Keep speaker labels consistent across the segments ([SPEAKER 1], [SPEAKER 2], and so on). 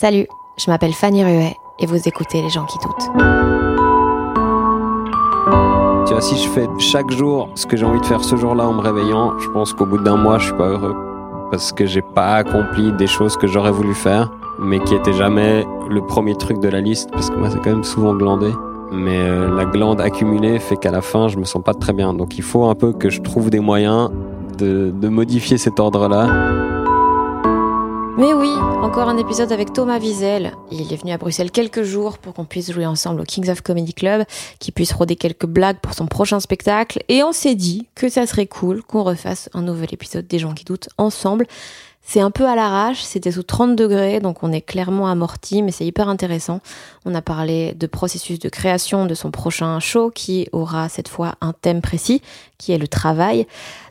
[SPEAKER 1] Salut, je m'appelle Fanny Ruet et vous écoutez Les gens qui doutent.
[SPEAKER 2] Tu vois, si je fais chaque jour ce que j'ai envie de faire ce jour-là en me réveillant, je pense qu'au bout d'un mois, je suis pas heureux. Parce que j'ai pas accompli des choses que j'aurais voulu faire, mais qui étaient jamais le premier truc de la liste, parce que moi, c'est quand même souvent glandé. Mais euh, la glande accumulée fait qu'à la fin, je me sens pas très bien. Donc il faut un peu que je trouve des moyens de, de modifier cet ordre-là.
[SPEAKER 1] Mais oui, encore un épisode avec Thomas Wiesel. Il est venu à Bruxelles quelques jours pour qu'on puisse jouer ensemble au Kings of Comedy Club, qu'il puisse rôder quelques blagues pour son prochain spectacle. Et on s'est dit que ça serait cool qu'on refasse un nouvel épisode des gens qui doutent ensemble. C'est un peu à l'arrache, c'était sous 30 degrés, donc on est clairement amorti, mais c'est hyper intéressant. On a parlé de processus de création de son prochain show qui aura cette fois un thème précis, qui est le travail.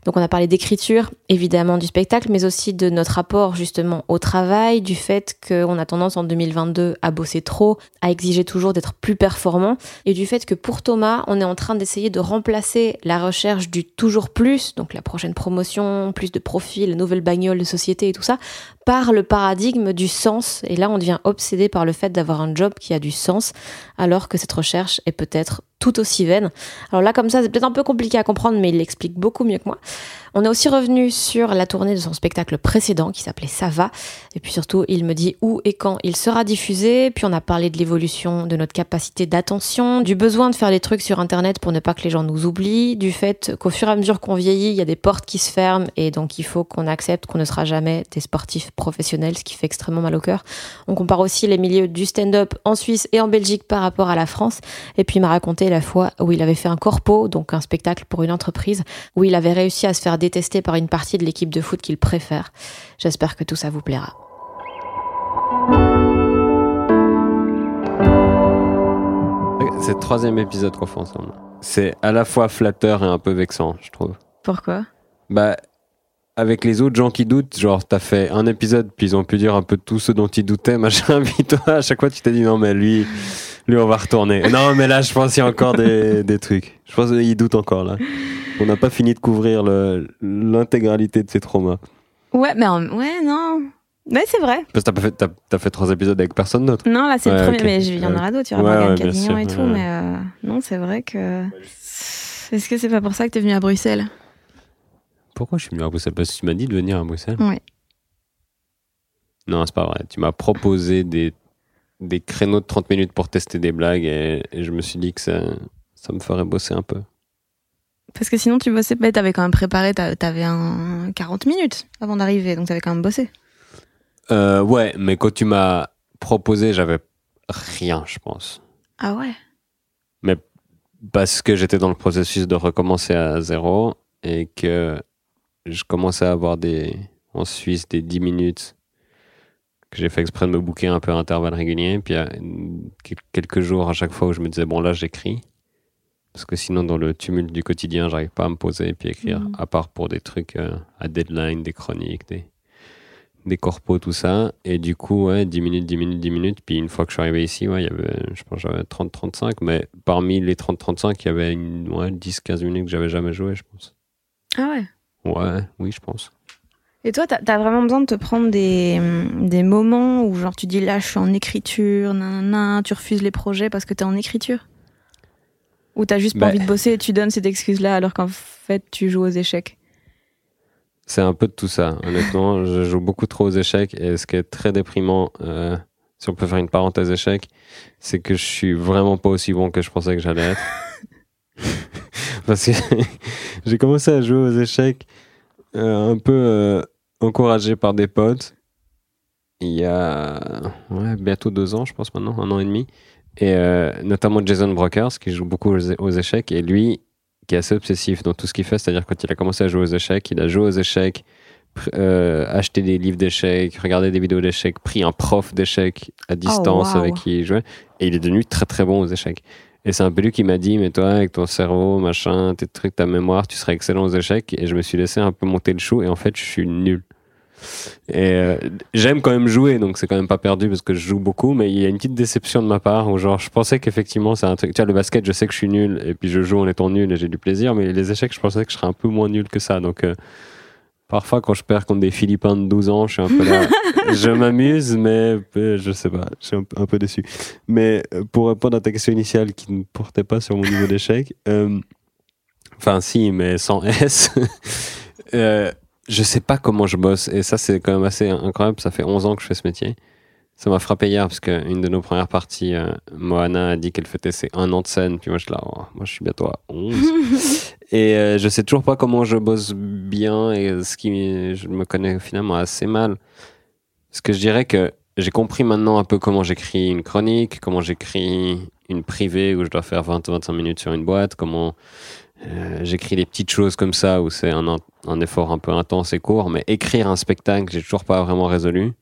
[SPEAKER 1] Donc on a parlé d'écriture, évidemment du spectacle, mais aussi de notre rapport justement au travail, du fait qu'on a tendance en 2022 à bosser trop, à exiger toujours d'être plus performant, et du fait que pour Thomas, on est en train d'essayer de remplacer la recherche du toujours plus, donc la prochaine promotion, plus de profils, nouvelle bagnole de société et tout ça, par le paradigme du sens. Et là, on devient obsédé par le fait d'avoir un job qui a du sens, alors que cette recherche est peut-être tout aussi vaine. Alors là, comme ça, c'est peut-être un peu compliqué à comprendre, mais il l'explique beaucoup mieux que moi. On est aussi revenu sur la tournée de son spectacle précédent qui s'appelait Ça va. Et puis surtout, il me dit où et quand il sera diffusé. Puis on a parlé de l'évolution de notre capacité d'attention, du besoin de faire des trucs sur Internet pour ne pas que les gens nous oublient, du fait qu'au fur et à mesure qu'on vieillit, il y a des portes qui se ferment et donc il faut qu'on accepte qu'on ne sera jamais des sportifs professionnels, ce qui fait extrêmement mal au cœur. On compare aussi les milieux du stand-up en Suisse et en Belgique par rapport à la France. Et puis il m'a raconté la fois où il avait fait un corpo, donc un spectacle pour une entreprise, où il avait réussi à se faire détester par une partie de l'équipe de foot qu'il préfère. J'espère que tout ça vous plaira.
[SPEAKER 2] C'est le troisième épisode qu'on fait ensemble. C'est à la fois flatteur et un peu vexant, je trouve.
[SPEAKER 1] Pourquoi?
[SPEAKER 2] Bah, avec les autres gens qui doutent, genre, t'as fait un épisode, puis ils ont pu dire un peu tout ce dont ils doutaient, machin, puis toi, à chaque fois, tu t'es dit, non, mais lui, lui, on va retourner. Non, mais là, je pense qu'il y a encore des, des trucs. Je pense qu'il doute encore, là. On n'a pas fini de couvrir l'intégralité de ses traumas.
[SPEAKER 3] Ouais, mais en- ouais, non. Mais c'est vrai.
[SPEAKER 2] Parce que t'as pas fait, t'as, t'as fait trois épisodes avec personne d'autre.
[SPEAKER 3] Non, là, c'est
[SPEAKER 2] Ouais,
[SPEAKER 3] le premier. Mais il y en
[SPEAKER 2] Ouais.
[SPEAKER 3] aura d'autres. Il y aura
[SPEAKER 2] Ouais,
[SPEAKER 3] Morgane
[SPEAKER 2] ouais,
[SPEAKER 3] et tout.
[SPEAKER 2] ouais.
[SPEAKER 3] Mais euh, non, c'est vrai que. Est-ce que c'est pas pour ça que t'es venu à Bruxelles?
[SPEAKER 2] Pourquoi je suis venu à Bruxelles? Parce que tu m'as dit de venir à Bruxelles.
[SPEAKER 3] Ouais.
[SPEAKER 2] Non, c'est pas vrai. Tu m'as proposé des, des créneaux de 30 minutes pour tester des blagues et, et je me suis dit que ça, ça me ferait bosser un peu.
[SPEAKER 3] Parce que sinon, tu bossais. Mais t'avais quand même préparé. t'a- T'avais un 40 minutes avant d'arriver. Donc t'avais quand même bossé.
[SPEAKER 2] Euh, ouais, mais quand tu m'as proposé, j'avais rien, je pense.
[SPEAKER 3] Ah ouais?
[SPEAKER 2] Parce que j'étais dans le processus de recommencer à zéro et que je commençais à avoir des, en Suisse des 10 minutes que j'ai fait exprès de me bouquer un peu à intervalles réguliers. Puis il y a quel- quelques jours à chaque fois où je me disais, bon là j'écris. Parce que sinon dans le tumulte du quotidien, j'arrive pas à me poser et puis écrire,
[SPEAKER 3] Mhm.
[SPEAKER 2] à part pour des trucs euh, à deadline, des chroniques, des, des corpos, tout ça. Et du coup, ouais, 10 minutes, 10 minutes, 10 minutes. Puis une fois que je suis arrivé ici, ouais, il y avait, je pense j'avais 30-35. Mais parmi les 30-35, il y avait une, ouais, 10-15 minutes que j'avais jamais joué, je pense.
[SPEAKER 3] Ah ouais
[SPEAKER 2] Ouais, oui, je pense.
[SPEAKER 3] Et toi, t'as as vraiment besoin de te prendre des, des moments où, genre, tu dis là, je suis en écriture, nanana, tu refuses les projets parce que t'es en écriture? Ou t'as juste pas
[SPEAKER 2] Bah.
[SPEAKER 3] envie de bosser et tu donnes cette excuse-là alors qu'en fait, tu joues aux échecs?
[SPEAKER 2] C'est un peu de tout ça, honnêtement. je joue beaucoup trop aux échecs et ce qui est très déprimant, euh, si on peut faire une parenthèse échec, c'est que je suis vraiment pas aussi bon que je pensais que j'allais être. Parce que j'ai commencé à jouer aux échecs euh, un peu euh, encouragé par des potes il y a ouais, bientôt deux ans, je pense maintenant, un an et demi. Et euh, notamment Jason Brokers, qui joue beaucoup aux, échecs. Et lui, qui est assez obsessif dans tout ce qu'il fait, c'est-à-dire quand il a commencé à jouer aux échecs, il a joué aux échecs, acheté des livres d'échecs, regardé des vidéos d'échecs, pris un prof d'échecs à distance
[SPEAKER 3] Oh, wow.
[SPEAKER 2] avec qui il jouait. Et il est devenu très très bon aux échecs. Et c'est un peu qui m'a dit, mais toi, avec ton cerveau, machin, tes trucs, ta mémoire, tu serais excellent aux échecs. Et je me suis laissé un peu monter le chou. Et en fait, je suis nul. Et euh, j'aime quand même jouer, donc c'est quand même pas perdu parce que je joue beaucoup. Mais il y a une petite déception de ma part où, genre, je pensais qu'effectivement, c'est un truc. Tu vois, le basket, je sais que je suis nul. Et puis je joue en étant nul et j'ai du plaisir. Mais les échecs, je pensais que je serais un peu moins nul que ça. Donc. euh, Parfois, quand je perds contre des Philippins de 12 ans, je suis un peu là. je m'amuse, mais euh, je sais pas, je suis un, peu- un peu déçu. Mais euh, pour répondre à ta question initiale qui ne portait pas sur mon niveau d'échec, euh, enfin si, mais sans S, euh, je sais pas comment je bosse. Et ça, c'est quand même assez incroyable. Ça fait 11 ans que je fais ce métier. Ça m'a frappé hier parce qu'une de nos premières parties, euh, Moana a dit qu'elle fêtait ses un an de scène. Puis moi, je, là, oh, moi, je suis bientôt à 11. et euh, je sais toujours pas comment je bosse bien et ce qui, je me connais finalement assez mal. Parce que je dirais que j'ai compris maintenant un peu comment j'écris une chronique, comment j'écris une privée où je dois faire 20-25 minutes sur une boîte, comment euh, j'écris des petites choses comme ça où c'est un, un effort un peu intense et court. Mais écrire un spectacle, j'ai toujours pas vraiment résolu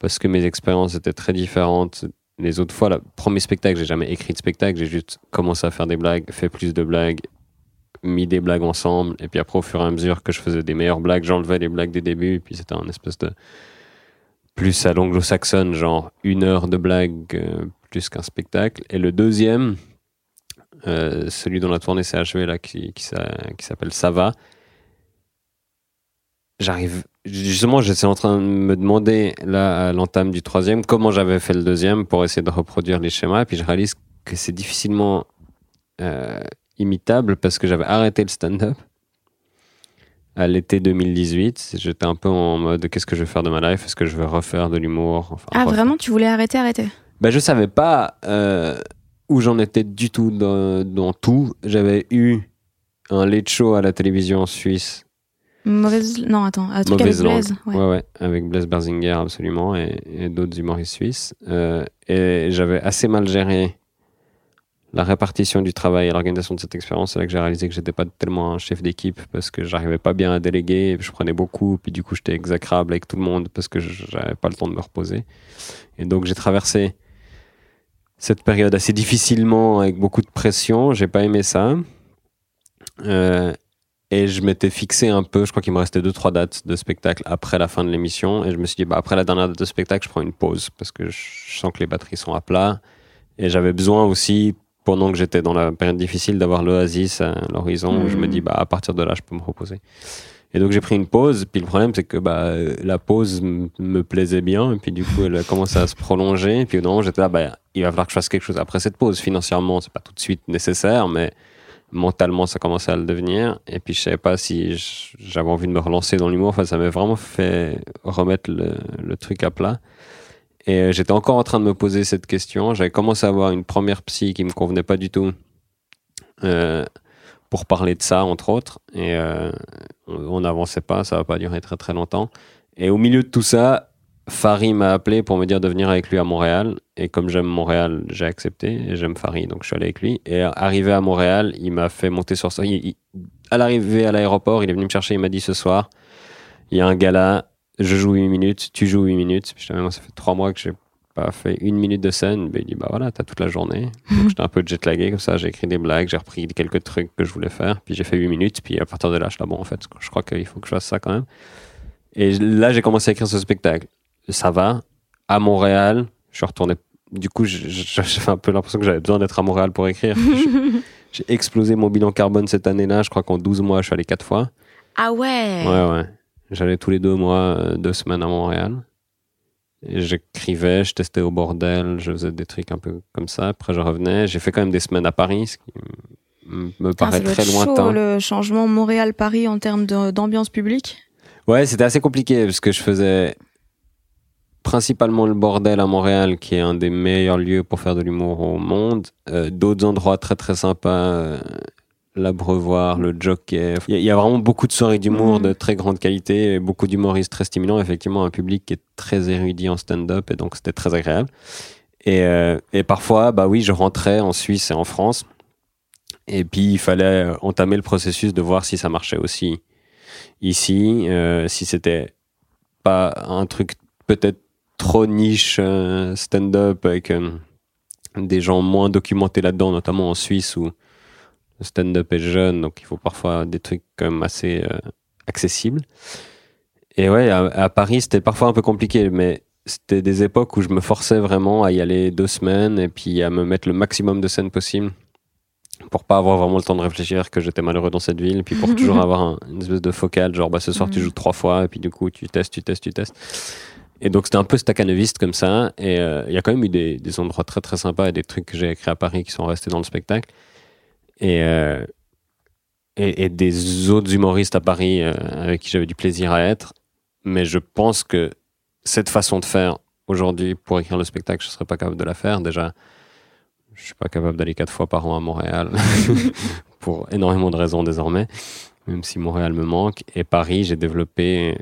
[SPEAKER 2] parce que mes expériences étaient très différentes. Les autres fois, le premier spectacle, j'ai jamais écrit de spectacle, j'ai juste commencé à faire des blagues, fait plus de blagues, mis des blagues ensemble, et puis après, au fur et à mesure que je faisais des meilleures blagues, j'enlevais les blagues des débuts, et puis c'était un espèce de plus à l'anglo-saxonne, genre une heure de blague euh, plus qu'un spectacle. Et le deuxième, euh, celui dont la tournée s'est achevée là, qui, qui, qui s'appelle Ça va, j'arrive justement j'étais en train de me demander là à l'entame du troisième comment j'avais fait le deuxième pour essayer de reproduire les schémas. Et puis je réalise que c'est difficilement euh, imitable parce que j'avais arrêté le stand-up à l'été 2018 j'étais un peu en mode qu'est-ce que je vais faire de ma life? Est-ce que je vais refaire de l'humour? Enfin,
[SPEAKER 3] Ah,
[SPEAKER 2] refaire-
[SPEAKER 3] vraiment, tu voulais arrêter, arrêter?
[SPEAKER 2] Ben, je savais pas euh, où j'en étais du tout dans, dans tout. J'avais eu un late show à la télévision suisse
[SPEAKER 3] Mauvaise. Non, attends, un truc
[SPEAKER 2] Mauvaise
[SPEAKER 3] avec. Blaise. ouais.
[SPEAKER 2] Ouais. ouais, avec Blaise Berzinger, absolument, et, et d'autres humoristes suisses. Euh, et j'avais assez mal géré la répartition du travail et l'organisation de cette expérience. C'est là que j'ai réalisé que j'étais pas tellement un chef d'équipe parce que j'arrivais pas bien à déléguer, je prenais beaucoup, puis du coup j'étais exécrable avec tout le monde parce que je- j'avais pas le temps de me reposer. Et donc j'ai traversé cette période assez difficilement avec beaucoup de pression. J'ai pas aimé ça. Euh, et je m'étais fixé un peu, je crois qu'il me restait deux trois dates de spectacle après la fin de l'émission. Et je me suis dit, bah, après la dernière date de spectacle, je prends une pause parce que je sens que les batteries sont à plat. Et j'avais besoin aussi, pendant que j'étais dans la période difficile, d'avoir l'oasis à l'horizon où je me dis, bah, à partir de là, je peux me reposer. Et donc j'ai pris une pause. Puis le problème, c'est que bah, la pause me plaisait bien. Et puis du coup, elle a commencé à se prolonger. Et puis au moment, j'étais là, bah, il va falloir que je fasse quelque chose après cette pause. Financièrement, c'est pas tout de suite nécessaire, mais mentalement, ça commençait à le devenir. Et puis je savais pas si j'avais envie de me relancer dans l'humour. Enfin, ça m'a vraiment fait remettre le, le truc à plat. Et euh, j'étais encore en train de me poser cette question. J'avais commencé à avoir une première psy qui me convenait pas du tout. Euh, pour parler de ça, entre autres. Et euh, on n'avançait pas, ça va pas durer très très longtemps. Et au milieu de tout ça, Farid m'a appelé pour me dire de venir avec lui à Montréal. Et comme j'aime Montréal, j'ai accepté. Et j'aime Farid, donc je suis allé avec lui. Et arrivé à Montréal, il m'a fait monter sur ça. Il- il- à l'arrivée à l'aéroport, il est venu me chercher. Il m'a dit ce soir, il y a un gala, je joue 8 minutes, tu joues 8 minutes. Puis je moi, ça fait 3 mois que j'ai pas fait une minute de scène. Ben, il dit, bah voilà, t'as toute la journée. Donc j'étais un peu jetlagué comme ça. J'ai écrit des blagues, j'ai repris quelques trucs que je voulais faire. Puis j'ai fait 8 minutes. Puis à partir de là, je suis là, bon, en fait, je crois qu'il faut que je fasse ça quand même. Et là, j'ai commencé à écrire ce spectacle. Ça va. À Montréal, je suis retourné. Du coup, j'avais un peu l'impression que j'avais besoin d'être à Montréal pour écrire. J'ai explosé mon bilan carbone cette année-là. Je crois qu'en 12 mois, je suis allé 4 fois.
[SPEAKER 3] Ah ouais.
[SPEAKER 2] Ouais, ouais. J'allais tous les deux mois, euh, deux semaines à Montréal. J'écrivais, je testais au bordel, je faisais des trucs un peu comme ça. Après, je revenais. J'ai fait quand même des semaines à Paris, ce qui me
[SPEAKER 3] Putain,
[SPEAKER 2] paraît très lointain.
[SPEAKER 3] chaud, le changement Montréal-Paris en termes d'ambiance publique.
[SPEAKER 2] Ouais, c'était assez compliqué parce que je faisais principalement le bordel à Montréal, qui est un des meilleurs lieux pour faire de l'humour au monde. Euh, D'autres endroits très très sympas, euh, l'Abreuvoir, le Jockey. Il y, a- il y a vraiment beaucoup de soirées d'humour
[SPEAKER 3] Mhm.
[SPEAKER 2] de très grande qualité, et beaucoup d'humoristes très stimulants. Effectivement, un public qui est très érudit en stand-up, et donc c'était très agréable. Et, euh, et parfois, bah oui, je rentrais en Suisse et en France. Et puis, il fallait euh, entamer le processus de voir si ça marchait aussi ici, si c'était pas un truc peut-être trop niche euh, stand-up avec euh, des gens moins documentés là-dedans, notamment en Suisse où le stand-up est jeune, donc il faut parfois des trucs quand même assez euh, accessibles. Et ouais, à, à Paris, c'était parfois un peu compliqué, mais c'était des époques où je me forçais vraiment à y aller deux semaines et puis à me mettre le maximum de scènes possible pour pas avoir vraiment le temps de réfléchir que j'étais malheureux dans cette ville, puis pour toujours avoir un- une espèce de focale, genre bah, ce soir tu
[SPEAKER 3] Mhm.
[SPEAKER 2] joues trois fois, et puis du coup tu testes, tu testes, tu testes. Et donc c'était un peu staccanoviste comme ça, et euh, il y a quand même eu des, des endroits très très sympas et des trucs que j'ai écrits à Paris qui sont restés dans le spectacle. Et, euh, et, et des autres humoristes à Paris euh, avec qui j'avais du plaisir à être. Mais je pense que cette façon de faire aujourd'hui pour écrire le spectacle, je serais pas capable de la faire. Déjà, je suis pas capable d'aller quatre fois par an à Montréal pour énormément de raisons désormais, même si Montréal me manque. Et Paris, j'ai développé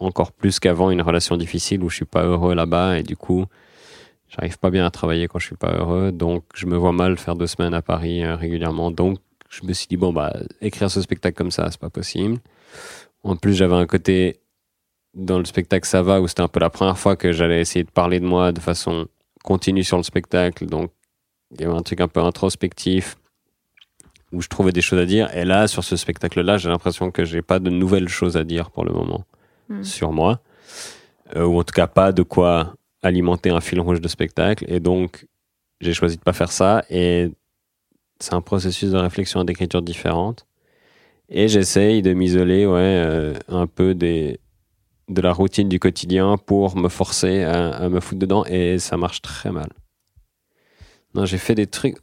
[SPEAKER 2] encore plus qu'avant une relation difficile où je suis pas heureux là-bas et du coup, j'arrive pas bien à travailler quand je suis pas heureux. Donc, je me vois mal faire deux semaines à Paris euh, régulièrement. Donc, je me suis dit bon bah écrire ce spectacle comme ça, c'est pas possible. En plus, j'avais un côté dans le spectacle ça va où c'était un peu la première fois que j'allais essayer de parler de moi de façon continue sur le spectacle. Donc, il y avait un truc un peu introspectif où je trouvais des choses à dire. Et là, sur ce spectacle-là, j'ai l'impression que j'ai pas de nouvelles choses à dire pour le moment
[SPEAKER 3] Mm.
[SPEAKER 2] sur moi, Euh, ou en tout cas pas de quoi alimenter un fil rouge de spectacle. Et donc, j'ai choisi de pas faire ça. Et c'est un processus de réflexion et d'écriture différente. Et j'essaye de m'isoler, ouais, euh, un peu des de la routine du quotidien pour me forcer à, à me foutre dedans et ça marche très mal. Non, j'ai fait des trucs.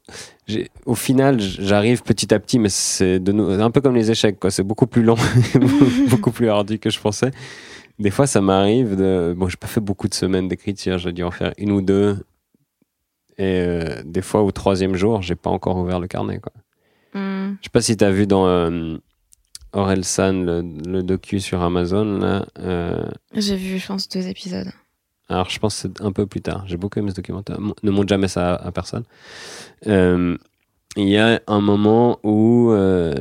[SPEAKER 2] Au final, j'arrive petit à petit, mais c'est de un peu comme les échecs, quoi. C'est beaucoup plus long, beaucoup plus ardu que je pensais. Des fois, ça m'arrive de. Bon, j'ai pas fait beaucoup de semaines d'écriture, j'ai dû en faire une ou deux. Et euh, des fois, au troisième jour, j'ai pas encore ouvert le carnet, quoi.
[SPEAKER 3] Hmm.
[SPEAKER 2] Je sais pas si t'as vu dans euh, Orelsan, le, le docu sur Amazon, là. euh,
[SPEAKER 3] J'ai vu, je pense, deux épisodes.
[SPEAKER 2] Alors, je pense que c'est un peu plus tard. J'ai beaucoup aimé ce documentaire. Ne montre jamais ça à, personne. Euh, Il y a un moment où, euh,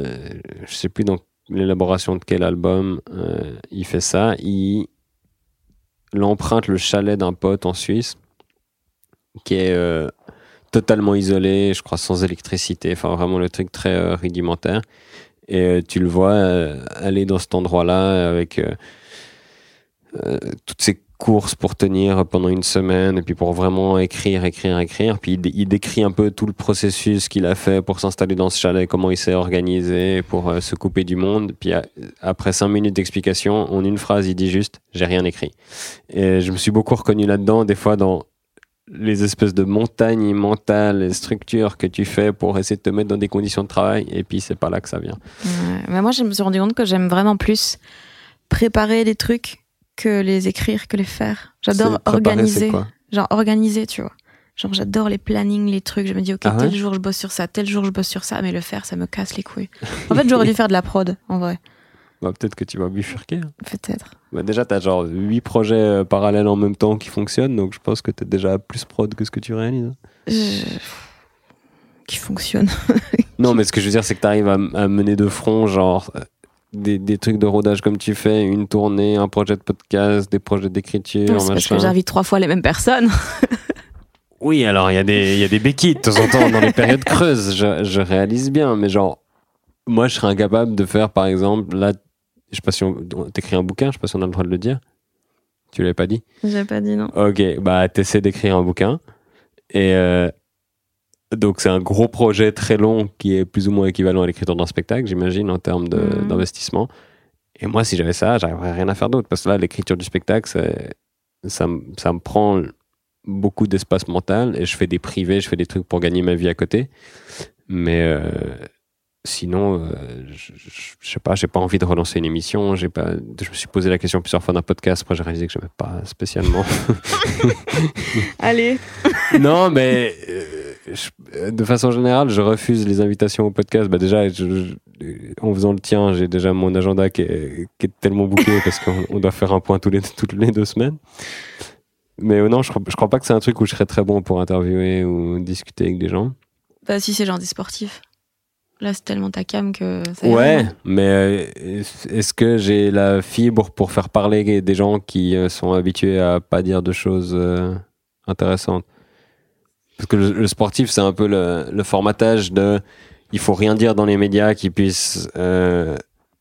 [SPEAKER 2] je sais plus dans l'élaboration de quel album euh, il fait ça. Il, emprunte le chalet d'un pote en Suisse qui est euh, totalement isolé, je crois sans électricité. Enfin, vraiment le truc très rudimentaire. Et tu le vois aller dans cet endroit-là avec toutes ces courses pour tenir pendant une semaine et puis pour vraiment écrire, écrire, écrire. Puis il, dé- il décrit un peu tout le processus qu'il a fait pour s'installer dans ce chalet, comment il s'est organisé pour euh, se couper du monde. Puis a- après cinq minutes d'explication, en une phrase, il dit juste j'ai rien écrit. Et je me suis beaucoup reconnu là-dedans, des fois dans les espèces de montagnes mentales structures que tu fais pour essayer de te mettre dans des conditions de travail et puis c'est pas là que ça vient.
[SPEAKER 3] Mais moi, je me suis rendu compte que j'aime vraiment plus préparer des trucs que les écrire, que les faire. J'adore organiser.
[SPEAKER 2] quoi
[SPEAKER 3] Genre organiser, tu vois. Genre j'adore les plannings, les trucs. Je me dis, ok,
[SPEAKER 2] Ah ouais
[SPEAKER 3] tel jour je bosse sur ça, tel jour je bosse sur ça, mais le faire, ça me casse les couilles. En fait, j'aurais dû faire de la prod, en vrai.
[SPEAKER 2] Bah, Peut-être que tu vas bifurquer. hein.
[SPEAKER 3] Peut-être.
[SPEAKER 2] Bah, déjà, tu as genre 8 projets euh, parallèles en même temps qui fonctionnent, donc je pense que tu es déjà plus prod que ce que tu réalises.
[SPEAKER 3] Je- Qui fonctionne.
[SPEAKER 2] Non, mais ce que je veux dire, c'est que tu arrives à, à mener de front, genre, euh, des, des trucs de rodage comme tu fais, une tournée, un projet de podcast, des projets d'écriture,
[SPEAKER 3] C'est parce que j'invite trois fois les mêmes personnes.
[SPEAKER 2] Oui, alors il y, a des- y a des béquilles de temps en temps dans les périodes creuses, je, je réalise bien, mais genre, moi je serais incapable de faire par exemple, là, je sais pas si on t'écris un bouquin, je sais pas si on a le droit de le dire. Tu l'avais pas dit?
[SPEAKER 3] J'ai pas dit non.
[SPEAKER 2] Ok, bah t'essaies d'écrire un bouquin. Et euh, donc c'est un gros projet très long qui est plus ou moins équivalent à l'écriture d'un spectacle, j'imagine, en termes
[SPEAKER 3] Mhm.
[SPEAKER 2] d'investissement. Et moi, si j'avais ça, j'arriverais rien à faire d'autre. Parce que là, l'écriture du spectacle, ça, me- ça me prend beaucoup d'espace mental et je fais des privés, je fais des trucs pour gagner ma vie à côté. Mais euh, sinon, euh, je, je, je sais pas, j'ai pas envie de relancer une émission. J'ai pas, je me suis posé la question plusieurs fois d'un podcast. Après, j'ai réalisé que je n'aimais pas spécialement.
[SPEAKER 3] Allez.
[SPEAKER 2] non, mais euh, je- de façon générale, je refuse les invitations au podcast. Bah déjà, je- je- en faisant le tien, j'ai déjà mon agenda qui est, qui est tellement bouclé parce qu'on on doit faire un point tous les, toutes les deux semaines. Mais euh, non, je crois, je crois pas que c'est un truc où je serais très bon pour interviewer ou discuter avec des gens.
[SPEAKER 3] Bah, si c'est genre des sportifs. Là, c'est tellement ta cam que ça
[SPEAKER 2] Ouais, mais euh, est-ce que j'ai la fibre pour faire parler des gens qui euh, sont habitués à pas dire de choses intéressantes? Parce que le, le sportif, c'est un peu le, le formatage de il faut rien dire dans les médias qui puisse euh,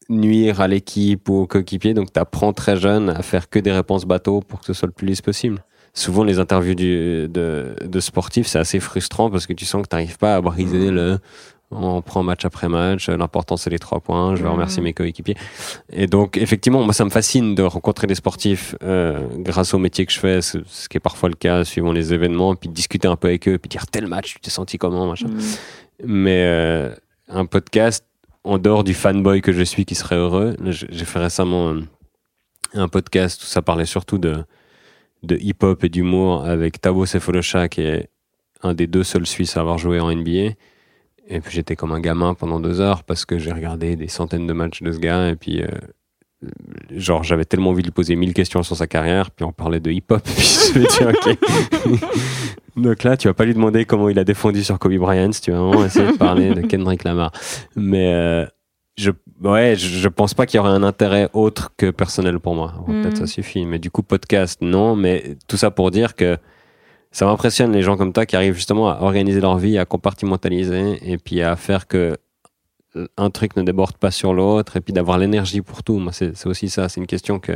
[SPEAKER 2] nuire à l'équipe ou au coéquipier. Donc, tu apprends très jeune à faire que des réponses bateau pour que ce soit le plus lisse possible. Souvent, les interviews du, de, de sportifs, c'est assez frustrant parce que tu sens que tu n'arrives pas à briser le on prend match après match, l'important c'est les trois points, je vais
[SPEAKER 3] Mhm.
[SPEAKER 2] remercier mes coéquipiers. Et donc effectivement, moi ça me fascine de rencontrer des sportifs euh, grâce au métier que je fais, ce, ce qui est parfois le cas suivant les événements, puis de discuter un peu avec eux, puis dire tel match, tu t'es senti comment, machin.
[SPEAKER 3] Mm.
[SPEAKER 2] Mais euh, un podcast, en dehors du fanboy que je suis qui serait heureux, j'ai j'ai fait récemment un, un podcast où ça parlait surtout de, de hip-hop et d'humour avec Tabo Sefolosha, qui est un des deux seuls Suisses à avoir joué en NBA. Et puis j'étais comme un gamin pendant deux heures parce que j'ai regardé des centaines de matchs de ce gars. Et puis euh, genre j'avais tellement envie de lui poser mille questions sur sa carrière puis on parlait de hip-hop puis je me dis ok. Donc là tu vas pas lui demander comment il a défendu sur Kobe Bryant si tu vas vraiment essayer de parler de Kendrick Lamar. Mais euh, je ouais je, je pense pas qu'il y aurait un intérêt autre que personnel pour moi. Peut-être
[SPEAKER 3] Mhm.
[SPEAKER 2] ça suffit. Mais du coup podcast non. Mais tout ça pour dire que ça m'impressionne les gens comme toi qui arrivent justement à organiser leur vie, à compartimentaliser et puis à faire que un truc ne déborde pas sur l'autre et puis d'avoir l'énergie pour tout. Moi, c'est aussi ça. C'est une question que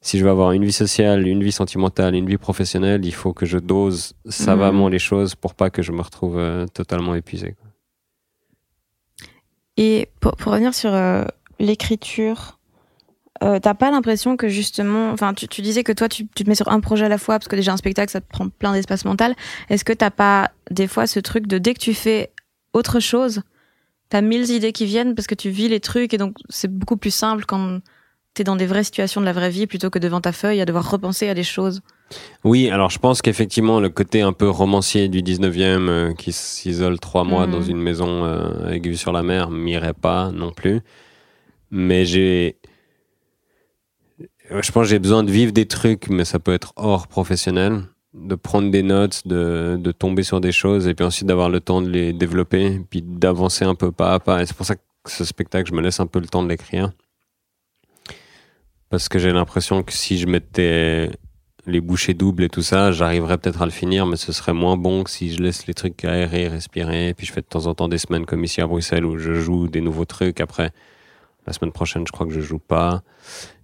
[SPEAKER 2] si je veux avoir une vie sociale, une vie sentimentale, une vie professionnelle, il faut que je dose savamment les choses pour pas que je me retrouve euh, totalement épuisé.
[SPEAKER 3] Et pour, pour revenir sur euh, l'écriture, euh, t'as pas l'impression que justement, enfin, tu, tu disais que toi, tu, tu te mets sur un projet à la fois parce que déjà un spectacle, ça te prend plein d'espace mental. Est-ce que t'as pas des fois ce truc de dès que tu fais autre chose, t'as mille idées qui viennent parce que tu vis les trucs et donc c'est beaucoup plus simple quand t'es dans des vraies situations de la vraie vie plutôt que devant ta feuille à devoir repenser à des choses?
[SPEAKER 2] Oui, alors je pense qu'effectivement, le côté un peu romancier du 19e euh, qui s'isole trois mois
[SPEAKER 3] Mhm.
[SPEAKER 2] dans une maison euh, avec vue sur la mer m'irait pas non plus. Mais j'ai. Je pense que j'ai besoin de vivre des trucs, mais ça peut être hors professionnel. De prendre des notes, de, de tomber sur des choses et puis ensuite d'avoir le temps de les développer, puis d'avancer un peu pas à pas. Et c'est pour ça que ce spectacle, je me laisse un peu le temps de l'écrire. Parce que j'ai l'impression que si je mettais les bouchées doubles et tout ça, j'arriverais peut-être à le finir, mais ce serait moins bon que si je laisse les trucs aérer, respirer. Et puis je fais de temps en temps des semaines comme ici à Bruxelles où je joue des nouveaux trucs. Après, la semaine prochaine, je crois que je joue pas.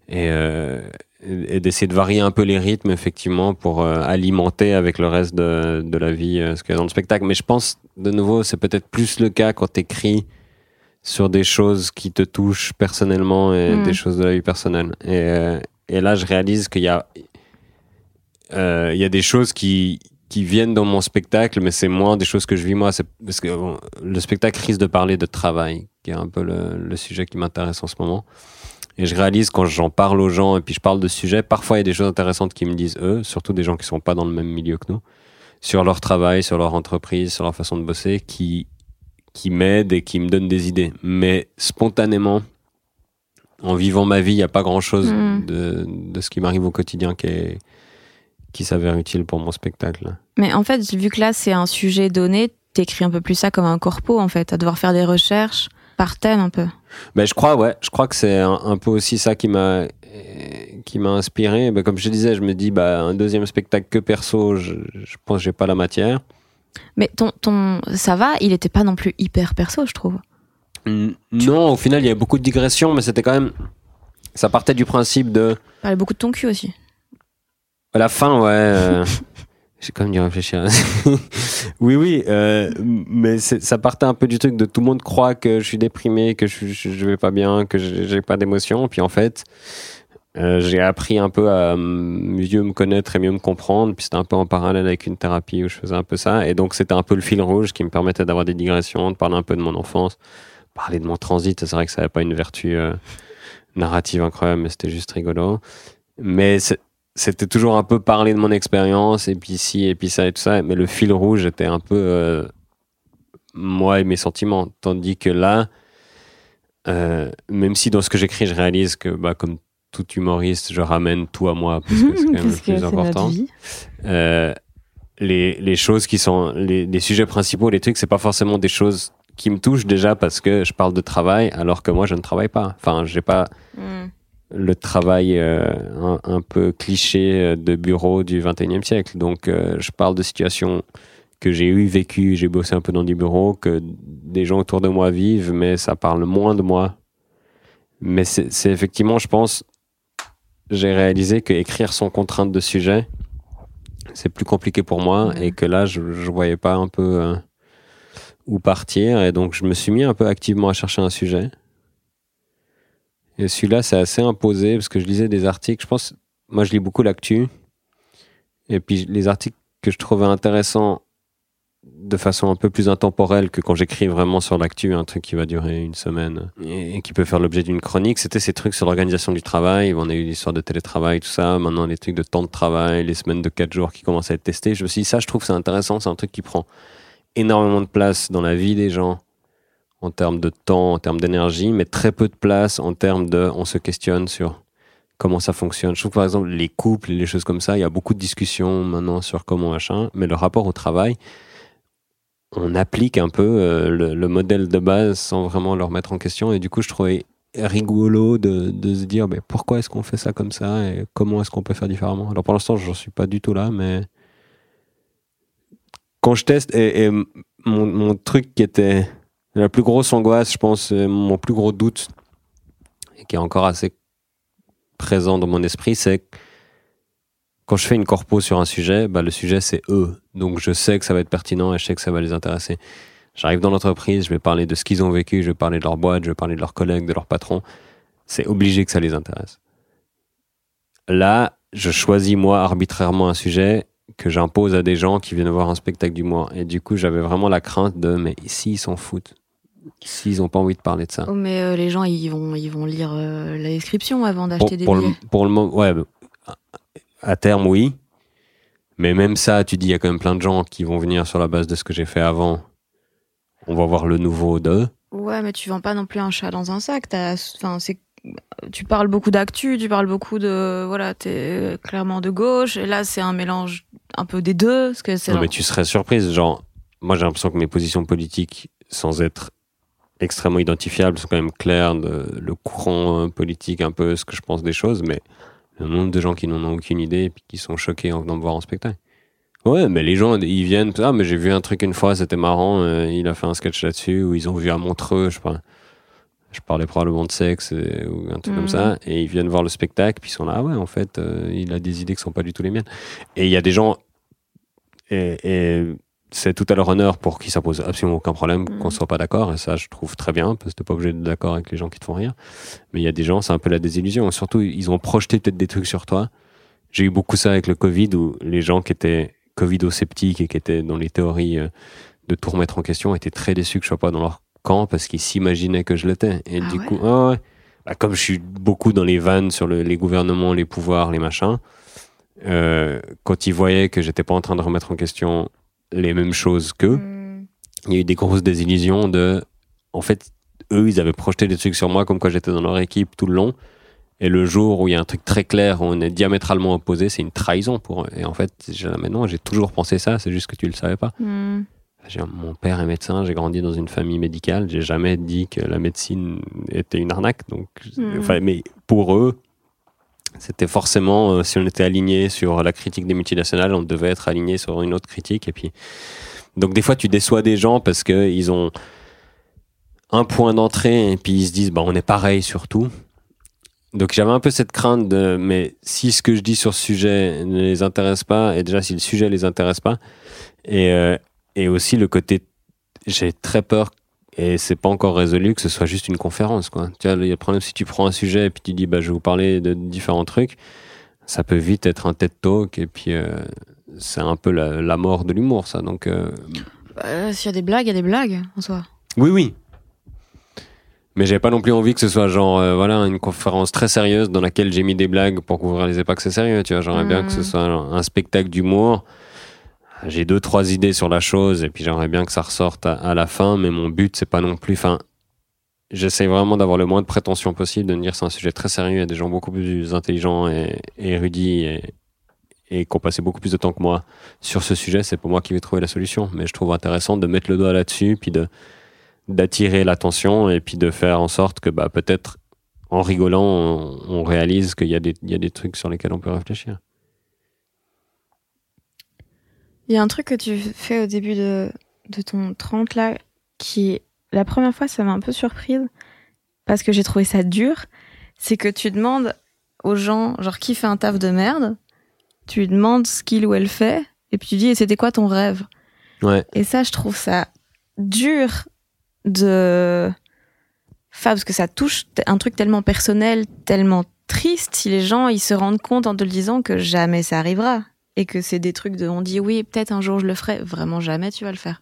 [SPEAKER 2] Et, euh, et d'essayer de varier un peu les rythmes, effectivement, pour euh, alimenter avec le reste de, de la vie euh, ce qu'il y a dans le spectacle. Mais je pense, de nouveau, c'est peut-être plus le cas quand tu écris sur des choses qui te touchent personnellement et
[SPEAKER 3] Mm.
[SPEAKER 2] des choses de la vie personnelle. Et, et là, je réalise qu'il y a, il y a des choses qui, qui viennent dans mon spectacle, mais c'est moins des choses que je vis moi. C'est parce que bon, le spectacle risque de parler de travail, qui est un peu le, le sujet qui m'intéresse en ce moment. Et je réalise quand j'en parle aux gens et puis je parle de sujets, parfois il y a des choses intéressantes qui me disent eux, surtout des gens qui sont pas dans le même milieu que nous, sur leur travail, sur leur entreprise, sur leur façon de bosser, qui, qui m'aident et qui me donnent des idées. Mais spontanément, en vivant ma vie, il n'y a pas grand chose
[SPEAKER 3] Mm.
[SPEAKER 2] de, de ce qui m'arrive au quotidien qui, est, qui s'avère utile pour mon spectacle.
[SPEAKER 3] Mais en fait, vu que là, c'est un sujet donné, t'écris un peu plus ça comme un corpo, en fait, à devoir faire des recherches par thème un peu.
[SPEAKER 2] Ben, je crois, ouais. Je crois que c'est un, un peu aussi ça qui m'a euh, qui m'a inspiré. Ben, comme je disais, je me dis, bah, un deuxième spectacle que perso, je, je pense que j'ai pas la matière.
[SPEAKER 3] Mais ton, ton, ça va, il était pas non plus hyper perso, je trouve.
[SPEAKER 2] Non, au final, il y a beaucoup de digressions, mais c'était quand même. Ça partait du principe de.
[SPEAKER 3] Parlait beaucoup de ton cul aussi.
[SPEAKER 2] À la fin, ouais. euh, J'ai quand même dû réfléchir. oui, oui, euh, mais ça partait un peu du truc de tout le monde croit que je suis déprimé, que je, je, vais pas bien, que j'ai pas d'émotion. Puis en fait, Euh, j'ai appris un peu à mieux me connaître et mieux me comprendre. Puis c'était un peu en parallèle avec une thérapie où je faisais un peu ça. Et donc c'était un peu le fil rouge qui me permettait d'avoir des digressions, de parler un peu de mon enfance, parler de mon transit. C'est vrai que ça n'avait pas une vertu euh, narrative incroyable, mais c'était juste rigolo. Mais c'était toujours un peu parler de mon expérience et puis ci et puis ça et tout ça. Mais le fil rouge était un peu euh, moi et mes sentiments. Tandis que là, même si dans ce que j'écris, je réalise que, bah, comme tout humoriste, je ramène tout à moi parce que c'est quand même le plus important. Euh, les, les, choses qui sont les, les, sujets principaux, les trucs, c'est pas forcément des choses qui me touchent déjà parce que je parle de travail alors que moi je ne travaille pas. Enfin, j'ai pas hmm. Le travail euh, un, peu cliché euh, de bureau du 21e siècle. Donc, je parle de situations que j'ai eu vécues, j'ai bossé un peu dans des bureaux, que des gens autour de moi vivent, mais ça parle moins de moi. Mais c'est effectivement, je pense, j'ai réalisé que écrire sans contrainte de sujet, c'est plus compliqué pour moi et que là, je, je voyais pas un peu euh, où partir et donc je me suis mis un peu activement à chercher un sujet. Et celui-là, c'est assez imposé parce que je lisais des articles. Je pense, moi, je lis beaucoup l'actu. Et puis, les articles que je trouvais intéressants de façon un peu plus intemporelle que quand j'écris vraiment sur l'actu, un truc qui va durer une semaine et, qui peut faire l'objet d'une chronique. C'était ces trucs sur l'organisation du travail. On a eu l'histoire de télétravail, tout ça. Maintenant, les trucs de temps de travail, les semaines de 4 jours qui commencent à être testés. Je me suis dit, ça, je trouve c'est intéressant. C'est un truc qui prend énormément de place dans la vie des gens en termes de temps, en termes d'énergie, mais très peu de place en termes de, on se questionne sur comment ça fonctionne. Je trouve par exemple les couples, les choses comme ça, il y a beaucoup de discussions maintenant sur comment machin, mais le rapport au travail, on applique un peu euh, le, modèle de base sans vraiment le remettre en question. Et du coup, je trouvais rigolo de, se dire mais pourquoi est-ce qu'on fait ça comme ça et comment est-ce qu'on peut faire différemment? Alors pour l'instant, je n'en suis pas du tout là, mais quand je teste, et, mon, truc qui était la plus grosse angoisse, je pense, mon plus gros doute, et qui est encore assez présent dans mon esprit, c'est quand je fais une corpo sur un sujet, bah, le sujet c'est eux. Donc je sais que ça va être pertinent et je sais que ça va les intéresser. J'arrive dans l'entreprise, je vais parler de ce qu'ils ont vécu, je vais parler de leur boîte, je vais parler de leurs collègues, de leurs patrons. C'est obligé que ça les intéresse. Là, je choisis moi arbitrairement un sujet que j'impose à des gens qui viennent voir un spectacle du mois. Et du coup, j'avais vraiment la crainte de, mais s'ils ils s'en foutent S'ils n'ont pas envie de parler de ça.
[SPEAKER 3] Oh, mais euh, les gens, ils vont, ils vont lire euh, la description avant d'acheter des
[SPEAKER 2] pour
[SPEAKER 3] billets.
[SPEAKER 2] Le, pour le moment, ouais, à terme, oui. Mais même ça, tu dis, il y a quand même plein de gens qui vont venir sur la base de ce que j'ai fait avant. On va voir le nouveau de.
[SPEAKER 3] Ouais, mais tu vends pas non plus un chat dans un sac. Enfin, c'est tu parles beaucoup d'actu, tu parles beaucoup de voilà, t'es clairement de gauche, et là c'est un mélange un peu des deux. Parce que c'est
[SPEAKER 2] non, mais tu serais surprise, genre, moi j'ai l'impression que mes positions politiques, sans être extrêmement identifiables, sont quand même claires, de, le courant politique, un peu ce que je pense des choses, mais le nombre de gens qui n'en ont aucune idée et qui sont choqués en venant me voir en spectacle. Ouais, mais les gens, ils viennent, ah, mais j'ai vu un truc une fois, c'était marrant, euh, il a fait un sketch là-dessus, ou ils ont vu à Montreux, je sais je parlais probablement de sexe euh, ou un truc comme ça, mhm. et ils viennent voir le spectacle, puis ils sont là, ah ouais, en fait, euh, il a des idées qui sont pas du tout les miennes. Et il y a des gens, et, et c'est tout à leur honneur pour qui ça pose absolument aucun problème qu'on qu'on soit pas d'accord et ça je trouve très bien parce que t'es pas obligé d'être d'accord avec les gens qui te font rire. Mais il y a des gens c'est un peu la désillusion. Surtout ils ont projeté peut-être des trucs sur toi. J'ai eu beaucoup ça avec le Covid où les gens qui étaient covido-sceptiques et qui étaient dans les théories euh, de tout remettre en question étaient très déçus que je sois pas dans leur camp parce qu'ils s'imaginaient que je l'étais. Et ah du coup ah ouais. Bah, comme je suis beaucoup dans les vannes sur les gouvernements les pouvoirs les machins euh, quand ils voyaient que j'étais pas en train de remettre en question les mêmes choses qu'eux. Hmm. Il y a eu des grosses désillusions de. En fait, eux, ils avaient projeté des trucs sur moi comme quoi j'étais dans leur équipe tout le long. Et le jour où il y a un truc très clair, où on est diamétralement opposé, c'est une trahison pour eux. Et en fait, maintenant, j'ai toujours pensé ça, c'est juste que tu le savais pas. Hmm. Mon père est médecin, j'ai grandi dans une famille médicale, j'ai jamais dit que la médecine était une arnaque. Donc, hmm. enfin, mais pour eux, c'était forcément, euh, si on était aligné sur la critique des multinationales, on devait être aligné sur une autre critique. Et puis, donc des fois, tu déçois des gens parce que ils ont un point d'entrée et puis ils se disent, bah, on est pareil sur tout. Donc j'avais un peu cette crainte de, mais si ce que je dis sur ce sujet ne les intéresse pas, et déjà si le sujet les intéresse pas, et, euh, et aussi le côté, j'ai très peur et c'est pas encore résolu que ce soit juste une conférence quoi. Tu vois, le problème si tu prends un sujet et puis tu dis bah je vais vous parler de différents trucs, ça peut vite être un TED Talk et puis euh, c'est un peu la, mort de l'humour ça. Donc euh,
[SPEAKER 3] bah, s'il y a des blagues, il y a des blagues en soi.
[SPEAKER 2] Oui oui. Mais j'avais pas non plus envie que ce soit genre euh, voilà une conférence très sérieuse dans laquelle j'ai mis des blagues pour couvrir les que c'est sérieux, tu vois, j'aimerais bien que ce mmh. soit un spectacle d'humour j'ai deux trois idées sur la chose et puis j'aimerais bien que ça ressorte à, la fin mais mon but c'est pas non plus enfin j'essaie vraiment d'avoir le moins de prétention possible de me dire c'est un sujet très sérieux il y a des gens beaucoup plus intelligents et, érudits et, qui ont passé beaucoup plus de temps que moi sur ce sujet c'est pour moi qui vais trouver la solution. Mais je trouve intéressant de mettre le doigt là-dessus puis de d'attirer l'attention et puis de faire en sorte que bah peut-être en rigolant on, réalise qu'il y y a des trucs sur lesquels on peut réfléchir
[SPEAKER 3] il y a un truc que tu fais au début de, de ton 30 là, qui, la première fois, ça m'a un peu surprise, parce que j'ai trouvé ça dur. C'est que tu demandes aux gens, genre, qui fait un taf de merde, tu lui demandes ce qu'il ou elle fait, et puis tu dis, et c'était quoi ton rêve?
[SPEAKER 2] Ouais.
[SPEAKER 3] Et ça, je trouve ça dur de. Enfin, parce que ça touche un truc tellement personnel, tellement triste, si les gens ils se rendent compte en te le disant que jamais ça arrivera et que c'est des trucs de on dit oui, peut-être un jour je le ferai, vraiment jamais tu vas le faire.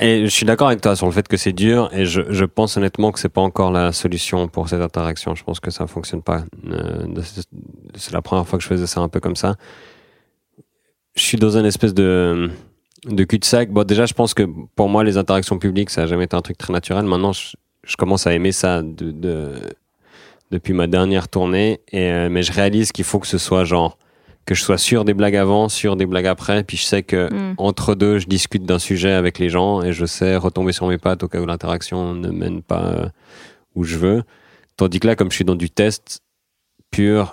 [SPEAKER 2] Et je suis d'accord avec toi sur le fait que c'est dur et je, je, pense honnêtement que c'est pas encore la solution pour cette interaction. Je pense que ça fonctionne pas. Euh, c'est la première fois que je faisais ça un peu comme ça. Je suis dans une espèce de, de cul-de-sac. Bon, déjà, je pense que pour moi, les interactions publiques, ça a jamais été un truc très naturel. Maintenant, je, commence à aimer ça de, depuis ma dernière tournée. Et, euh, mais je réalise qu'il faut que ce soit genre que je sois sûr des blagues avant, sûr des blagues après, puis je sais que mm. entre deux, je discute d'un sujet avec les gens et je sais retomber sur mes pattes au cas où l'interaction ne mène pas euh, où je veux. Tandis que là, comme je suis dans du test pur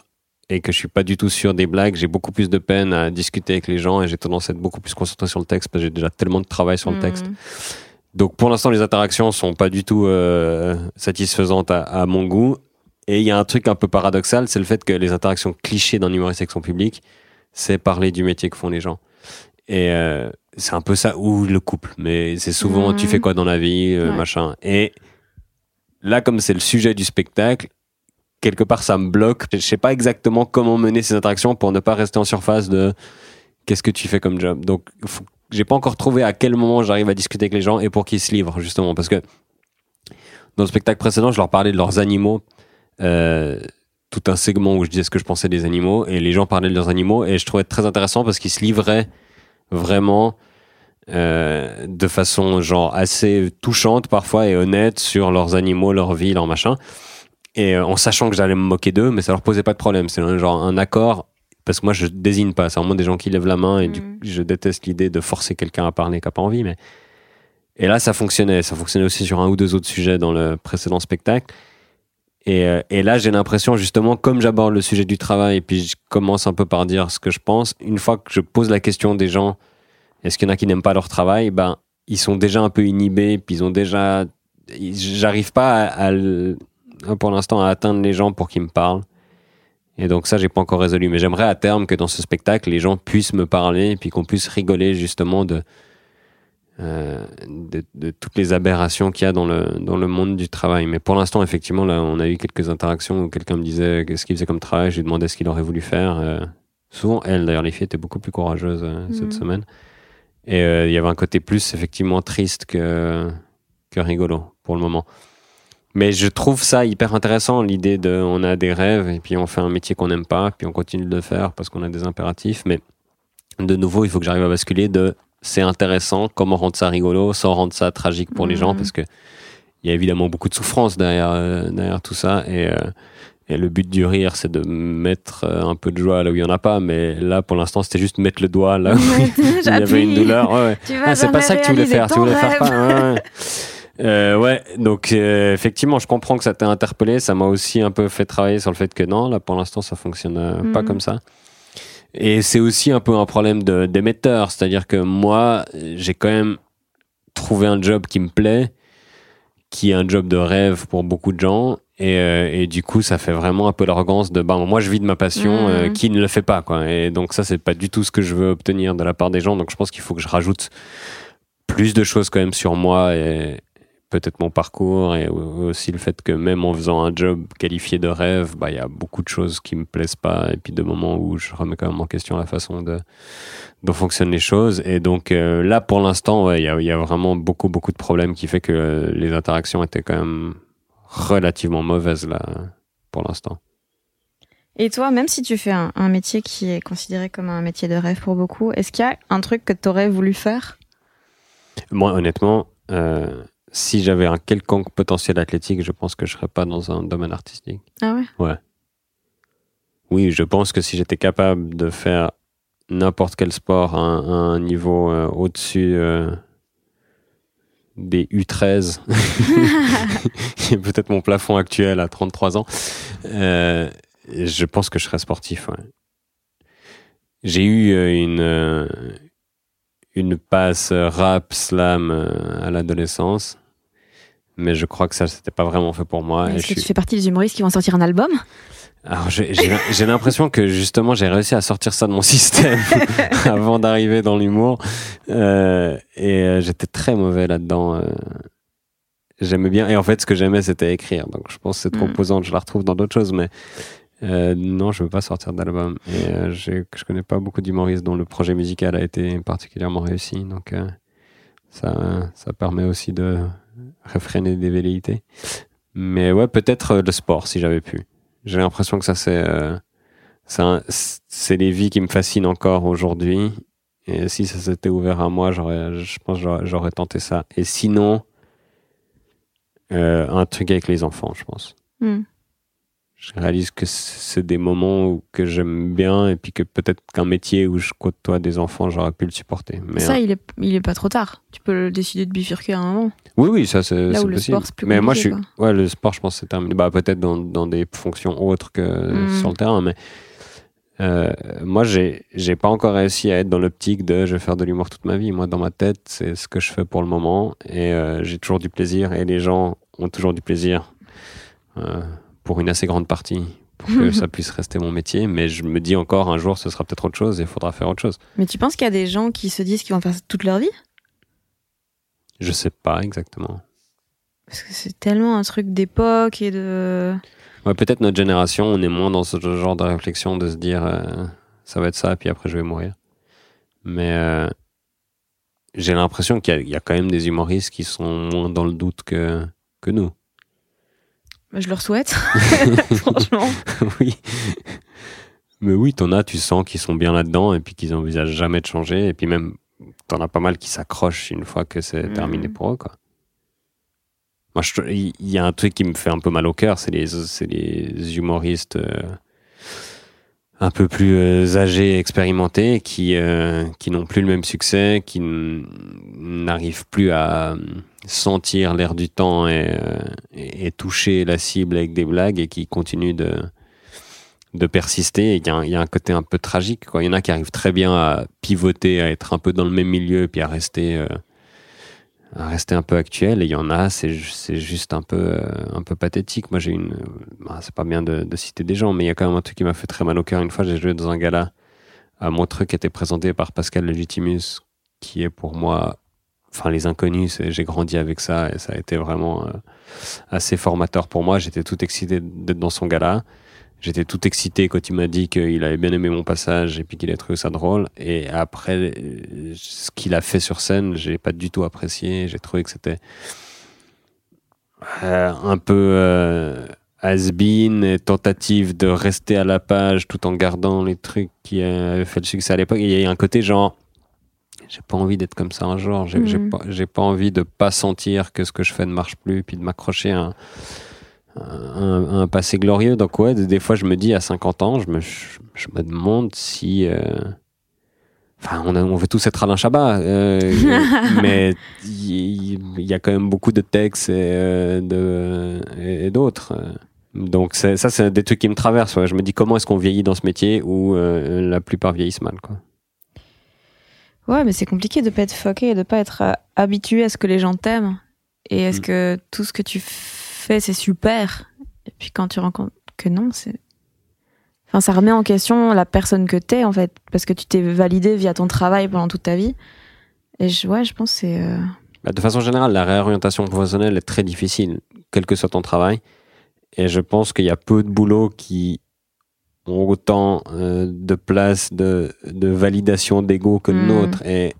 [SPEAKER 2] et que je suis pas du tout sûr des blagues, j'ai beaucoup plus de peine à discuter avec les gens et j'ai tendance à être beaucoup plus concentré sur le texte parce que j'ai déjà tellement de travail sur le mm. texte. Donc pour l'instant, les interactions sont pas du tout euh, satisfaisantes à, à mon goût et il y a un truc un peu paradoxal, c'est le fait que les interactions clichés d'un humoriste avec son public, c'est parler du métier que font les gens. Et euh, c'est un peu ça, ou le couple. Mais c'est souvent, tu fais quoi dans la vie, euh, machin. Et là, comme c'est le sujet du spectacle, quelque part, ça me bloque. Je sais pas exactement comment mener ces interactions pour ne pas rester en surface de qu'est-ce que tu fais comme job. Donc, j'ai pas encore trouvé à quel moment j'arrive à discuter avec les gens et pour qu'ils se livrent, justement. Parce que dans le spectacle précédent, je leur parlais de leurs animaux euh, tout un segment où je disais ce que je pensais des animaux et les gens parlaient de leurs animaux et je trouvais très intéressant parce qu'ils se livraient vraiment euh, de façon genre assez touchante parfois et honnête sur leurs animaux, leur vie, leur machin. Et euh, en sachant que j'allais me moquer d'eux, mais ça leur posait pas de problème. C'est genre un accord parce que moi je désigne pas. C'est vraiment des gens qui lèvent la main et du, mm. je déteste l'idée de forcer quelqu'un à parler qui a pas envie. Mais et là ça fonctionnait. Ça fonctionnait aussi sur un ou deux autres sujets dans le précédent spectacle. Et, euh, et là, j'ai l'impression, justement, comme j'aborde le sujet du travail, et puis je commence un peu par dire ce que je pense, une fois que je pose la question des gens, est-ce qu'il y en a qui n'aiment pas leur travail, ben, ils sont déjà un peu inhibés, puis ils ont déjà. J'arrive pas à, pour l'instant à atteindre les gens pour qu'ils me parlent. Et donc ça, j'ai pas encore résolu. Mais j'aimerais à terme que dans ce spectacle, les gens puissent me parler, et puis qu'on puisse rigoler justement de, euh, de, toutes les aberrations qu'il y a dans le, dans le monde du travail. Mais pour l'instant, effectivement, là, on a eu quelques interactions où quelqu'un me disait ce qu'il faisait comme travail, je lui demandais ce qu'il aurait voulu faire. Euh, souvent, elle, d'ailleurs, les filles étaient beaucoup plus courageuses euh, cette mhm. semaine. Et il y avait un côté plus, effectivement, triste que, que rigolo pour le moment. Mais je trouve ça hyper intéressant, l'idée de on a des rêves et puis on fait un métier qu'on n'aime pas, puis on continue de le faire parce qu'on a des impératifs. Mais de nouveau, il faut que j'arrive à basculer de c'est intéressant, comment rendre ça rigolo sans rendre ça tragique pour les gens, mhm. parce que il y a évidemment beaucoup de souffrance derrière, euh, derrière tout ça. Et, euh, et, le but du rire, c'est de mettre euh, un peu de joie là où il n'y en a pas. Mais là, pour l'instant, c'était juste mettre le doigt là où il y avait une douleur. Ouais, ah, c'est pas ça que tu voulais faire. Tu voulais faire pas. Euh, ouais, donc effectivement, je comprends que ça t'a interpellé. Ça m'a aussi un peu fait travailler sur le fait que non, là pour l'instant, ça fonctionne pas mhm. comme ça. Et c'est aussi un peu un problème d'émetteur, c'est-à-dire que moi, j'ai quand même trouvé un job qui me plaît, qui est un job de rêve pour beaucoup de gens. Et, euh, et du coup, ça fait vraiment un peu l'arrogance de bah, moi, je vis de ma passion, euh, mmh. qui ne le fait pas. Quoi. Et donc, ça, c'est pas du tout ce que je veux obtenir de la part des gens. Donc, je pense qu'il faut que je rajoute plus de choses quand même sur moi et peut-être mon parcours et aussi le fait que même en faisant un job qualifié de rêve, bah il y a beaucoup de choses qui me plaisent pas et puis de moments où je remets quand même en question la façon de dont fonctionnent les choses et donc euh, là pour l'instant il y, a, y, a, vraiment beaucoup beaucoup de problèmes qui fait que les interactions étaient quand même relativement mauvaises là pour l'instant.
[SPEAKER 3] Et toi, même si tu fais un, un, métier qui est considéré comme un métier de rêve pour beaucoup, est-ce qu'il y a un truc que tu aurais voulu faire?
[SPEAKER 2] Moi, honnêtement, euh, si j'avais un quelconque potentiel athlétique, je pense que je serais pas dans un domaine artistique.
[SPEAKER 3] Ah ouais?
[SPEAKER 2] Ouais. Oui, je pense que si j'étais capable de faire n'importe quel sport à un, niveau euh, au-dessus euh, des U13, qui est peut-être mon plafond actuel à 33 ans, euh, je pense que je serais sportif. Ouais. J'ai eu une, une passe rap slam à l'adolescence, mais je crois que ça, c'était pas vraiment fait pour moi.
[SPEAKER 3] Est-ce que tu fais partie des humoristes qui vont sortir un album?
[SPEAKER 2] Alors j'ai l'impression que justement j'ai réussi à sortir ça de mon système avant d'arriver dans l'humour euh, et euh, j'étais très mauvais là-dedans. Euh. J'aimais bien et en fait ce que j'aimais c'était écrire donc je pense que cette mm. composante je la retrouve dans d'autres choses mais euh, non je veux pas sortir d'album et euh, je connais pas beaucoup d'humoristes dont le projet musical a été particulièrement réussi donc ça ça permet aussi de réfréner des velléités mais ouais peut-être le sport si j'avais pu. J'ai l'impression que ça, c'est euh, c'est les vies qui me fascinent encore aujourd'hui. Et si ça s'était ouvert à moi, j'aurais, je pense, j'aurais tenté ça. Et sinon, euh, un truc avec les enfants, je pense. Hmm je réalise que c'est des moments que j'aime bien et puis que peut-être qu'un métier où je côtoie des enfants, j'aurais pu le supporter.
[SPEAKER 3] Mais ça, il, est, il est pas trop tard. Tu peux décider de bifurquer à un moment.
[SPEAKER 2] Oui, oui, ça c'est où le sport, c'est plus Mais moi, je suis. Ouais, le sport, je pense, c'est terminé. Bah, peut-être dans, dans, des fonctions autres que hmm. sur le terrain, mais. Euh, moi, j'ai j'ai pas encore réussi à être dans l'optique de je vais faire de l'humour toute ma vie. Moi, dans ma tête, c'est ce que je fais pour le moment et euh, j'ai toujours du plaisir et les gens ont toujours du plaisir. Euh, pour une assez grande partie pour que ça puisse rester mon métier. Mais je me dis encore, un jour, ce sera peut-être autre chose et il faudra faire autre chose.
[SPEAKER 3] Mais tu penses qu'il y a des gens qui se disent qu'ils vont faire ça toute leur vie?
[SPEAKER 2] Je sais pas exactement.
[SPEAKER 3] Parce que c'est tellement un truc d'époque et de.
[SPEAKER 2] Ouais, peut-être notre génération, on est moins dans ce genre de réflexion de se dire euh, ça va être ça, puis après je vais mourir. Mais euh, j'ai l'impression qu'il y, y, a quand même des humoristes qui sont moins dans le doute que, que nous.
[SPEAKER 3] Bah, je leur souhaite, franchement.
[SPEAKER 2] oui. Mais oui, t'en as, tu sens qu'ils sont bien là-dedans et puis qu'ils envisagent jamais de changer. Et puis même, t'en as pas mal qui s'accrochent une fois que c'est terminé mm. pour eux, quoi. Moi, il y a un truc qui me fait un peu mal au cœur, c'est les, les humoristes euh, un peu plus euh, âgés, expérimentés, qui, euh, qui n'ont plus le même succès, qui n'arrivent plus à sentir l'air du temps et, euh, et, toucher la cible avec des blagues et qui continuent de, de persister. Il y, y, a un côté un peu tragique. Quoi. Il y en a qui arrivent très bien à pivoter, à être un peu dans le même milieu et puis à rester, euh, rester un peu actuel. Et il y en a, c'est, juste un peu, euh, un peu pathétique. Moi, j'ai une. Bah, c'est pas bien de, citer des gens, mais il y a quand même un truc qui m'a fait très mal au cœur. Une fois, j'ai joué dans un gala à Montreux qui était présenté par Pascal Legitimus, qui est pour moi enfin les inconnus, j'ai grandi avec ça et ça a été vraiment euh, assez formateur pour moi. J'étais tout excité d'être dans son gala. J'étais tout excité quand il m'a dit qu'il avait bien aimé mon passage et puis qu'il a trouvé ça drôle. Et après, ce qu'il a fait sur scène, j'ai pas du tout apprécié. J'ai trouvé que c'était euh, un peu euh, has-been et tentative de rester à la page tout en gardant les trucs qui avaient fait le succès à l'époque. Il y a un côté genre j'ai pas envie d'être comme ça un jour. J'ai mm. pas, pas, envie de pas sentir que ce que je fais ne marche plus, puis de m'accrocher à un, un, passé glorieux. Donc ouais, des fois je me dis à 50 ans, je me, je, me demande si... Euh, enfin, on, on, veut tous être Alain Chabat, euh, mais il y, a quand même beaucoup de textes et, euh, et d'autres. Donc ça, c'est des trucs qui me traversent. Je me dis comment est-ce qu'on vieillit dans ce métier où la plupart vieillissent mal. Quoi.
[SPEAKER 3] Ouais, mais c'est compliqué de pas être fucké et de pas être euh, habitué à ce que les gens t'aiment. Et est-ce mm. que tout ce que tu fais, c'est super Et puis quand tu rencontres que non, c'est. Enfin, ça remet en question la personne que t'es, en fait, parce que tu t'es validé via ton travail pendant toute ta vie. Et je, ouais, je pense que c'est. euh,
[SPEAKER 2] Bah, de façon générale, la réorientation professionnelle est très difficile, quel que soit ton travail. Et je pense qu'il y a peu de boulots qui ont autant euh, de place de, de validation d'ego que le
[SPEAKER 3] Mm.
[SPEAKER 2] nôtre. Et,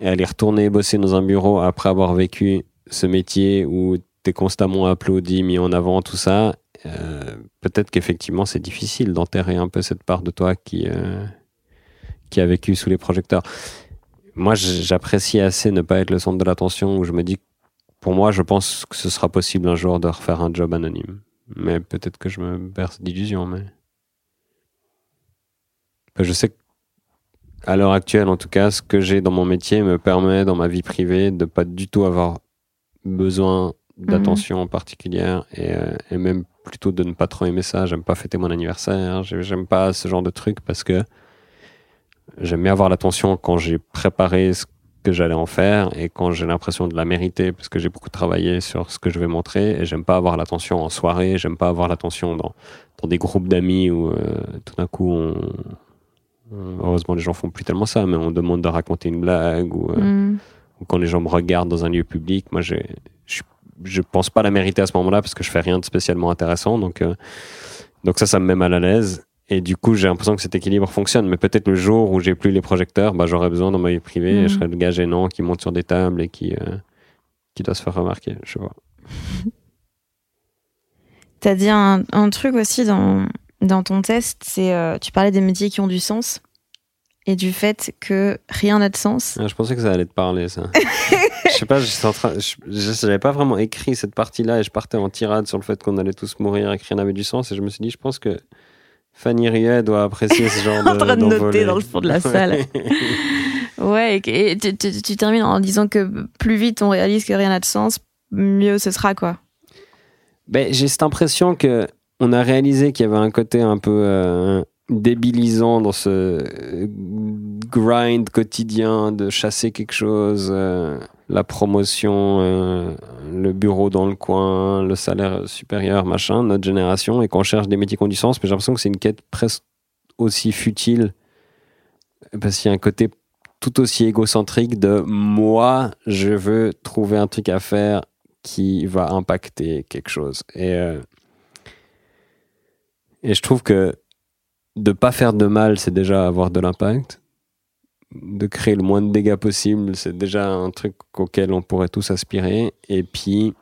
[SPEAKER 2] et aller retourner bosser dans un bureau après avoir vécu ce métier où tu constamment applaudi, mis en avant, tout ça, euh, peut-être qu'effectivement c'est difficile d'enterrer un peu cette part de toi qui, euh, qui a vécu sous les projecteurs moi, j'apprécie assez ne pas être le centre de l'attention où je me dis, pour moi, je pense que ce sera possible un jour de refaire un job anonyme. Mais peut-être que je me berce d'illusions, mais. Je sais qu'à l'heure actuelle, en tout cas, ce que j'ai dans mon métier me permet, dans ma vie privée, de pas du tout avoir besoin d'attention particulière et, euh, et même plutôt de ne pas trop aimer ça. J'aime pas fêter mon anniversaire, j'ai- j'aime pas ce genre de truc parce que j'aime bien avoir l'attention quand j'ai préparé ce que j'allais en faire et quand j'ai l'impression de la mériter parce que j'ai beaucoup travaillé sur ce que je vais montrer et j'aime pas avoir l'attention en soirée, j'aime pas avoir l'attention dans, dans des groupes d'amis où euh, tout d'un coup on, on- heureusement les gens font plus tellement ça mais on demande de raconter une blague ou, euh,
[SPEAKER 3] mm.
[SPEAKER 2] ou quand les gens me regardent dans un lieu public moi j'ai- je pense pas la mériter à ce moment-là parce que je fais rien de spécialement intéressant donc euh, donc ça ça me met mal à l'aise et du coup, j'ai l'impression que cet équilibre fonctionne. Mais peut-être le jour où j'ai plus les projecteurs, bah, j'aurais besoin dans ma vie privée.
[SPEAKER 3] Mhm.
[SPEAKER 2] Et je serais le gars gênant qui monte sur des tables et qui, euh, qui doit se faire remarquer. Je sais pas.
[SPEAKER 3] T'as dit un, un truc aussi dans, dans ton test, c'est euh, tu parlais des métiers qui ont du sens et du fait que rien n'a de sens.
[SPEAKER 2] Ah, je pensais que ça allait te parler, ça. je sais pas, je, j'avais pas vraiment écrit cette partie-là et je partais en tirade sur le fait qu'on allait tous mourir et que rien n'avait du sens. Et je me suis dit, je pense que Fanny Riet doit apprécier ce genre de.
[SPEAKER 3] En train de noter dans le fond de la salle. Ouais, et, que- et tu, tu- tu termines en disant que plus vite on réalise que rien n'a de sens, mieux ce sera quoi.
[SPEAKER 2] Ben, j'ai cette impression que on a réalisé qu'il y avait un côté un peu euh, débilisant dans ce grind quotidien de chasser quelque chose, euh, la promotion, euh, le bureau dans le coin, le salaire supérieur, machin, notre génération, et qu'on cherche des métiers qui ont du sens. Mais j'ai l'impression que c'est une quête presque aussi futile parce qu'il y a un côté tout aussi égocentrique de moi, je veux trouver un truc à faire qui va impacter quelque chose. Et, euh, et je trouve que de pas faire de mal, c'est déjà avoir de l'impact. De créer le moins de dégâts possible, c'est déjà un truc auquel on pourrait tous aspirer. Et puis,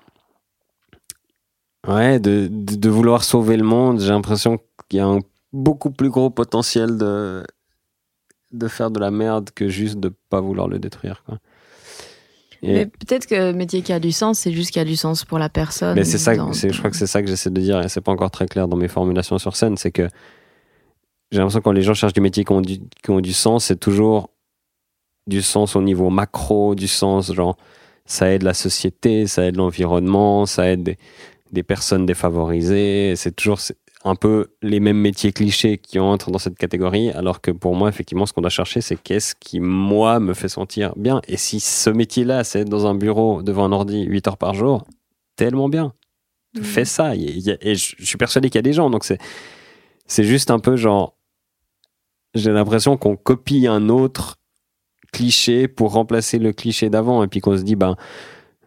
[SPEAKER 2] ouais, de, de, de vouloir sauver le monde, j'ai l'impression qu'il y a un beaucoup plus gros potentiel de, de faire de la merde que juste de pas vouloir le détruire. Quoi. Et-
[SPEAKER 1] Mais peut-être que le métier qui a du sens, c'est juste qu'il y a du sens pour la personne.
[SPEAKER 2] Mais c'est ça,
[SPEAKER 1] dans-
[SPEAKER 2] je crois que c'est ça que j'essaie de dire et c'est pas encore très clair dans mes formulations sur scène, c'est que j'ai l'impression que quand les gens cherchent du métier qui ont du, qui ont du sens, c'est toujours du sens au niveau macro, du sens genre ça aide la société, ça aide l'environnement, ça aide des, des personnes défavorisées, c'est toujours un peu les mêmes métiers clichés qui entrent dans cette catégorie, alors que pour moi, effectivement, ce qu'on doit chercher, c'est qu'est-ce qui, moi, me fait sentir bien. Et si ce métier-là, c'est être dans un bureau devant un ordi 8 heures par jour, tellement bien. Fais ça. A- et je, suis persuadé qu'il y a des gens. Donc c'est juste un peu genre, j'ai l'impression qu'on copie un autre cliché pour remplacer le cliché d'avant. Et puis qu'on se dit, ben,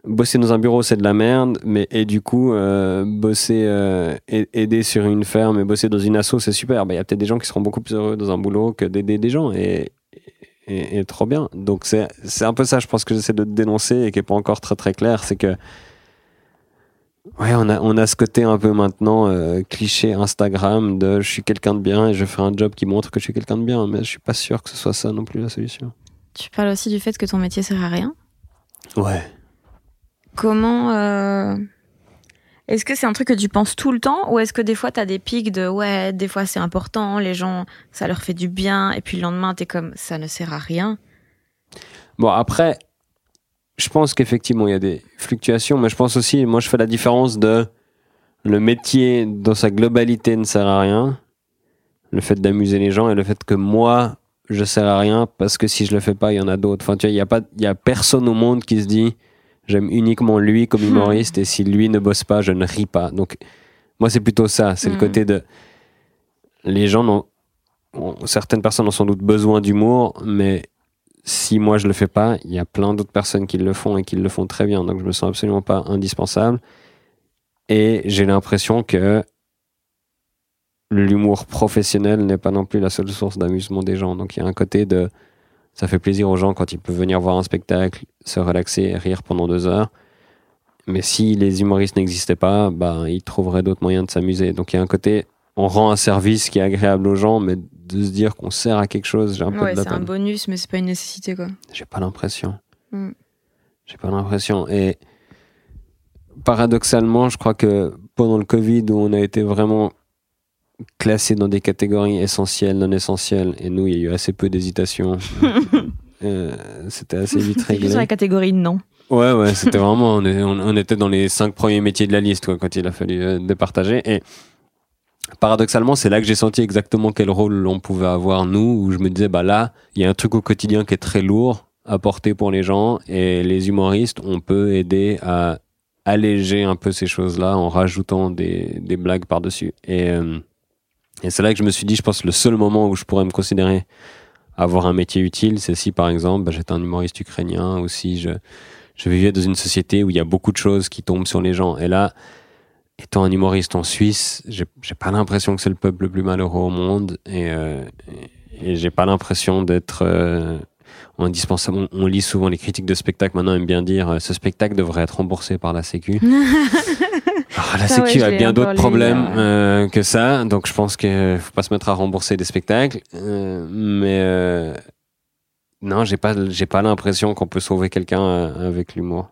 [SPEAKER 2] bosser dans un bureau, c'est de la merde. Mais, et du coup, euh, bosser, euh, aider sur une ferme et bosser dans une asso, c'est super. Ben, Il y a peut-être des gens qui seront beaucoup plus heureux dans un boulot que d'aider des gens. Et, et, trop bien. Donc c'est, un peu ça, je pense, que j'essaie de dénoncer et qui n'est pas encore très très clair. C'est que Ouais, on a, on a ce côté un peu maintenant euh, cliché Instagram de je suis quelqu'un de bien et je fais un job qui montre que je suis quelqu'un de bien, mais je suis pas sûr que ce soit ça non plus la solution.
[SPEAKER 3] Tu parles aussi du fait que ton métier sert à rien?
[SPEAKER 2] Ouais.
[SPEAKER 3] Comment. euh, Est-ce que c'est un truc que tu penses tout le temps ou est-ce que des fois t'as des pics de ouais, des fois c'est important, les gens, ça leur fait du bien et puis le lendemain t'es comme ça ne sert à rien?
[SPEAKER 2] Bon, après, je pense qu'effectivement il y a des fluctuations, mais je pense aussi, moi je fais la différence de le métier dans sa globalité ne sert à rien, le fait d'amuser les gens et le fait que moi je sers à rien parce que si je le fais pas, il y en a d'autres. Enfin, tu vois, il y a pas, il y a personne au monde qui se dit j'aime uniquement lui comme humoriste et si lui ne bosse pas, je ne ris pas. Donc, moi c'est plutôt ça, c'est le
[SPEAKER 3] Mhm.
[SPEAKER 2] côté de les gens n'ont ont- certaines personnes ont sans doute besoin d'humour, mais si moi je le fais pas, il y a plein d'autres personnes qui le font et qui le font très bien. Donc je me sens absolument pas indispensable. Et j'ai l'impression que l'humour professionnel n'est pas non plus la seule source d'amusement des gens. Donc il y a un côté de ça fait plaisir aux gens quand ils peuvent venir voir un spectacle, se relaxer, rire pendant deux heures. Mais si les humoristes n'existaient pas, bah, ils trouveraient d'autres moyens de s'amuser. Donc il y a un côté, on rend un service qui est agréable aux gens, mais de se dire qu'on sert à quelque chose, j'ai un peu
[SPEAKER 3] Ouais,
[SPEAKER 2] de la
[SPEAKER 3] c'est un bonus, mais c'est pas une nécessité, quoi.
[SPEAKER 2] J'ai pas l'impression.
[SPEAKER 3] Mm.
[SPEAKER 2] J'ai pas l'impression. Et paradoxalement, je crois que pendant le Covid, où on a été vraiment classé dans des catégories essentielles, non essentielles, et nous, il y a eu assez peu d'hésitation. Euh, C'était assez vite réglé.
[SPEAKER 3] dans la catégorie non.
[SPEAKER 2] Ouais, ouais, c'était vraiment. On, est- on- on était dans les cinq premiers métiers de la liste quoi, quand il a fallu euh, départager. Et paradoxalement, c'est là que j'ai senti exactement quel rôle on pouvait avoir, nous, où je me disais, bah là, il y a un truc au quotidien qui est très lourd à porter pour les gens. Et les humoristes, on peut aider à alléger un peu ces choses-là en rajoutant des, blagues par-dessus. Et, euh, et c'est là que je me suis dit, je pense, le seul moment où je pourrais me considérer avoir un métier utile, c'est si par exemple bah, j'étais un humoriste ukrainien ou si je, je vivais dans une société où il y a beaucoup de choses qui tombent sur les gens. Et là, étant un humoriste en Suisse, j'ai pas l'impression que c'est le peuple le plus malheureux au monde et, euh, et, et j'ai pas l'impression d'être euh, indispensable. On, on lit souvent les critiques de spectacle maintenant aiment bien dire euh, ce spectacle devrait être remboursé par la Sécu. La
[SPEAKER 3] Ça,
[SPEAKER 2] Sécu a bien d'autres problèmes
[SPEAKER 3] ouais.
[SPEAKER 2] euh, que ça, donc je pense qu'il faut pas se mettre à rembourser des spectacles. Euh, mais euh, non, j'ai pas, j'ai pas l'impression qu'on peut sauver quelqu'un avec l'humour.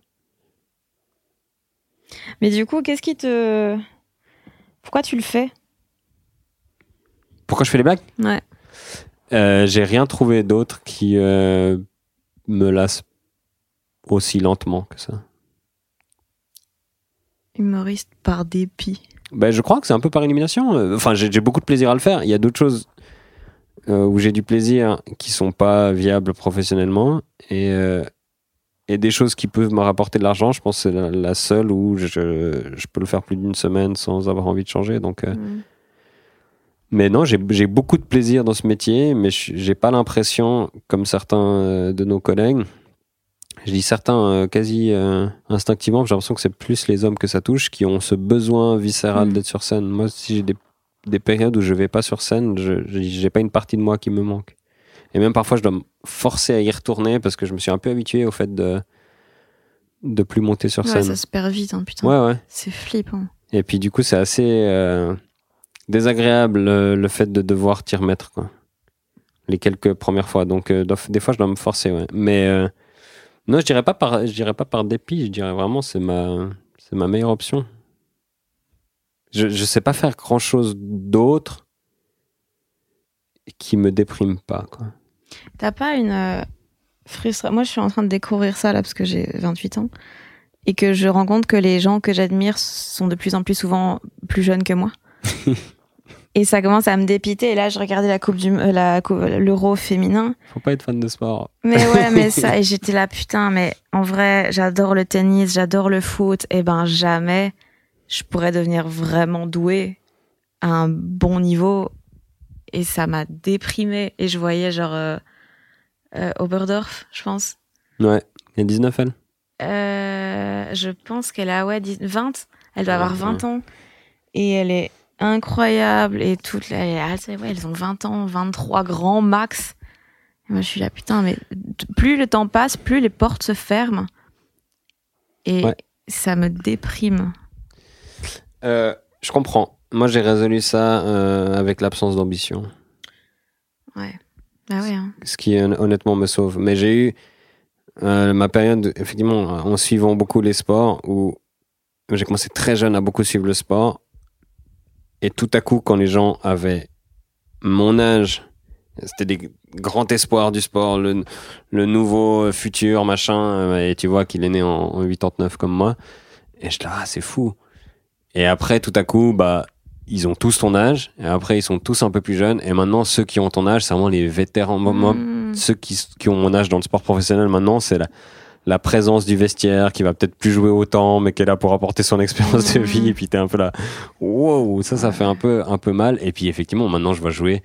[SPEAKER 3] Mais du coup, qu'est-ce qui te. Pourquoi tu le fais?
[SPEAKER 2] Pourquoi je fais les blagues?
[SPEAKER 3] Ouais.
[SPEAKER 2] Euh, J'ai rien trouvé d'autre qui euh, me lasse aussi lentement que ça.
[SPEAKER 3] Humoriste par dépit.
[SPEAKER 2] Ben, je crois que c'est un peu par élimination. Enfin, j'ai j'ai beaucoup de plaisir à le faire. Il y a d'autres choses euh, où j'ai du plaisir qui sont pas viables professionnellement et, euh, et des choses qui peuvent me rapporter de l'argent. Je pense que c'est la, la seule où je, je peux le faire plus d'une semaine sans avoir envie de changer. Donc, euh,
[SPEAKER 3] Mm.
[SPEAKER 2] mais non, j'ai beaucoup de plaisir dans ce métier, mais je- j'ai pas l'impression, comme certains euh, de nos collègues, je dis certains euh, quasi euh, instinctivement, j'ai l'impression que c'est plus les hommes que ça touche qui ont ce besoin viscéral
[SPEAKER 3] Mm.
[SPEAKER 2] d'être sur scène. Moi, si j'ai des, des périodes où je vais pas sur scène, je je- j'ai pas une partie de moi qui me manque. Et même parfois, je dois me forcer à y retourner parce que je me suis un peu habitué au fait de de plus monter sur
[SPEAKER 3] Ouais,
[SPEAKER 2] scène.
[SPEAKER 3] ça se perd vite, hein, putain.
[SPEAKER 2] Ouais, ouais.
[SPEAKER 3] C'est flippant.
[SPEAKER 2] Et puis du coup, c'est assez euh, désagréable euh, le fait de devoir t'y remettre, quoi. Les quelques premières fois. Donc, euh, des fois, je dois me forcer, ouais. Mais euh, non, je dirais pas par, je dirais pas par dépit. Je dirais vraiment, c'est ma, c'est ma meilleure option. Je, je sais pas faire grand chose d'autre qui me déprime pas, quoi.
[SPEAKER 3] T'as pas une euh, frustration Moi, je suis en train de découvrir ça là parce que j'ai 28 ans et que je rends compte que les gens que j'admire sont de plus en plus souvent plus jeunes que moi. et ça commence à me dépiter. Et là, je regardais la coupe du, euh, la l'euro féminin.
[SPEAKER 2] Faut pas être fan de sport.
[SPEAKER 3] Mais ouais, mais ça, et j'étais là, putain, mais en vrai, j'adore le tennis, j'adore le foot. Et ben, jamais je pourrais devenir vraiment douée à un bon niveau. Et ça m'a déprimée. Et je voyais genre euh, euh, Oberdorf, je pense.
[SPEAKER 2] Ouais. Il y a 19 elle?
[SPEAKER 3] Euh, je pense qu'elle a ouais, 10 20. Elle doit
[SPEAKER 2] Ouais,
[SPEAKER 3] avoir 20 ans. Et elle est incroyable. Et toutes les, ouais, elles ont 20 ans, 23 grands max. Et moi, je suis là, putain, mais plus le temps passe, plus les portes se ferment. Et ça me déprime.
[SPEAKER 2] Euh, je comprends. Moi, j'ai résolu ça euh, avec l'absence d'ambition.
[SPEAKER 3] Ouais. Ah ouais. hein.
[SPEAKER 2] ce qui hon- honnêtement me sauve. Mais j'ai eu euh, ma période, effectivement, en suivant beaucoup les sports, où j'ai commencé très jeune à beaucoup suivre le sport. Et tout à coup, quand les gens avaient mon âge, c'était des grands espoirs du sport, le, le nouveau futur, machin, euh, et tu vois qu'il est né en, en 89 comme moi. Et je dis, ah, c'est fou. Et après, tout à coup, bah, ils ont tous ton âge, et après, ils sont tous un peu plus jeunes, et maintenant, ceux qui ont ton âge, c'est vraiment les vétérans. Moi, moi,
[SPEAKER 3] Mm.
[SPEAKER 2] ceux qui, qui ont mon âge dans le sport professionnel maintenant, c'est la, la présence du vestiaire qui va peut-être plus jouer autant, mais qui est là pour apporter son expérience de vie. Et puis t'es un peu là, wow, ça, ça fait un peu, un peu mal. Et puis effectivement, maintenant, je vois jouer.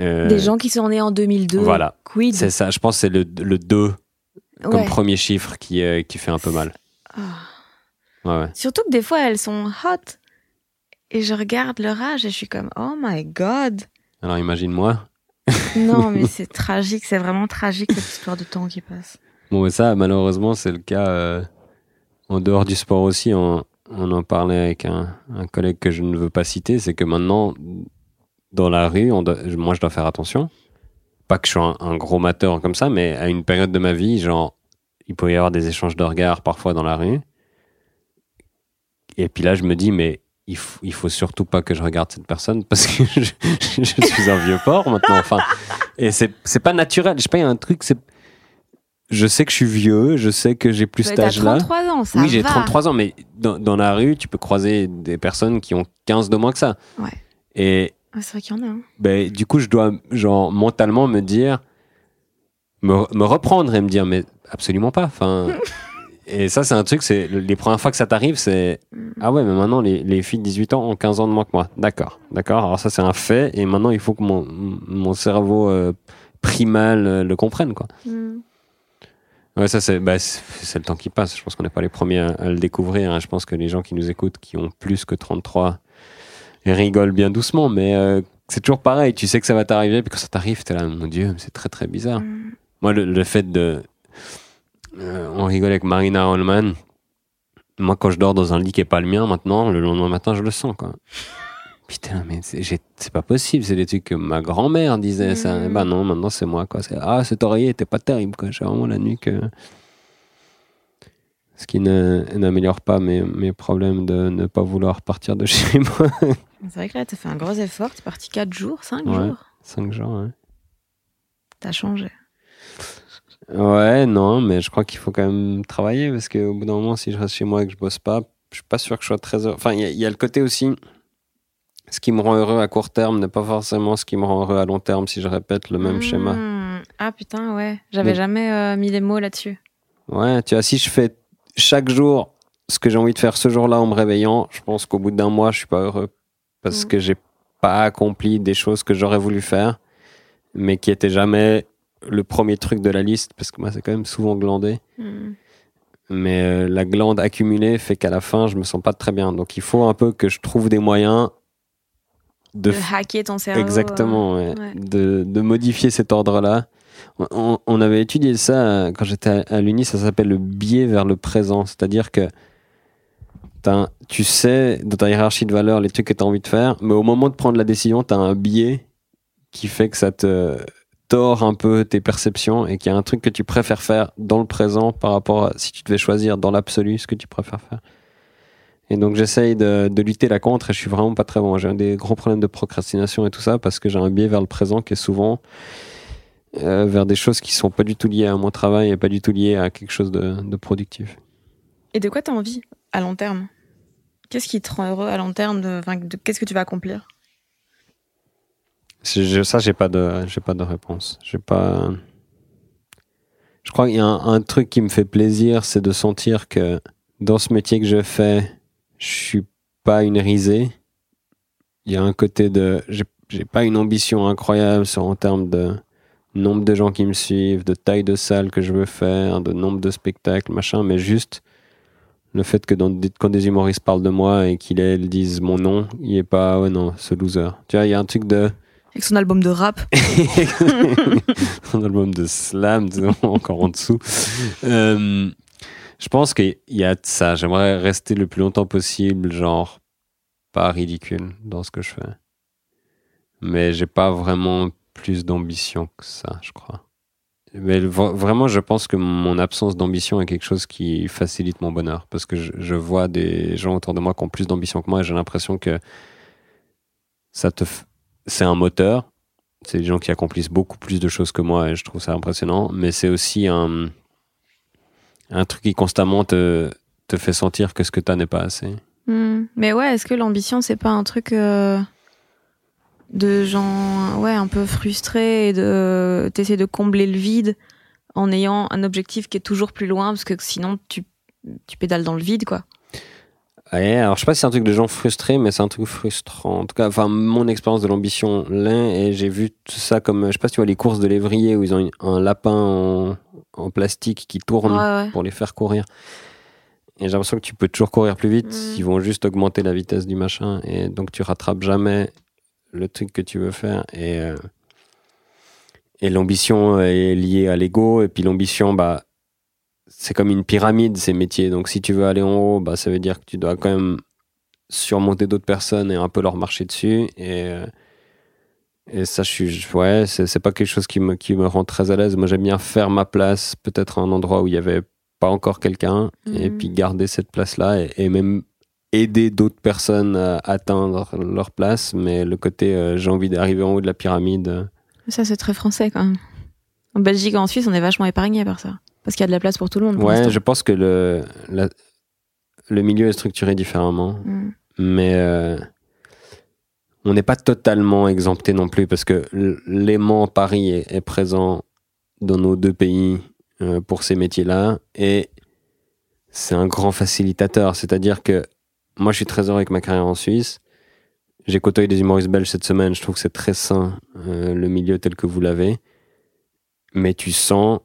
[SPEAKER 2] euh,
[SPEAKER 3] Des gens qui sont nés en 2002.
[SPEAKER 2] Voilà.
[SPEAKER 3] Quid?
[SPEAKER 2] C'est ça, je pense que c'est le, le 2 comme
[SPEAKER 3] Ouais.
[SPEAKER 2] premier chiffre qui, euh, qui fait un peu mal.
[SPEAKER 3] Ah.
[SPEAKER 2] Ouais, ouais.
[SPEAKER 3] Surtout que des fois, elles sont hot. Et je regarde leur âge et je suis comme, oh my god.
[SPEAKER 2] Alors imagine-moi.
[SPEAKER 3] Non, mais c'est tragique, c'est vraiment tragique cette histoire de temps qui passe.
[SPEAKER 2] Bon, mais ça, malheureusement, c'est le cas euh, en dehors du sport aussi. On, on en parlait avec un, un collègue que je ne veux pas citer. C'est que maintenant, dans la rue, on doit- moi, je dois faire attention. Pas que je sois un, un gros mateur comme ça, mais à une période de ma vie, genre, il peut y avoir des échanges de regards parfois dans la rue. Et puis là, je me dis, mais il, faut- il faut surtout pas que je regarde cette personne parce que je, je suis un vieux porc maintenant. Enfin, et c'est c'est pas naturel. Je sais pas, il y a un truc, c'est. Je sais que je suis vieux, je sais que j'ai plus
[SPEAKER 3] Ouais,
[SPEAKER 2] cet âge-là.
[SPEAKER 3] 33 ans, ça
[SPEAKER 2] Oui, j'ai
[SPEAKER 3] va.
[SPEAKER 2] 33 ans, mais dans, dans la rue, tu peux croiser des personnes qui ont 15 de moins que ça.
[SPEAKER 3] Ouais.
[SPEAKER 2] Et
[SPEAKER 3] c'est vrai qu'il y en a. hein.
[SPEAKER 2] ben, du coup, je dois, genre, mentalement me dire, me, me reprendre et me dire, mais absolument pas. Enfin, et ça, c'est un truc, c'est les premières fois que ça t'arrive, c'est ah ouais, mais maintenant, les, les filles de 18 ans ont 15 ans de moins que moi. D'accord, d'accord. Alors, ça, c'est un fait, et maintenant, il faut que mon, mon cerveau euh, primal euh, le comprenne, quoi.
[SPEAKER 3] Mm.
[SPEAKER 2] Ouais, ça, c'est bah, le temps qui passe. Je pense qu'on n'est pas les premiers à, à le découvrir. hein. Je pense que les gens qui nous écoutent, qui ont plus que 33, rigolent bien doucement. Mais euh, c'est toujours pareil. Tu sais que ça va t'arriver. Puis quand ça t'arrive, t'es là, mon Dieu, c'est très très bizarre.
[SPEAKER 3] Mm.
[SPEAKER 2] Moi, le, le fait de. Euh, on rigole avec Marina Holman. Moi, quand je dors dans un lit qui n'est pas le mien, maintenant, le lendemain matin, je le sens. Quoi. Putain, mais c'est pas possible. C'est des trucs que ma grand-mère disait. Ça.
[SPEAKER 3] Mhm.
[SPEAKER 2] Bah non, maintenant, c'est moi. Quoi. Ah, cet oreiller était pas terrible. Quoi. J'ai vraiment la nuque. euh, Ce qui n'améliore pas mes, mes problèmes de ne pas vouloir partir de chez moi.
[SPEAKER 3] C'est vrai que là, t'as fait un gros effort. T'es parti 4 jours, 5
[SPEAKER 2] Ouais.
[SPEAKER 3] jours.
[SPEAKER 2] Cinq jours, ouais.
[SPEAKER 3] T'as changé.
[SPEAKER 2] Ouais, non, mais je crois qu'il faut quand même travailler parce qu'au bout d'un moment, si je reste chez moi et que je bosse pas, je suis pas sûr que je sois très heureux. Enfin, il y, a- il y a le côté aussi. Ce qui me rend heureux à court terme n'est pas forcément ce qui me rend heureux à long terme si je répète le même schéma.
[SPEAKER 3] Ah putain, ouais. J'avais
[SPEAKER 2] Mais-
[SPEAKER 3] jamais euh, mis les mots là-dessus.
[SPEAKER 2] Ouais, tu vois, si je fais chaque jour ce que j'ai envie de faire ce jour-là en me réveillant, je pense qu'au bout d'un mois, je suis pas heureux parce
[SPEAKER 3] Mm.
[SPEAKER 2] que j'ai pas accompli des choses que j'aurais voulu faire, mais qui étaient jamais le premier truc de la liste parce que moi, c'est quand même souvent glandé.
[SPEAKER 3] Mm.
[SPEAKER 2] Mais euh, la glande accumulée fait qu'à la fin, je me sens pas très bien. Donc il faut un peu que je trouve des moyens de,
[SPEAKER 3] De hacker ton cerveau.
[SPEAKER 2] exactement ouais,
[SPEAKER 3] ouais.
[SPEAKER 2] De, de modifier cet ordre-là. On- avait étudié ça euh, quand j'étais à, à l'Uni, ça s'appelle le biais vers le présent. C'est-à-dire que un- tu sais dans ta hiérarchie de valeurs les trucs que tu as envie de faire, mais au moment de prendre la décision, tu as un biais qui fait que ça te tord un peu tes perceptions et qu'il y a un truc que tu préfères faire dans le présent par rapport à si tu devais choisir dans l'absolu ce que tu préfères faire. Et donc j'essaye de, de lutter là contre et je suis vraiment pas très bon. J'ai des gros problèmes de procrastination et tout ça parce que j'ai un biais vers le présent qui est souvent euh, vers des choses qui sont pas du tout liées à mon travail et pas du tout liées à quelque chose de, de productif.
[SPEAKER 3] Et de quoi t'as envie à long terme? Qu'est-ce qui te rend heureux à long terme de, de- Qu'est-ce que tu vas accomplir?
[SPEAKER 2] Ça, j'ai pas de, j'ai pas de réponse. J'ai pas. Je crois qu'il y a un, truc qui me fait plaisir, c'est de sentir que dans ce métier que je fais, je suis pas une risée. Il y a un côté de, j'ai pas une ambition incroyable en termes de nombre de gens qui me suivent, de taille de salle que je veux faire, de nombre de spectacles, machin, mais juste le fait que quand des humoristes parlent de moi et qu'ils disent mon nom, il est pas, ouais non, ce loser. Tu vois, il y a un truc de
[SPEAKER 3] Avec son album de rap.
[SPEAKER 2] un album de slam, encore en dessous. Euh, je pense qu'il y a de ça. J'aimerais rester le plus longtemps possible, genre, pas ridicule dans ce que je fais. Mais j'ai pas vraiment plus d'ambition que ça, je crois. Mais vraiment, je pense que mon absence d'ambition est quelque chose qui facilite mon bonheur. Parce que je, vois des gens autour de moi qui ont plus d'ambition que moi et j'ai l'impression que ça te, c'est un moteur. C'est des gens qui accomplissent beaucoup plus de choses que moi et je trouve ça impressionnant. Mais c'est aussi un, truc qui constamment te, fait sentir que ce que tu as n'est pas assez.
[SPEAKER 3] Hmm. Mais ouais, est-ce que l'ambition, c'est pas un truc euh, de gens ouais, un peu frustrés et de t'essaies de combler le vide en ayant un objectif qui est toujours plus loin, parce que sinon tu, tu pédales dans le vide, quoi.
[SPEAKER 2] Ouais, alors je sais pas si c'est un truc de gens frustrés, mais c'est un truc frustrant. En tout cas, enfin, mon expérience de l'ambition, l'un, et j'ai vu tout ça comme, je sais pas si tu vois les courses de lévrier où ils ont un lapin en, en plastique qui tourne
[SPEAKER 3] Ouais, ouais.
[SPEAKER 2] pour les faire courir. Et j'ai l'impression que tu peux toujours courir plus vite,
[SPEAKER 3] Mm.
[SPEAKER 2] ils vont juste augmenter la vitesse du machin, et donc tu rattrapes jamais le truc que tu veux faire. Et, euh, et l'ambition est liée à l'ego, et puis l'ambition, bah, c'est comme une pyramide, ces métiers. Donc si tu veux aller en haut, bah, ça veut dire que tu dois quand même surmonter d'autres personnes et un peu leur marcher dessus. Et, euh, et ça, je suis, ouais, c'est pas quelque chose qui me, qui me rend très à l'aise. Moi, j'aime bien faire ma place, peut-être à un endroit où il y avait pas encore quelqu'un, et
[SPEAKER 3] Mhm.
[SPEAKER 2] puis garder cette place-là et, et même aider d'autres personnes à atteindre leur place. Mais le côté, euh, j'ai envie d'arriver en haut de la pyramide. euh,
[SPEAKER 3] Ça, c'est très français, quand même. En Belgique et en Suisse, on est vachement épargné par ça. Parce qu'il y a de la place pour tout le monde.
[SPEAKER 2] Ouais, je pense que le, la- le milieu est structuré différemment.
[SPEAKER 3] Mm.
[SPEAKER 2] mais euh, on n'est pas totalement exempté non plus parce que l'aimant Paris est, est présent dans nos deux pays euh, pour ces métiers-là et c'est un grand facilitateur. C'est-à-dire que moi, je suis très heureux avec ma carrière en Suisse. J'ai côtoyé des humoristes belges cette semaine. Je trouve que c'est très sain euh, le milieu tel que vous l'avez. Mais tu sens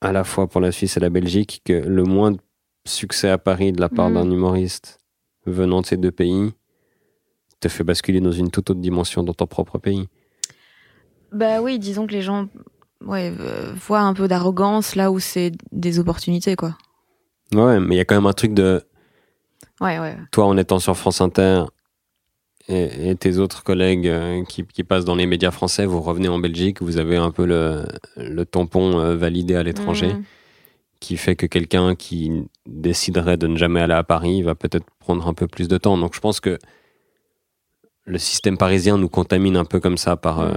[SPEAKER 2] à la fois pour la Suisse et la Belgique que le moins de succès à Paris de la part
[SPEAKER 3] Mhm.
[SPEAKER 2] d'un humoriste venant de ces deux pays te fait basculer dans une toute autre dimension dans ton propre pays.
[SPEAKER 3] Bah oui, disons que les gens ouais, voient un peu d'arrogance là où c'est des opportunités, quoi.
[SPEAKER 2] Ouais, mais il y a quand même un truc de
[SPEAKER 3] Ouais, ouais.
[SPEAKER 2] toi en étant sur France Inter et, et tes autres collègues euh, qui, qui passent dans les médias français, vous revenez en Belgique, vous avez un peu le, le tampon euh, validé à l'étranger
[SPEAKER 3] Mm.
[SPEAKER 2] qui fait que quelqu'un qui déciderait de ne jamais aller à Paris va peut-être prendre un peu plus de temps. Donc je pense que le système parisien nous contamine un peu comme ça par, euh,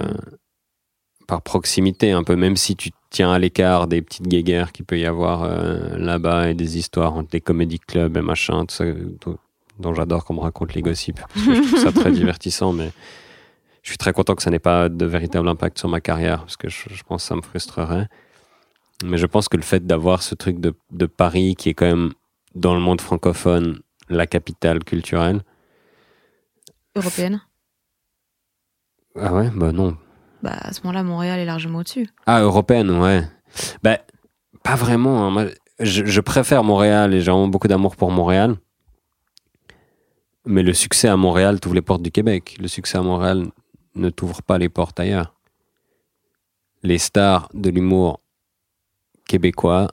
[SPEAKER 2] par proximité, un peu, même si tu tiens à l'écart des petites guéguerres qu'il peut y avoir euh, là-bas et des histoires entre les comédie clubs et machin, tout ça, tout- dont j'adore qu'on me raconte les gossips, parce que je trouve ça très divertissant, mais je suis très content que ça n'ait pas de véritable impact sur ma carrière, parce que je, je pense que ça me frustrerait. Mais je pense que le fait d'avoir ce truc de, de Paris, qui est quand même, dans le monde francophone, la capitale culturelle.
[SPEAKER 3] Européenne.
[SPEAKER 2] Ah ouais, bah non.
[SPEAKER 3] Bah à ce moment-là, Montréal est largement au-dessus.
[SPEAKER 2] Ah, européenne, ouais. Bah, pas vraiment. hein. Moi, je, je préfère Montréal et j'ai vraiment beaucoup d'amour pour Montréal. Mais le succès à Montréal t'ouvre les portes du Québec. Le succès à Montréal ne t'ouvre pas les portes ailleurs. Les stars de l'humour québécois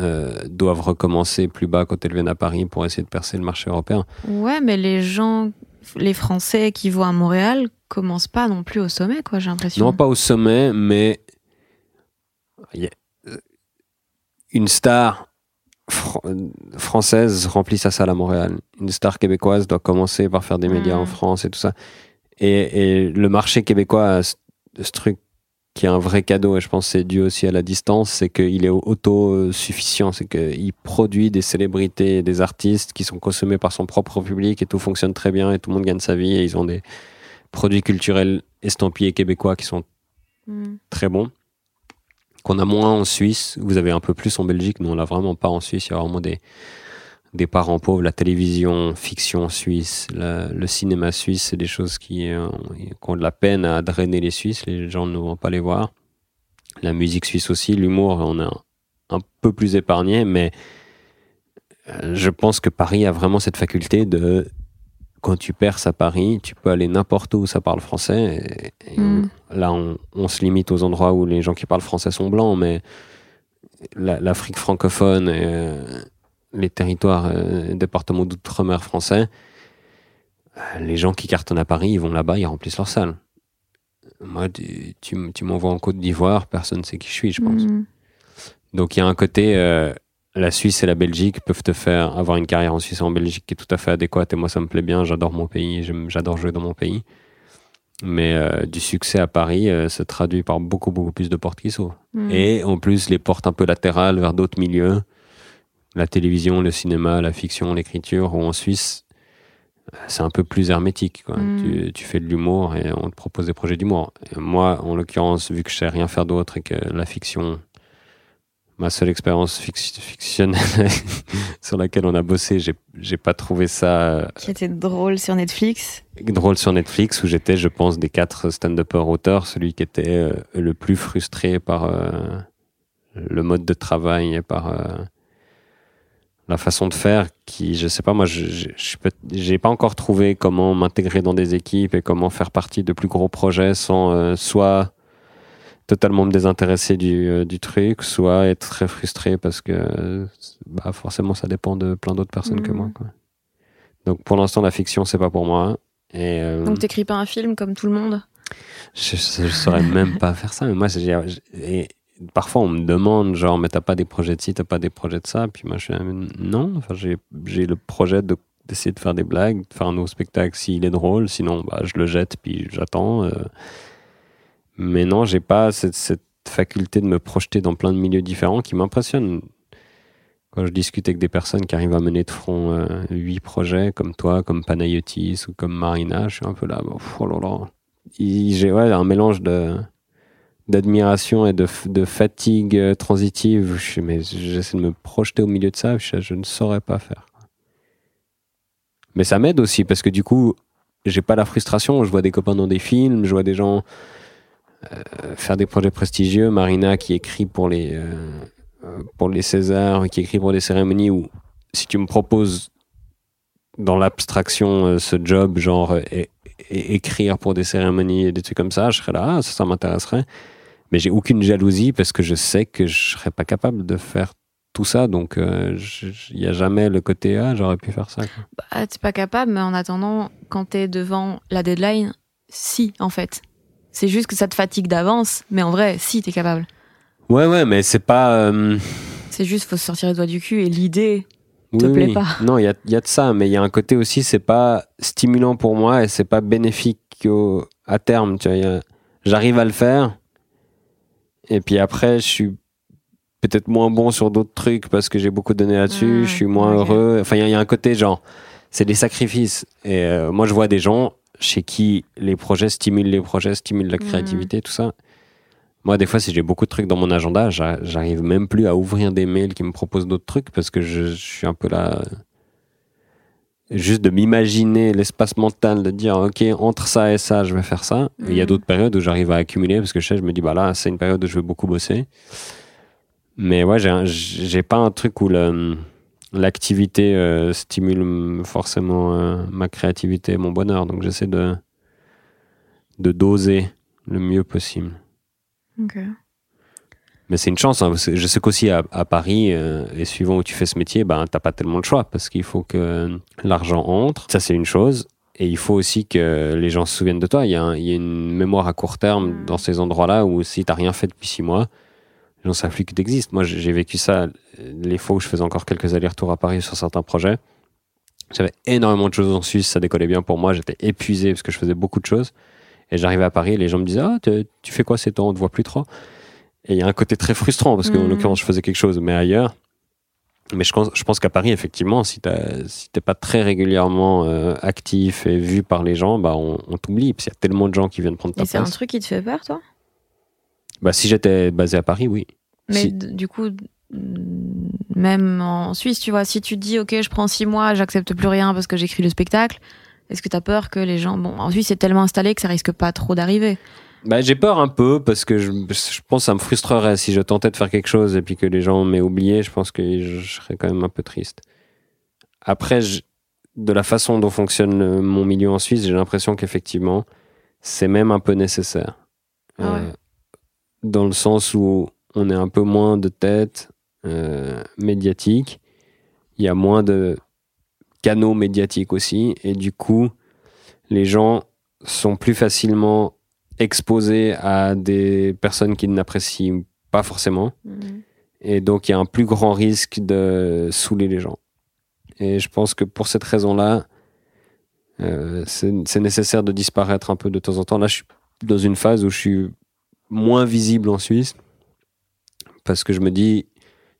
[SPEAKER 2] euh, doivent recommencer plus bas quand elles viennent à Paris pour essayer de percer le marché européen.
[SPEAKER 3] Ouais, mais les gens, les Français qui vont à Montréal commencent pas non plus au sommet, quoi, j'ai l'impression.
[SPEAKER 2] Non, pas au sommet, mais a- euh, une star fran- française remplit sa salle à Montréal. Une star québécoise doit commencer par faire des médias
[SPEAKER 3] Mm.
[SPEAKER 2] en France et tout ça. Et, et le marché québécois a ce, ce truc qui est un vrai cadeau, et je pense que c'est dû aussi à la distance, c'est qu'il est autosuffisant, c'est qu'il produit des célébrités, et des artistes qui sont consommés par son propre public et tout fonctionne très bien et tout le monde gagne sa vie et ils ont des produits culturels estampillés québécois qui sont
[SPEAKER 3] Mm.
[SPEAKER 2] très bons. Qu'on a moins en Suisse, vous avez un peu plus en Belgique, mais on l'a vraiment pas en Suisse. Il y a vraiment des, des parents pauvres. La télévision, fiction suisse, le cinéma suisse, c'est des choses qui, euh, qui ont de la peine à drainer les Suisses. Les gens ne vont pas les voir. La musique suisse aussi, l'humour, on est un, un peu plus épargné, mais euh, je pense que Paris a vraiment cette faculté de quand tu perces à Paris, tu peux aller n'importe où ça parle français. Et, et
[SPEAKER 3] Mm.
[SPEAKER 2] on- là, on, on se limite aux endroits où les gens qui parlent français sont blancs, mais la- l'Afrique francophone et euh, les territoires, euh, départements d'outre-mer français, euh, les gens qui cartonnent à Paris, ils vont là-bas, ils remplissent leur salle. Moi, tu, tu m- tu m'envoies en Côte d'Ivoire, personne ne sait qui je suis, je pense.
[SPEAKER 3] Mm.
[SPEAKER 2] Donc il y a un côté, euh, la Suisse et la Belgique peuvent te faire avoir une carrière en Suisse et en Belgique qui est tout à fait adéquate. Et moi, ça me plaît bien. J'adore mon pays. J'adore jouer dans mon pays. Mais euh, du succès à Paris euh, se traduit par beaucoup, beaucoup plus de portes qui s'ouvrent.
[SPEAKER 3] Mm.
[SPEAKER 2] Et en plus, les portes un peu latérales vers d'autres milieux. La télévision, le cinéma, la fiction, l'écriture. Ou en Suisse, c'est un peu plus hermétique. Quoi.
[SPEAKER 3] Mm.
[SPEAKER 2] Tu, tu fais de l'humour et on te propose des projets d'humour. Moi, en l'occurrence, vu que je sais rien faire d'autre et que la fiction ma seule expérience fictionnelle sur laquelle on a bossé, j'ai, pas trouvé ça.
[SPEAKER 3] Qui était drôle sur Netflix.
[SPEAKER 2] Drôle sur Netflix, où j'étais, je pense, des quatre stand-uppers auteurs, celui qui était euh, le plus frustré par euh, le mode de travail et par euh, la façon de faire, qui, je sais pas, moi, j'ai pas encore trouvé comment m'intégrer dans des équipes et comment faire partie de plus gros projets sans soit totalement me désintéresser du, euh, du, truc, soit être très frustré parce que bah, forcément ça dépend de plein d'autres personnes que moi. Mm. Quoi. Donc pour l'instant la fiction c'est pas pour moi. Et, euh,
[SPEAKER 3] Donc t'écris pas un film comme tout le monde?
[SPEAKER 2] Je, je, saurais même pas faire ça. Mais moi et parfois on me demande genre mais t'as pas des projets de ci, t'as pas des projets de ça. Puis moi je suis non. Enfin j'ai le projet de d'essayer de faire des blagues, de faire un nouveau spectacle s'il est drôle. Sinon bah je le jette puis j'attends. Euh, mais non, j'ai pas cette, faculté de me projeter dans plein de milieux différents qui m'impressionne. Quand je discute avec des personnes qui arrivent à mener de front euh, huit projets, comme toi, comme Panayotis ou comme Marina, je suis un peu là, oh là là. J'ai ouais, un mélange de d'admiration et de, de, fatigue euh, transitive. Je, mais j'essaie de me projeter au milieu de ça, je, je ne saurais pas faire. Mais ça m'aide aussi parce que du coup, j'ai pas la frustration. Je vois des copains dans des films, je vois des gens faire des projets prestigieux. Marina qui écrit pour les, euh, pour les Césars, qui écrit pour des cérémonies où si tu me proposes dans l'abstraction euh, ce job, genre écrire pour des cérémonies et des trucs comme ça, je serais là, ah, ça, m'intéresserait. Mais j'ai aucune jalousie parce que je sais que je serais pas capable de faire tout ça. Donc, il n'y a jamais le côté Ah, j'aurais pu faire ça.
[SPEAKER 3] Bah, tu pas capable, mais en attendant, quand tu es devant la deadline, si, en fait. C'est juste que ça te fatigue d'avance, mais en vrai, si, t'es capable.
[SPEAKER 2] Ouais, ouais, mais c'est pas. Euh,
[SPEAKER 3] c'est juste, faut se sortir les doigts du cul et l'idée te plaît pas.
[SPEAKER 2] Non, il y a, y a, de ça, mais il y a un côté aussi, c'est pas stimulant pour moi et c'est pas bénéfique au, à terme. Tu vois, j'arrive à le faire et puis après, je suis peut-être moins bon sur d'autres trucs parce que j'ai beaucoup donné là-dessus, mmh, je suis moins heureux. Enfin, il y, a un côté genre, c'est des sacrifices. Et euh, moi, je vois des gens chez qui les projets stimulent les projets, stimulent la créativité, tout ça. Moi, des fois, si j'ai beaucoup de trucs dans mon agenda, j'arrive même plus à ouvrir des mails qui me proposent d'autres trucs parce que je, suis un peu là. Juste de m'imaginer l'espace mental, de dire, OK, entre ça et ça, je vais faire ça. Il y a d'autres périodes où j'arrive à accumuler parce que je sais, je me dis, bah là, c'est une période où je vais beaucoup bosser. Mais ouais, j'ai pas un truc où le l'activité euh, stimule forcément euh, ma créativité et mon bonheur. Donc j'essaie de, de doser le mieux possible. Mais c'est une chance. Hein, je sais qu'aussi à, Paris, euh, et suivant où tu fais ce métier, ben, t'as pas tellement de choix parce qu'il faut que l'argent entre. Ça, c'est une chose. Et il faut aussi que les gens se souviennent de toi. Il y a, il y a une mémoire à court terme mm. dans ces endroits-là où si t'as rien fait depuis six mois, gens savent plus que t'existes. Moi, j'ai vécu ça les fois où je faisais encore quelques allers-retours à Paris sur certains projets. J'avais énormément de choses en Suisse, ça décollait bien pour moi. J'étais épuisé parce que je faisais beaucoup de choses. Et j'arrivais à Paris, et les gens me disaient Ah, tu fais quoi ces temps? On te voit plus trop. Et il y a un côté très frustrant parce qu'en mmh. l'occurrence, je faisais quelque chose, mais ailleurs. Mais je pense, je pense qu'à Paris, effectivement, si tu si t'es pas très régulièrement euh, actif et vu par les gens, bah on, t'oublie. Parce qu'il y a tellement de gens qui viennent prendre ta
[SPEAKER 3] et
[SPEAKER 2] place.
[SPEAKER 3] c'est un truc qui te fait peur, toi?
[SPEAKER 2] Bah, si j'étais basé à Paris, oui.
[SPEAKER 3] Mais du coup, même en Suisse, tu vois, si tu dis, OK, je prends six mois, j'accepte plus rien parce que j'écris le spectacle, est-ce que tu as peur que les gens. Bon, en Suisse, c'est tellement installé que ça risque pas trop d'arriver.
[SPEAKER 2] Bah, j'ai peur un peu parce que je, je, pense que ça me frustrerait si je tentais de faire quelque chose et puis que les gens m'aient oublié. Je pense que je, serais quand même un peu triste. Après, de la façon dont fonctionne mon milieu en Suisse, j'ai l'impression qu'effectivement, c'est même un peu nécessaire.
[SPEAKER 3] Ah euh,
[SPEAKER 2] dans le sens où on est un peu moins de tête euh, médiatique. Il y a moins de canaux médiatiques aussi. Et du coup, les gens sont plus facilement exposés à des personnes qu'ils n'apprécient pas forcément. Mhm. Et donc, il y a un plus grand risque de saouler les gens. Et je pense que pour cette raison-là, euh, c'est nécessaire de disparaître un peu de temps en temps. Là, je suis dans une phase où je suis moins visible en Suisse parce que je me dis,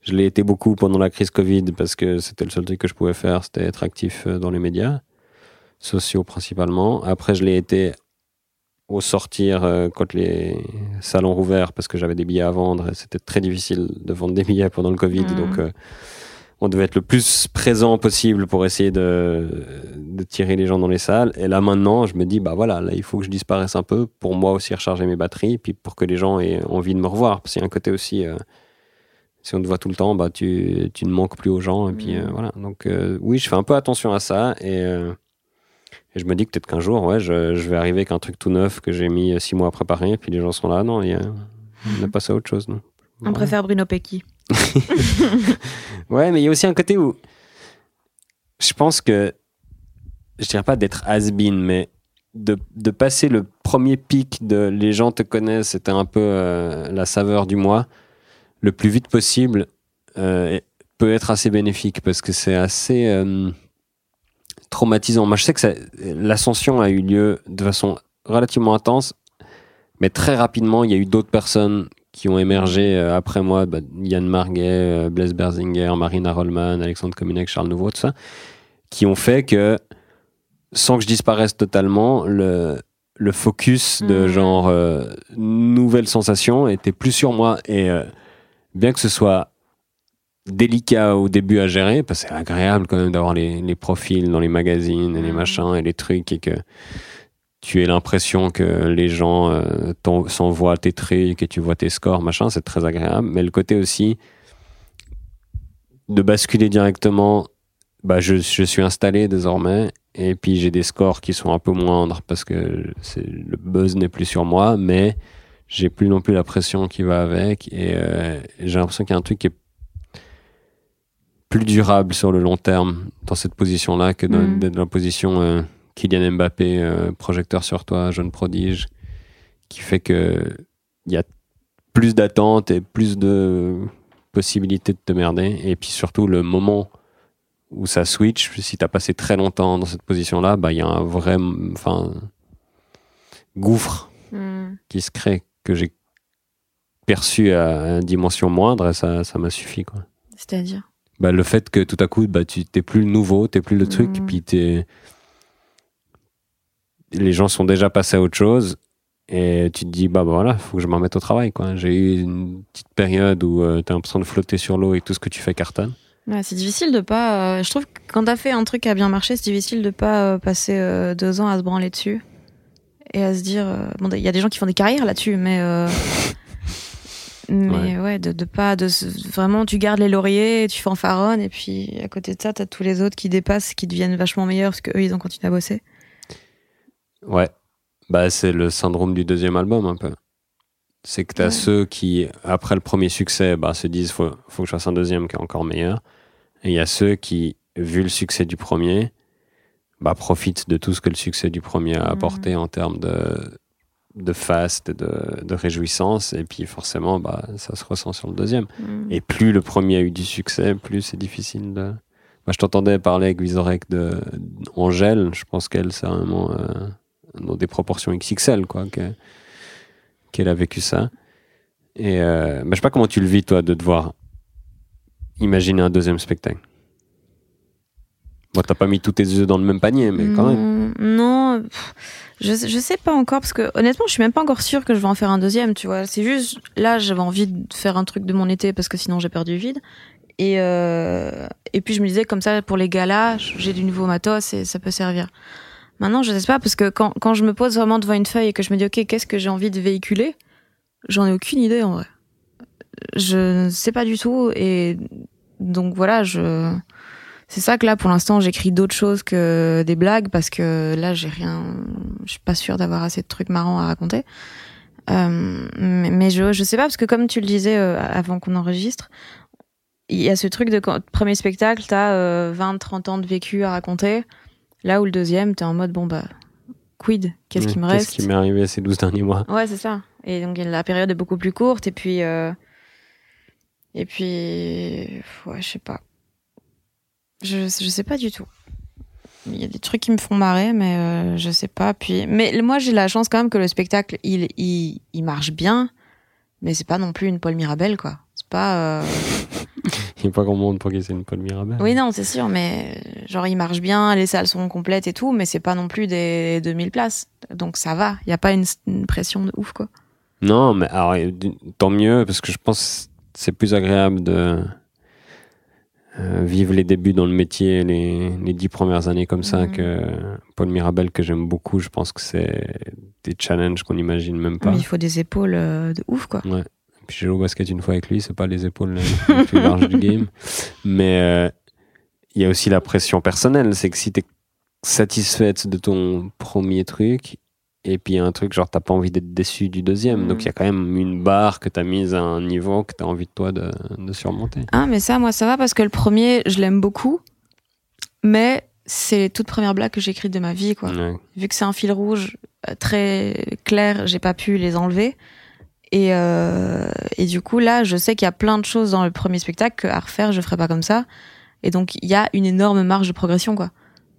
[SPEAKER 2] je l'ai été beaucoup pendant la crise Covid parce que c'était le seul truc que je pouvais faire, c'était être actif euh, dans les médias, sociaux principalement. Après, je l'ai été au sortir euh, quand les salons rouverts parce que j'avais des billets à vendre et c'était très difficile de vendre des billets pendant le Covid.
[SPEAKER 3] Mhm.
[SPEAKER 2] Donc, euh, on devait être le plus présent possible pour essayer de, de tirer les gens dans les salles. Et là, maintenant, je me dis, bah voilà, là, il faut que je disparaisse un peu pour moi aussi recharger mes batteries, puis pour que les gens aient envie de me revoir. Parce qu'il y a un côté aussi, euh, si on te voit tout le temps, bah tu, tu ne manques plus aux gens. Et puis euh, voilà. Donc, euh, oui, je fais un peu attention à ça. Et, euh, et je me dis que peut-être qu'un jour, ouais, je, je vais arriver avec un truc tout neuf que j'ai mis six mois à préparer. Et puis les gens sont là, non, il y a, on a passé à autre chose. Non
[SPEAKER 3] On préfère Bruno Pecky.
[SPEAKER 2] Ouais, mais il y a aussi un côté où je pense que je dirais pas d'être has-been, mais de, de passer le premier pic de les gens te connaissent, c'était un peu euh, la saveur du mois, le plus vite possible euh, peut être assez bénéfique parce que c'est assez euh, traumatisant. Moi, je sais que l'ascension a eu lieu de façon relativement intense, mais très rapidement, il y a eu d'autres personnes qui ont émergé euh, après moi, bah, Yann Marguet, euh, Blaise Berzinger, Marina Rollman, Alexandre Cominec, Charles Nouveau, tout ça, qui ont fait que, sans que je disparaisse totalement, le, le focus de
[SPEAKER 3] Mhm.
[SPEAKER 2] genre euh, nouvelle sensation était plus sur moi. Et euh, bien que ce soit délicat au début à gérer, parce que c'est agréable quand même d'avoir les, les profils dans les magazines et les
[SPEAKER 3] Mhm.
[SPEAKER 2] machins et les trucs et que tu aies l'impression que les gens euh, s'envoient tes trucs et tu vois tes scores, machin, c'est très agréable. Mais le côté aussi de basculer directement, bah je, je suis installé désormais et puis j'ai des scores qui sont un peu moindres parce que le buzz n'est plus sur moi, mais j'ai plus non plus la pression qui va avec et euh, j'ai l'impression qu'il y a un truc qui est plus durable sur le long terme dans cette position-là que dans,
[SPEAKER 3] Mm.
[SPEAKER 2] d'être dans la position euh, Kylian Mbappé, euh, projecteur sur toi, jeune prodige, qui fait que il y a plus d'attentes et plus de possibilités de te merder. Et puis surtout, le moment où ça switch, si tu as passé très longtemps dans cette position-là, bah, il y a un vrai enfin, gouffre
[SPEAKER 3] Hmm.
[SPEAKER 2] qui se crée que j'ai perçu à, à une dimension moindre et ça ça m'a suffi. Quoi.
[SPEAKER 3] C'est-à-dire?
[SPEAKER 2] Bah, le fait que tout à coup, bah, tu t'es plus le nouveau, t'es plus le truc,
[SPEAKER 3] Mhm.
[SPEAKER 2] puis t'es... les gens sont déjà passés à autre chose, et tu te dis, bah, bah voilà, faut que je m'en mette au travail. quoi. J'ai eu une petite période où tu t'as l'impression de flotter sur l'eau et tout ce que tu fais cartonne.
[SPEAKER 3] Ouais, c'est difficile de pas. euh, je trouve que quand t'as fait un truc qui a bien marché, c'est difficile de pas euh, passer euh, deux ans à se branler dessus et à se dire. euh, bon, il y a des gens qui font des carrières là-dessus, mais. euh, mais ouais, de, de pas. De, vraiment, tu gardes les lauriers, tu fanfaronnes, et puis à côté de ça, t'as tous les autres qui dépassent, qui deviennent vachement meilleurs parce qu'eux, ils ont continué à bosser.
[SPEAKER 2] Ouais. Bah, c'est le syndrome du deuxième album, un peu. C'est que t'as
[SPEAKER 3] Ouais.
[SPEAKER 2] ceux qui, après le premier succès, bah, se disent, faut, faut que je fasse un deuxième qui est encore meilleur. Et il y a ceux qui, vu le succès du premier, bah, profitent de tout ce que le succès du premier a apporté en termes de, de fast, de, de réjouissance. Et puis, forcément, bah, ça se ressent sur le deuxième.
[SPEAKER 3] Mm.
[SPEAKER 2] Et plus le premier a eu du succès, plus c'est difficile de. Moi, je t'entendais parler avec Vizorek de Angèle. Je pense qu'elle, c'est vraiment euh, dans des proportions XXL, quoi, que- qu'elle a vécu ça. Et euh, bah, je sais pas comment tu le vis, toi, de devoir imaginer un deuxième spectacle. Bon, t'as pas mis tous tes œufs dans le même panier, mais quand même.
[SPEAKER 3] Mm, Non, je, je sais pas encore parce que honnêtement, je suis même pas encore sûre que je vais en faire un deuxième, tu vois. C'est juste là, j'avais envie de faire un truc de mon été parce que sinon j'ai perdu vide. Et, euh, et puis je me disais comme ça pour les galas, j'ai du nouveau matos et ça peut servir. Maintenant, je sais pas parce que quand, quand je me pose vraiment devant une feuille et que je me dis ok, qu'est-ce que j'ai envie de véhiculer, j'en ai aucune idée en vrai. Je ne sais pas du tout et donc voilà, je c'est ça que là, pour l'instant, j'écris d'autres choses que des blagues parce que là, j'ai rien. Je suis pas sûre d'avoir assez de trucs marrants à raconter. Euh, mais mais je, je sais pas parce que comme tu le disais euh, avant qu'on enregistre, il y a ce truc de quand, premier spectacle, t'as euh, 20, 30 ans de vécu à raconter. Là où le deuxième, t'es en mode bon bah, quid? Qu'est-ce qui me reste?
[SPEAKER 2] Qu'est-ce qui m'est arrivé ces 12 derniers mois?
[SPEAKER 3] Ouais, c'est ça. Et donc la période est beaucoup plus courte et puis euh, et puis ouais, je sais pas. Je je sais pas du tout. Il y a des trucs qui me font marrer mais euh, je sais pas puis mais moi j'ai la chance quand même que le spectacle il il, il marche bien mais c'est pas non plus une Paul Mirabel quoi. C'est pas euh,
[SPEAKER 2] Il n'y a pas grand monde pour qu'il une Paul Mirabel.
[SPEAKER 3] Oui, non, c'est sûr, mais genre, il marche bien, les salles sont complètes et tout, mais c'est pas non plus des 2000 places. Donc ça va, il n'y a pas une, une pression de ouf, quoi.
[SPEAKER 2] Non, mais alors, tant mieux, parce que je pense que c'est plus agréable de euh, vivre les débuts dans le métier, les, les dix premières années comme ça,
[SPEAKER 3] Mhm.
[SPEAKER 2] que Paul Mirabel, que j'aime beaucoup. Je pense que c'est des challenges qu'on n'imagine même pas.
[SPEAKER 3] Mais il faut des épaules euh, de ouf, quoi.
[SPEAKER 2] Ouais. Puis j'ai joué au basket une fois avec lui, c'est pas les épaules les plus larges du game. Mais euh, il y a aussi la pression personnelle, c'est que si t'es satisfaite de ton premier truc, et puis il y a un truc, genre t'as pas envie d'être déçu du deuxième, donc il y a quand même une barre que t'as mise à un niveau que t'as envie de toi de, de surmonter.
[SPEAKER 3] Ah, mais ça, moi, ça va parce que le premier, je l'aime beaucoup, mais c'est les toutes premières blagues que j'ai écrites de ma vie, quoi.
[SPEAKER 2] Ouais.
[SPEAKER 3] Vu que c'est un fil rouge euh, très clair, j'ai pas pu les enlever. Et, euh, et du coup, là, je sais qu'il y a plein de choses dans le premier spectacle que à refaire, je ferai pas comme ça. Et donc, il y a une énorme marge de progression, quoi.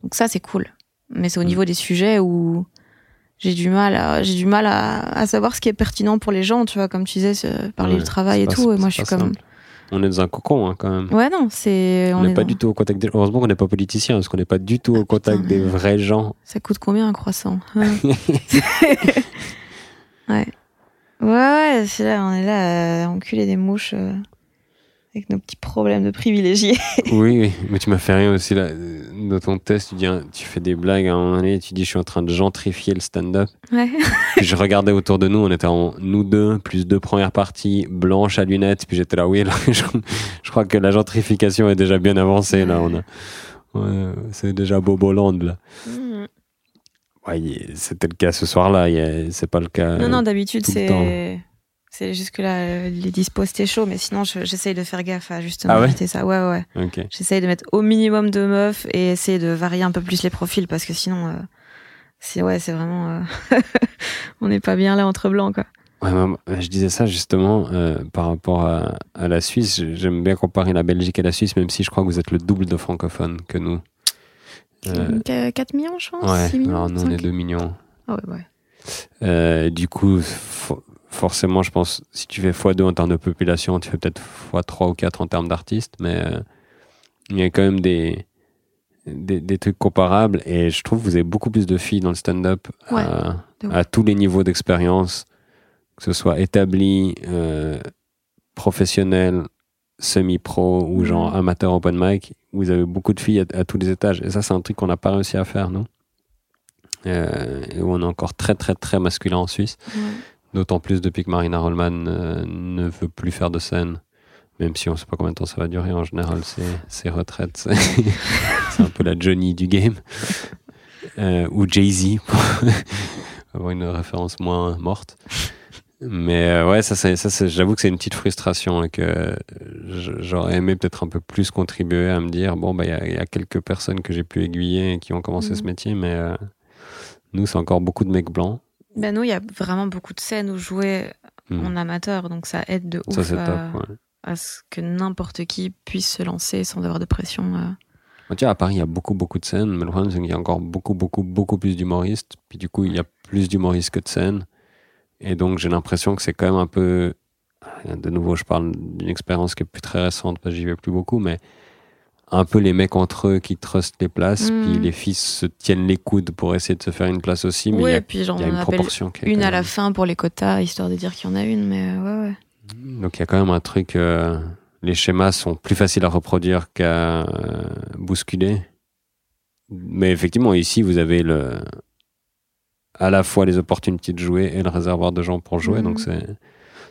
[SPEAKER 3] Donc ça, c'est cool. Mais c'est au
[SPEAKER 2] Mm.
[SPEAKER 3] niveau des sujets où j'ai du mal à, j'ai du mal à, à savoir ce qui est pertinent pour les gens, tu vois, comme tu disais, parler
[SPEAKER 2] Ouais,
[SPEAKER 3] du travail et
[SPEAKER 2] pas-
[SPEAKER 3] tout. Et moi, je suis comme.
[SPEAKER 2] On est dans un cocon hein, quand même.
[SPEAKER 3] ouais, non, c'est,
[SPEAKER 2] On n'est
[SPEAKER 3] est
[SPEAKER 2] pas
[SPEAKER 3] dans-
[SPEAKER 2] du tout au contact des Heureusement qu'on n'est pas politicien, parce qu'on n'est pas du tout au
[SPEAKER 3] Ah,
[SPEAKER 2] contact
[SPEAKER 3] putain,
[SPEAKER 2] des vrais gens.
[SPEAKER 3] Ça coûte combien un croissant? Ouais. ouais. Ouais, ouais, c'est là, on est là à enculer des mouches euh, avec nos petits problèmes de privilégiés.
[SPEAKER 2] Oui, oui, mais tu m'as fait rien aussi là. Dans ton test, tu dis, hein, tu fais des blagues à un moment donné, tu dis, je suis en train de gentrifier le stand-up.
[SPEAKER 3] Ouais.
[SPEAKER 2] Puis je regardais autour de nous, on était en nous deux, plus deux premières parties, blanches à lunettes. Puis j'étais là, oui, là, je, je crois que la gentrification est déjà bien avancée là. On a, ouais, c'est déjà Boboland là.
[SPEAKER 3] Mhm.
[SPEAKER 2] Ouais, c'était le cas ce soir-là. C'est pas le cas.
[SPEAKER 3] non, non, d'habitude,
[SPEAKER 2] tout le
[SPEAKER 3] c'est. C'est jusque-là, euh, les dispos, c'était chaud, mais sinon, je- j'essaye de faire gaffe à justement
[SPEAKER 2] Ah ouais
[SPEAKER 3] éviter ça. Ouais, ouais.
[SPEAKER 2] Ok.
[SPEAKER 3] J'essaye de mettre au minimum de meufs et essayer de varier un peu plus les profils parce que sinon, euh, c'est ouais, c'est vraiment. euh, on n'est pas bien là entre blancs, quoi.
[SPEAKER 2] Ouais, maman, je disais ça justement euh, par rapport à, à la Suisse. J'aime bien comparer la Belgique et la Suisse, même si je crois que vous êtes le double de francophones que nous. Euh,
[SPEAKER 3] Qu- 4 millions, je pense
[SPEAKER 2] ouais,
[SPEAKER 3] 6 millions
[SPEAKER 2] alors nous on est
[SPEAKER 3] 5?
[SPEAKER 2] 2 millions.
[SPEAKER 3] Ah ouais, ouais.
[SPEAKER 2] Euh, du coup, fo- forcément, je pense, si tu fais x2 en termes de population, tu fais peut-être x3 ou 4 en termes d'artistes, mais euh, il y a quand même des, des, des trucs comparables et je trouve que vous avez beaucoup plus de filles dans le stand-up
[SPEAKER 3] Ouais,
[SPEAKER 2] à, tous les niveaux d'expérience, que ce soit établi, euh, professionnel, semi-pro ou
[SPEAKER 3] Mhm.
[SPEAKER 2] genre amateur open mic. Vous avez beaucoup de filles à, à tous les étages et ça, c'est un truc qu'on n'a pas réussi à faire, nous. Euh, et où on est encore très très très masculin en Suisse.
[SPEAKER 3] Ouais.
[SPEAKER 2] D'autant plus depuis que Marina Rollman euh, ne veut plus faire de scène. Même si on sait pas combien de temps ça va durer, en général, c'est retraites. C'est c'est un peu la Johnny du game. Euh, ou Jay-Z, pour avoir une référence moins morte. Mais euh, ouais, ça, c'est- ça c'est- j'avoue que c'est une petite frustration et que je- j'aurais aimé peut-être un peu plus contribuer à me dire bon, bah, il y, a- il y a quelques personnes que j'ai pu aiguiller et qui ont commencé ce métier, mais euh, nous, c'est encore beaucoup de mecs blancs.
[SPEAKER 3] Ben nous, il y a vraiment beaucoup de scènes où jouer
[SPEAKER 2] Mhm.
[SPEAKER 3] en amateur, donc ça aide de ouf
[SPEAKER 2] Ça,
[SPEAKER 3] à,
[SPEAKER 2] top. ouais.
[SPEAKER 3] à ce que n'importe qui puisse se lancer sans avoir de pression. euh.
[SPEAKER 2] Bah, Tu vois, à Paris, il y a beaucoup, beaucoup de scènes, mais le problème, c'est qu'il y a encore beaucoup, beaucoup, beaucoup plus d'humoristes. Puis du coup, il y a plus d'humoristes que de scènes. Et donc, j'ai l'impression que c'est quand même un peu. De nouveau, je parle d'une expérience qui est plus très récente parce que j'y vais plus beaucoup, mais un peu les mecs entre eux qui trustent les places,
[SPEAKER 3] Mm.
[SPEAKER 2] puis les filles se tiennent les coudes pour essayer de se faire une place aussi, mais il
[SPEAKER 3] Oui,
[SPEAKER 2] y a,
[SPEAKER 3] et puis genre,
[SPEAKER 2] y a une proportion qui
[SPEAKER 3] une à la fin pour les quotas, histoire de dire qu'il y en a une, mais euh, ouais, ouais.
[SPEAKER 2] Donc il y a quand même un truc. euh, les schémas sont plus faciles à reproduire qu'à euh, bousculer. Mais effectivement, ici, vous avez le, à la fois les opportunités de jouer et le réservoir de gens pour jouer.
[SPEAKER 3] Mhm.
[SPEAKER 2] Donc c'est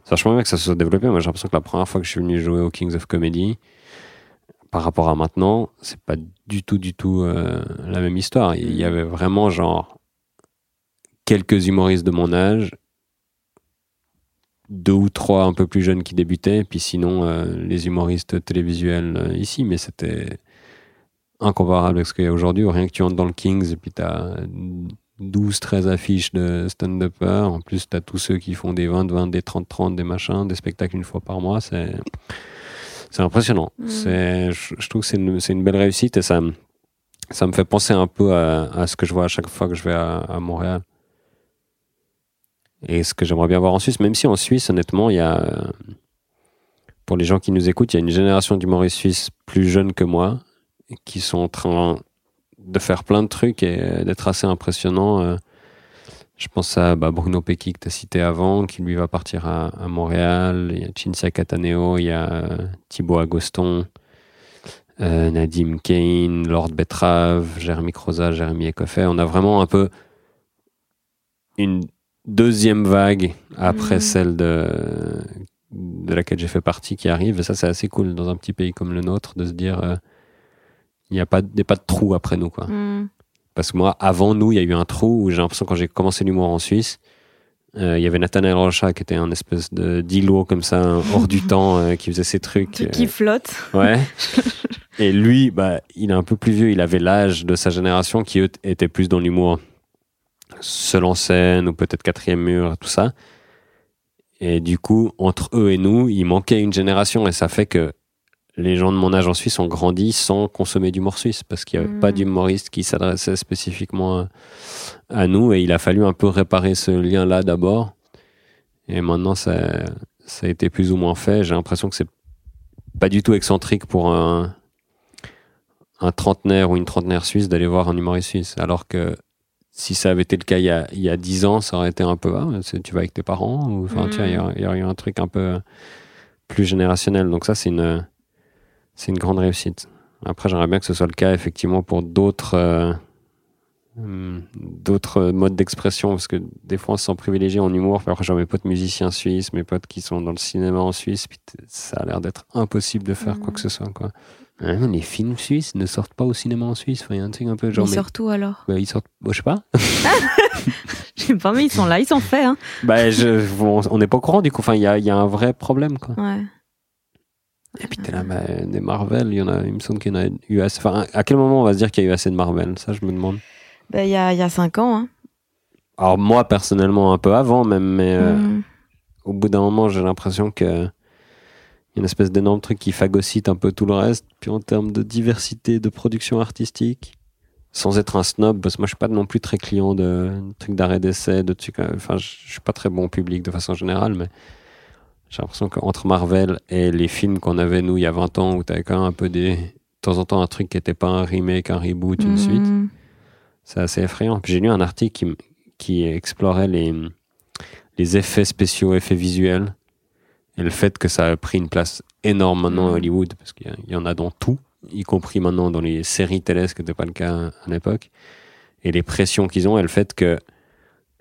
[SPEAKER 2] c'est vachement bien que ça se soit développé. Moi, j'ai l'impression que la première fois que je suis venu jouer au Kings of Comedy, par rapport à maintenant, c'est pas du tout, du tout euh, la même histoire. Il y
[SPEAKER 3] Mhm.
[SPEAKER 2] avait vraiment genre quelques humoristes de mon âge deux ou trois un peu plus jeunes qui débutaient, puis sinon euh, les humoristes télévisuels euh, ici, mais c'était incomparable avec ce qu'il y a aujourd'hui. Rien que tu entres dans le Kings et puis tu as 12, 13 affiches de stand-uppers. En plus, tu as tous ceux qui font des 20, 20, des 30, 30, des machins, des spectacles une fois par mois. C'est, c'est impressionnant.
[SPEAKER 3] Mm.
[SPEAKER 2] C'est, je, je trouve que c'est une, c'est une belle réussite et ça, ça me fait penser un peu à, à ce que je vois à chaque fois que je vais à, à Montréal. Et ce que j'aimerais bien voir en Suisse, même si en Suisse, honnêtement, il y a. pour les gens qui nous écoutent, il y a une génération d'humoristes suisses plus jeunes que moi qui sont en train de faire plein de trucs et d'être assez impressionnants. euh. Je pense à bah, Bruno Pecky que tu as cité avant, qui lui va partir à, à Montréal. Il y a Cinzia Cataneo, il y a euh, Thibaut Agoston, euh, Nadim Kane, Lord Betrave, Jérémy Croza, Jérémy Ecoffer. On a vraiment un peu une deuxième vague après
[SPEAKER 3] Mhm.
[SPEAKER 2] celle de, de laquelle j'ai fait partie qui arrive. Et ça, c'est assez cool dans un petit pays comme le nôtre de se dire euh, il n'y a, pas- il y a pas de trou après nous. Quoi.
[SPEAKER 3] Hmm.
[SPEAKER 2] Parce que moi, avant nous, il y a eu un trou où j'ai l'impression quand j'ai commencé l'humour en Suisse, euh, il y avait Nathanael Rocha qui était un espèce de d'îlot comme ça, hors du temps, euh, qui faisait ses trucs.
[SPEAKER 3] Truc
[SPEAKER 2] euh,
[SPEAKER 3] qui flotte.
[SPEAKER 2] Ouais. Et lui, bah, il est un peu plus vieux, il avait l'âge de sa génération qui eux, était plus dans l'humour seul en scène ou peut-être quatrième mur, tout ça. Et du coup, entre eux et nous, il manquait une génération et ça fait que les gens de mon âge en Suisse ont grandi sans consommer d'humour suisse parce qu'il n'y avait pas d'humoriste qui s'adressait spécifiquement à, à nous et il a fallu un peu réparer ce lien-là d'abord. Et maintenant, ça, ça a été plus ou moins fait. J'ai l'impression que c'est pas du tout excentrique pour un, un trentenaire ou une trentenaire suisse d'aller voir un humoriste suisse. Alors que si ça avait été le cas il y a, il y a 10 ans, ça aurait été un peu, ah, tu vas avec tes parents, ou enfin, aurait- il y aurait eu un truc un peu plus générationnel. Donc ça, c'est une, c'est une grande réussite. Après, j'aimerais bien que ce soit le cas, effectivement, pour d'autres, euh, hum, d'autres modes d'expression, parce que des fois, on se sent privilégié en humour. Après, j'ai mes potes musiciens suisses, mes potes qui sont dans le cinéma en Suisse, puis ça a l'air d'être impossible de faire quoi que ce soit, quoi. Mais les films suisses ne sortent pas au cinéma en Suisse. Il y a un truc un peu genre.
[SPEAKER 3] Ils
[SPEAKER 2] mais-
[SPEAKER 3] sortent où alors?
[SPEAKER 2] Bah, ils sortent, bon, je sais pas.
[SPEAKER 3] Je sais pas, mais ils sont là, ils sont faits. Hein.
[SPEAKER 2] bah, je, on on n'est pas au courant du coup. Enfin, il y a, y a un vrai problème, quoi.
[SPEAKER 3] Ouais.
[SPEAKER 2] Et puis t'es là, bah, des Marvel, il y en a, il me semble qu'il y en a eu assez. Enfin, à quel moment on va se dire qu'il y a eu assez de Marvel? Ça, je me demande.
[SPEAKER 3] Bah, Il y, a, y a cinq ans. Hein.
[SPEAKER 2] Alors moi, personnellement, un peu avant même, mais euh,
[SPEAKER 3] Hmm.
[SPEAKER 2] au bout d'un moment, j'ai l'impression que il y a une espèce d'énorme truc qui phagocyte un peu tout le reste. Puis en termes de diversité de production artistique, sans être un snob, parce que moi je suis pas non plus très client de trucs d'arrêt d'essai, de trucs. euh, Enfin, je je suis pas très bon public de façon générale, mais j'ai l'impression qu'entre Marvel et les films qu'on avait nous il y a 20 ans, où t'avais quand même un peu des de temps en temps un truc qui était pas un remake, un reboot, une
[SPEAKER 3] Hmm.
[SPEAKER 2] suite. C'est assez effrayant. Puis j'ai lu un article qui, explorait les, les effets spéciaux, effets visuels, et le fait que ça a pris une place énorme maintenant à
[SPEAKER 3] Mhm.
[SPEAKER 2] Hollywood, parce qu'il y en a dans tout, y compris maintenant dans les séries télé, ce qui n'était pas le cas à l'époque, et les pressions qu'ils ont, et le fait que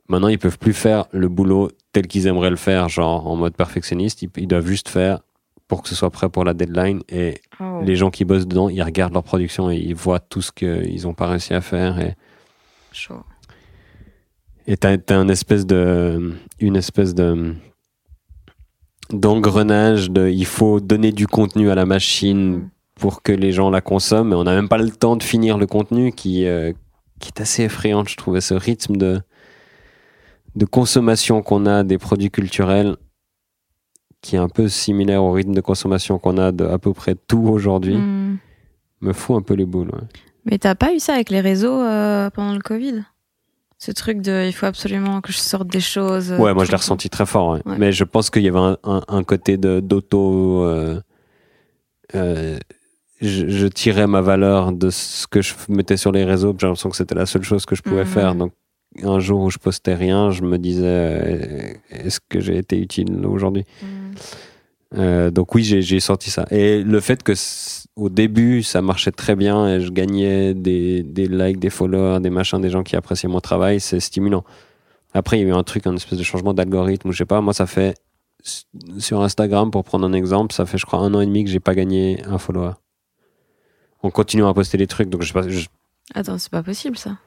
[SPEAKER 2] maintenant ils peuvent plus faire le boulot tel qu'ils aimeraient le faire, genre en mode perfectionniste, ils, ils doivent juste faire pour que ce soit prêt pour la deadline, et
[SPEAKER 3] Oh.
[SPEAKER 2] les gens qui bossent dedans, ils regardent leur production et ils voient tout ce qu'ils n'ont pas réussi à faire, et
[SPEAKER 3] Chaud.
[SPEAKER 2] et t'as, t'as une espèce de, une espèce de d'engrenage de, il faut donner du contenu à la machine
[SPEAKER 3] Mm.
[SPEAKER 2] pour que les gens la consomment, mais on n'a même pas le temps de finir le contenu qui, euh, qui est assez effrayant, je trouvais ce rythme de, de consommation qu'on a des produits culturels qui est un peu similaire au rythme de consommation qu'on a de à peu près tout aujourd'hui,
[SPEAKER 3] Hmm.
[SPEAKER 2] me fout un peu les boules. ouais.
[SPEAKER 3] Mais t'as pas eu ça avec les réseaux euh, pendant le Covid? Ce truc de il faut absolument que je sorte des choses. euh,
[SPEAKER 2] Ouais, moi je l'ai ressenti très fort. ouais.
[SPEAKER 3] Ouais.
[SPEAKER 2] Mais je pense qu'il y avait un, un- un côté d'auto. euh, euh, je, je tirais ma valeur de ce que je mettais sur les réseaux. J'ai l'impression que c'était la seule chose que je pouvais
[SPEAKER 3] Mhm.
[SPEAKER 2] faire. Donc, un jour où je postais rien, je me disais euh, est-ce que j'ai été utile aujourd'hui?
[SPEAKER 3] Hmm.
[SPEAKER 2] Euh, Donc, oui, j'ai senti ça. Et le fait que au début, ça marchait très bien et je gagnais des, des likes, des followers, des machins, des gens qui appréciaient mon travail, c'est stimulant. Après, il y a eu un truc, un espèce de changement d'algorithme, ou je sais pas, moi, ça fait, sur Instagram, pour prendre un exemple, ça fait, je crois, un an et demi que j'ai pas gagné un follower. On continue à poster des trucs, donc je sais pas, je-
[SPEAKER 3] Attends, c'est pas possible ça.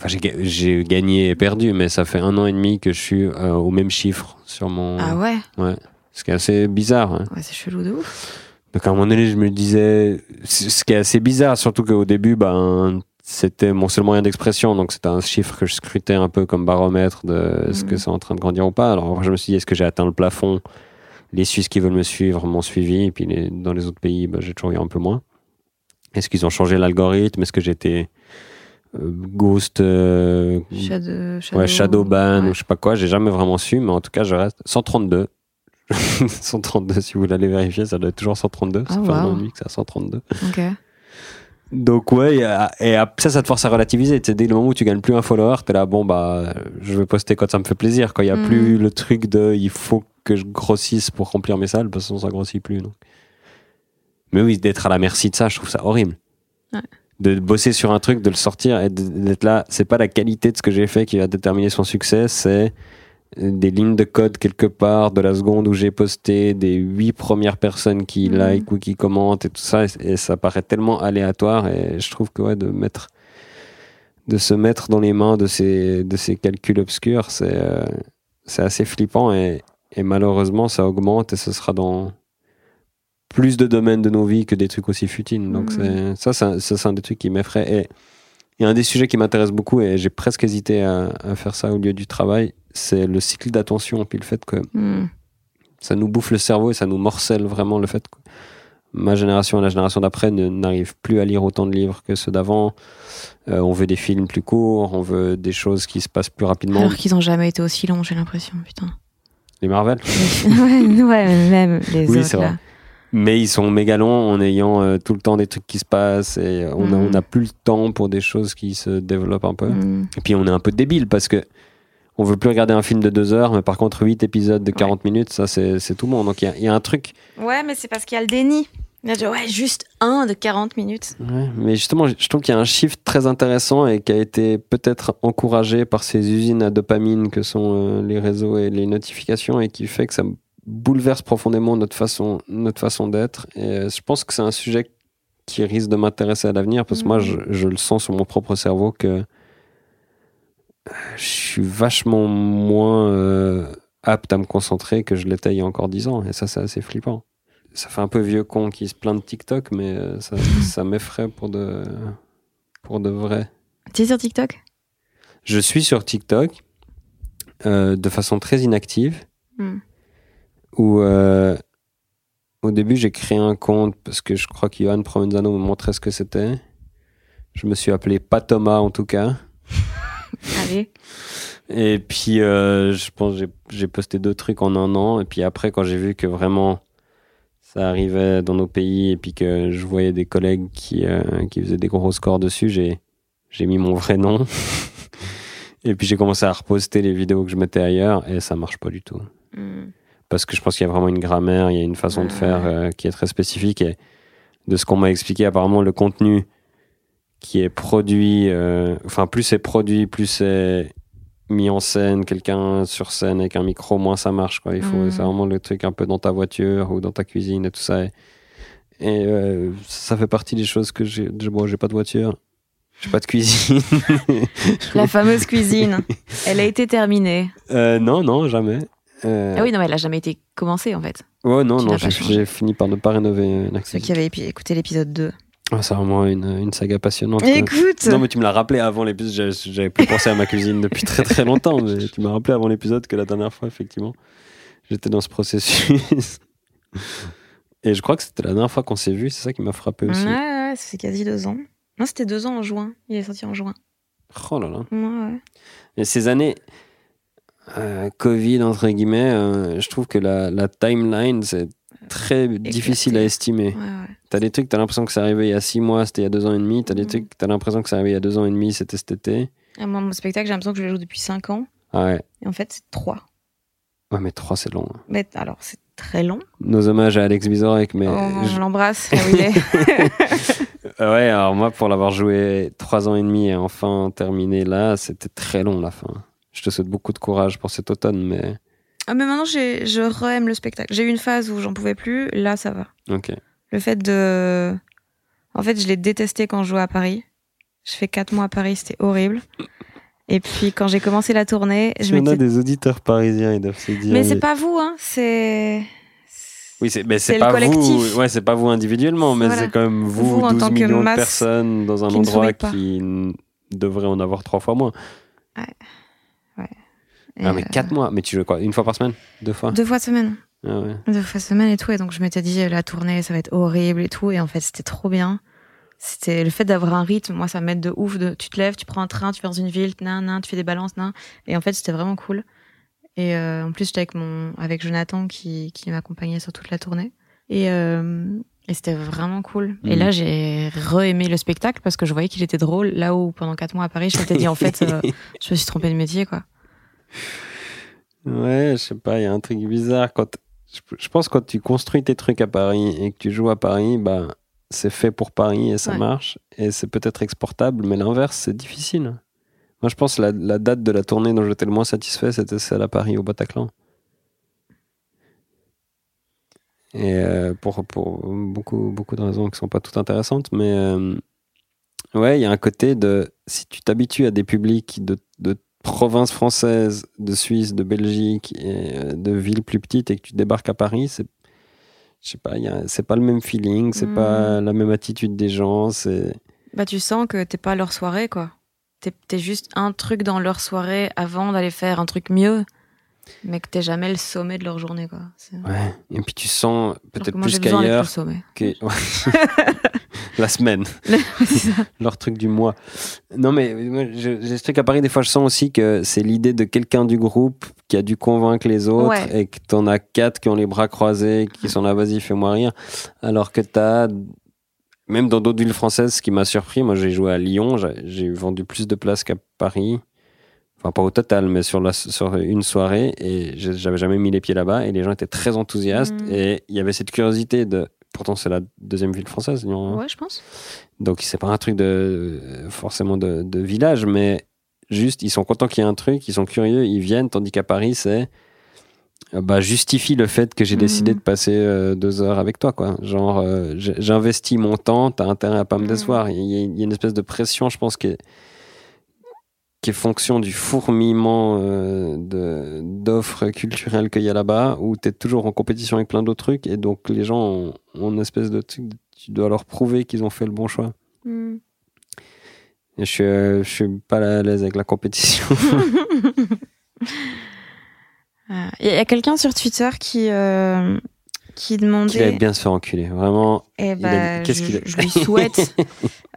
[SPEAKER 2] Enfin, j'ai ga- j'ai gagné et perdu, mais ça fait un an et demi que je suis euh, au même chiffre sur mon.
[SPEAKER 3] Ah ouais?
[SPEAKER 2] Ouais. Ce qui est assez bizarre. hein.
[SPEAKER 3] Ouais, c'est chelou de ouf.
[SPEAKER 2] Donc à un moment donné, je me disais, ce qui est assez bizarre, surtout qu'au début, ben, c'était mon seul moyen d'expression, donc c'était un chiffre que je scrutais un peu comme baromètre de est-ce que
[SPEAKER 3] Mhm.
[SPEAKER 2] c'est en train de grandir ou pas. Alors je me suis dit, est-ce que j'ai atteint le plafond? Les Suisses qui veulent me suivre m'ont suivi, et puis les- dans les autres pays, ben, j'ai toujours eu un peu moins. Est-ce qu'ils ont changé l'algorithme? Est-ce que j'étais ghost euh,
[SPEAKER 3] Shadow, shadow,
[SPEAKER 2] Ouais, Shadowban
[SPEAKER 3] ouais.
[SPEAKER 2] ou je sais pas quoi, j'ai jamais vraiment su, mais en tout cas, je reste 132. 132, si vous voulez aller vérifier, ça doit être toujours 132.
[SPEAKER 3] Ah,
[SPEAKER 2] ça fait un an
[SPEAKER 3] wow.
[SPEAKER 2] et demi que c'est à 132.
[SPEAKER 3] Ok.
[SPEAKER 2] Donc ouais, et, à- et à- ça, ça te force à relativiser. Tu sais, dès le moment où tu gagnes plus un follower, t'es là, bon bah, je vais poster quand ça me fait plaisir. Quand il y a
[SPEAKER 3] Mhm.
[SPEAKER 2] plus le truc de, il faut que je grossisse pour remplir mes salles, parce que sinon ça grossit plus. Donc. Mais oui, d'être à la merci de ça, je trouve ça horrible.
[SPEAKER 3] Ouais.
[SPEAKER 2] De bosser sur un truc, de le sortir et d'être là, c'est pas la qualité de ce que j'ai fait qui va déterminer son succès, c'est des lignes de code quelque part de la seconde où j'ai posté, des huit premières personnes qui
[SPEAKER 3] Mhm.
[SPEAKER 2] like ou qui commentent et tout ça, et, et ça paraît tellement aléatoire et je trouve que ouais, de mettre de se mettre dans les mains de ces, de ces calculs obscurs, c'est euh, c'est assez flippant et, et malheureusement ça augmente et ce sera dans plus de domaines de nos vies que des trucs aussi futiles. Donc c'est ça, c'est un- ça, c'est un des trucs qui m'effraie. Et un des sujets qui m'intéresse beaucoup et j'ai presque hésité à, à faire ça au lieu du travail, c'est le cycle d'attention, puis le fait que
[SPEAKER 3] Hmm.
[SPEAKER 2] ça nous bouffe le cerveau et ça nous morcelle vraiment le fait que ma génération et la génération d'après n'arrivent plus à lire autant de livres que ceux d'avant. Euh, on veut des films plus courts, on veut des choses qui se passent plus rapidement.
[SPEAKER 3] Alors qu'ils ont jamais été aussi longs, j'ai l'impression, putain.
[SPEAKER 2] Les Marvel.
[SPEAKER 3] ouais, même les
[SPEAKER 2] Oui,
[SPEAKER 3] autres
[SPEAKER 2] c'est vrai.
[SPEAKER 3] là.
[SPEAKER 2] Mais ils sont mégalons en ayant euh, tout le temps des trucs qui se passent et on n'a plus le temps pour des choses qui se développent un peu.
[SPEAKER 3] Hmm.
[SPEAKER 2] Et puis on est un peu débile parce que on veut plus regarder un film de deux heures, mais par contre huit épisodes de 40 minutes, ça c'est tout le monde. Donc il y a- il y, a un truc.
[SPEAKER 3] Ouais, mais c'est parce qu'il y a le déni. Il y a dit, ouais, juste un de 40 minutes.
[SPEAKER 2] Ouais, mais justement, je trouve qu'il y a un shift très intéressant et qui a été peut-être encouragé par ces usines à dopamine que sont euh, les réseaux et les notifications et qui fait que ça bouleverse profondément notre façon, notre façon d'être. Et euh, je pense que c'est un sujet qui risque de m'intéresser à l'avenir parce que moi, je, je le sens sur mon propre cerveau que euh, je suis vachement moins euh, apte à me concentrer que je l'étais il y a encore 10 ans. Et ça, c'est assez flippant. Ça fait un peu vieux con qui se plaint de TikTok, mais ça, ça m'effraie pour de, pour de vrai.
[SPEAKER 3] Tu es sur TikTok?
[SPEAKER 2] Je suis sur TikTok euh, de façon très inactive.
[SPEAKER 3] Hmm.
[SPEAKER 2] Où euh, au début j'ai créé un compte parce que je crois que Johan Provenzano me montrait ce que c'était. Je me suis appelé pas Thomas en tout cas.
[SPEAKER 3] Allez.
[SPEAKER 2] Et puis euh, je pense que j'ai- posté deux trucs en un an. Et puis après quand j'ai vu que vraiment ça arrivait dans nos pays et puis que je voyais des collègues qui, euh, qui faisaient des gros scores dessus, j'ai j'ai mis mon vrai nom. et puis j'ai commencé à reposter les vidéos que je mettais ailleurs et ça marche pas du tout
[SPEAKER 3] Hmm.
[SPEAKER 2] Parce que je pense qu'il y a vraiment une grammaire, il y a une façon de faire euh, qui est très spécifique et de ce qu'on m'a expliqué, apparemment le contenu qui est produit, euh, enfin plus c'est produit, plus c'est mis en scène, quelqu'un sur scène avec un micro, moins ça marche. Quoi. Il faut, c'est vraiment le truc un peu dans ta voiture ou dans ta cuisine et tout ça. Et, et, euh, ça fait partie des choses que j'ai. Bon, j'ai pas de voiture, j'ai pas de cuisine.
[SPEAKER 3] La fameuse cuisine. Elle a été terminée.
[SPEAKER 2] Euh, non, non, jamais. Euh,
[SPEAKER 3] Ah oui, non, mais elle a jamais été commencée en fait.
[SPEAKER 2] Ouais, non,
[SPEAKER 3] Tu
[SPEAKER 2] non, j'ai fini par ne pas rénover un
[SPEAKER 3] Ceux qui avaient écouté l'épisode 2.
[SPEAKER 2] Ah, c'est vraiment une, une saga passionnante.
[SPEAKER 3] Écoute
[SPEAKER 2] Non, mais tu me l'as rappelé avant l'épisode. J'avais- plus pensé à ma cuisine depuis très très longtemps, mais tu m'as rappelé avant l'épisode que la dernière fois, effectivement, j'étais dans ce processus. Et je crois que c'était la dernière fois qu'on s'est vu, c'est ça qui m'a frappé aussi.
[SPEAKER 3] Ouais, ouais, fait quasi deux ans. Non, c'était deux ans en juin. Il est sorti en juin.
[SPEAKER 2] Oh là là.
[SPEAKER 3] Ouais, ouais.
[SPEAKER 2] Et ces années euh, Covid, entre guillemets, euh, je trouve que la, la timeline, c'est très difficile à estimer.
[SPEAKER 3] ouais, ouais.
[SPEAKER 2] T'as des trucs, t'as l'impression que c'est arrivé il y a six mois, c'était il y a deux ans et demi. T'as des
[SPEAKER 3] Mhm.
[SPEAKER 2] trucs, t'as l'impression que c'est arrivé il y a deux ans et demi, c'était cet été.
[SPEAKER 3] Ah, moi, mon spectacle, j'ai l'impression que je le joue depuis cinq ans.
[SPEAKER 2] Ah ouais.
[SPEAKER 3] Et en fait, c'est trois.
[SPEAKER 2] Ouais, mais trois, c'est long. hein.
[SPEAKER 3] Mais alors, c'est très long.
[SPEAKER 2] Nos hommages à Alex Vizorek, mais.
[SPEAKER 3] on
[SPEAKER 2] je-
[SPEAKER 3] l'embrasse là où il est.
[SPEAKER 2] Euh, ouais, alors moi, pour l'avoir joué trois ans et demi et enfin terminé là, c'était très long la fin. Je te souhaite beaucoup de courage pour cet automne, mais.
[SPEAKER 3] ah, mais maintenant, j'ai- je re-aime le spectacle. J'ai eu une phase où j'en pouvais plus. Là, ça va.
[SPEAKER 2] Ok.
[SPEAKER 3] Le fait de. En fait, je l'ai détesté quand je jouais à Paris. Je fais quatre mois à Paris, c'était horrible. Et puis, quand j'ai commencé la tournée, je
[SPEAKER 2] Si on a des auditeurs parisiens, ils doivent se dire.
[SPEAKER 3] Mais c'est pas vous, hein. C'est.
[SPEAKER 2] Oui, c'est mais
[SPEAKER 3] c'est
[SPEAKER 2] pas vous. Ouais, c'est pas vous individuellement, mais
[SPEAKER 3] Voilà.
[SPEAKER 2] c'est quand même vous,
[SPEAKER 3] Vous, en
[SPEAKER 2] 12
[SPEAKER 3] tant que
[SPEAKER 2] millions de
[SPEAKER 3] masse
[SPEAKER 2] personnes dans un
[SPEAKER 3] qui
[SPEAKER 2] endroit qui devrait en avoir trois fois moins.
[SPEAKER 3] Et,
[SPEAKER 2] Ah, mais
[SPEAKER 3] euh,
[SPEAKER 2] quatre mois. Mais tu joues quoi Une fois par semaine? Deux fois?
[SPEAKER 3] Deux fois semaine.
[SPEAKER 2] Ah ouais.
[SPEAKER 3] Deux fois semaine et tout. Et donc, je m'étais dit, la tournée, ça va être horrible et tout. Et en fait, c'était trop bien. C'était le fait d'avoir un rythme. Moi, ça m'aide de ouf. De, tu te lèves, tu prends un train, tu vas dans une ville, nan, nan, tu fais des balances, nan. Et en fait, c'était vraiment cool. Et euh, en plus, j'étais avec, mon, avec Jonathan qui, qui m'accompagnait sur toute la tournée. Et, euh, et c'était vraiment cool. Et là, j'ai re-aimé le spectacle parce que je voyais qu'il était drôle. Là où pendant quatre mois à Paris, je m'étais dit, en fait, euh, je me suis trompée de métier, quoi.
[SPEAKER 2] Ouais, je sais pas, il y a un truc bizarre. Quand je, pense que quand tu construis tes trucs à Paris et que tu joues à Paris, bah, c'est fait pour Paris et ça
[SPEAKER 3] Ouais.
[SPEAKER 2] marche. Et c'est peut-être exportable, mais l'inverse, c'est difficile. Moi, je pense que la, la date de la tournée dont j'étais le moins satisfait, c'était celle à Paris, au Bataclan. Et euh, pour, pour beaucoup, beaucoup de raisons qui sont pas toutes intéressantes, mais euh, ouais, il y a un côté de si tu t'habitues à des publics de, de provinces françaises, de Suisse, de Belgique et euh, de villes plus petites et que tu débarques à Paris, c'est je sais pas, c'est pas le même feeling, c'est pas la même attitude des gens, c'est
[SPEAKER 3] Bah, tu sens que t'es pas leur soirée, quoi. T'es t'es juste un truc dans leur soirée avant d'aller faire un truc mieux, mais que t'es jamais le sommet de leur journée, quoi.
[SPEAKER 2] Ouais. Et puis tu sens peut-être plus qu'ailleurs
[SPEAKER 3] le sommet.
[SPEAKER 2] que la semaine. Leur truc du mois. Non, mais je- j'ai ce truc à Paris, des fois, je sens aussi que c'est l'idée de quelqu'un du groupe qui a dû convaincre les autres
[SPEAKER 3] Ouais.
[SPEAKER 2] et que t'en as quatre qui ont les bras croisés, qui sont là, vas-y, fais-moi rire. Alors que t'as, même dans d'autres villes françaises, ce qui m'a surpris, moi, j'ai joué à Lyon, j'ai vendu plus de places qu'à Paris. Enfin, pas au total, mais sur, la, sur une soirée, et j'avais jamais mis les pieds là-bas, et les gens étaient très enthousiastes,
[SPEAKER 3] Mhm.
[SPEAKER 2] et il y avait cette curiosité de. Pourtant, c'est la deuxième ville française, Lyon. hein.
[SPEAKER 3] Ouais, je pense.
[SPEAKER 2] Donc c'est pas un truc de forcément de, de village, mais juste ils sont contents qu'il y ait un truc, ils sont curieux, ils viennent, tandis qu'à Paris c'est euh, bah, justifie le fait que j'ai décidé de passer euh, deux heures avec toi quoi. Genre euh, j'investis mon temps, t'as intérêt à pas me
[SPEAKER 3] Mhm.
[SPEAKER 2] décevoir. Il y, a- il y a une espèce de pression, je pense qui est qui est fonction du fourmillement euh, de- d'offres culturelles qu'il y a là-bas, où tu es toujours en compétition avec plein d'autres trucs, et donc les gens ont, ont une espèce de truc, tu dois leur prouver qu'ils ont fait le bon choix.
[SPEAKER 3] Hmm.
[SPEAKER 2] Et je suis, euh, je suis pas à l'aise avec la compétition.
[SPEAKER 3] Il y a quelqu'un sur Twitter qui, euh, qui
[SPEAKER 2] allait
[SPEAKER 3] demandait.
[SPEAKER 2] bien se faire enculer. Vraiment.
[SPEAKER 3] Eh
[SPEAKER 2] a
[SPEAKER 3] ben,
[SPEAKER 2] dit- qu'est-ce
[SPEAKER 3] je,
[SPEAKER 2] qu'il a-
[SPEAKER 3] je lui souhaite.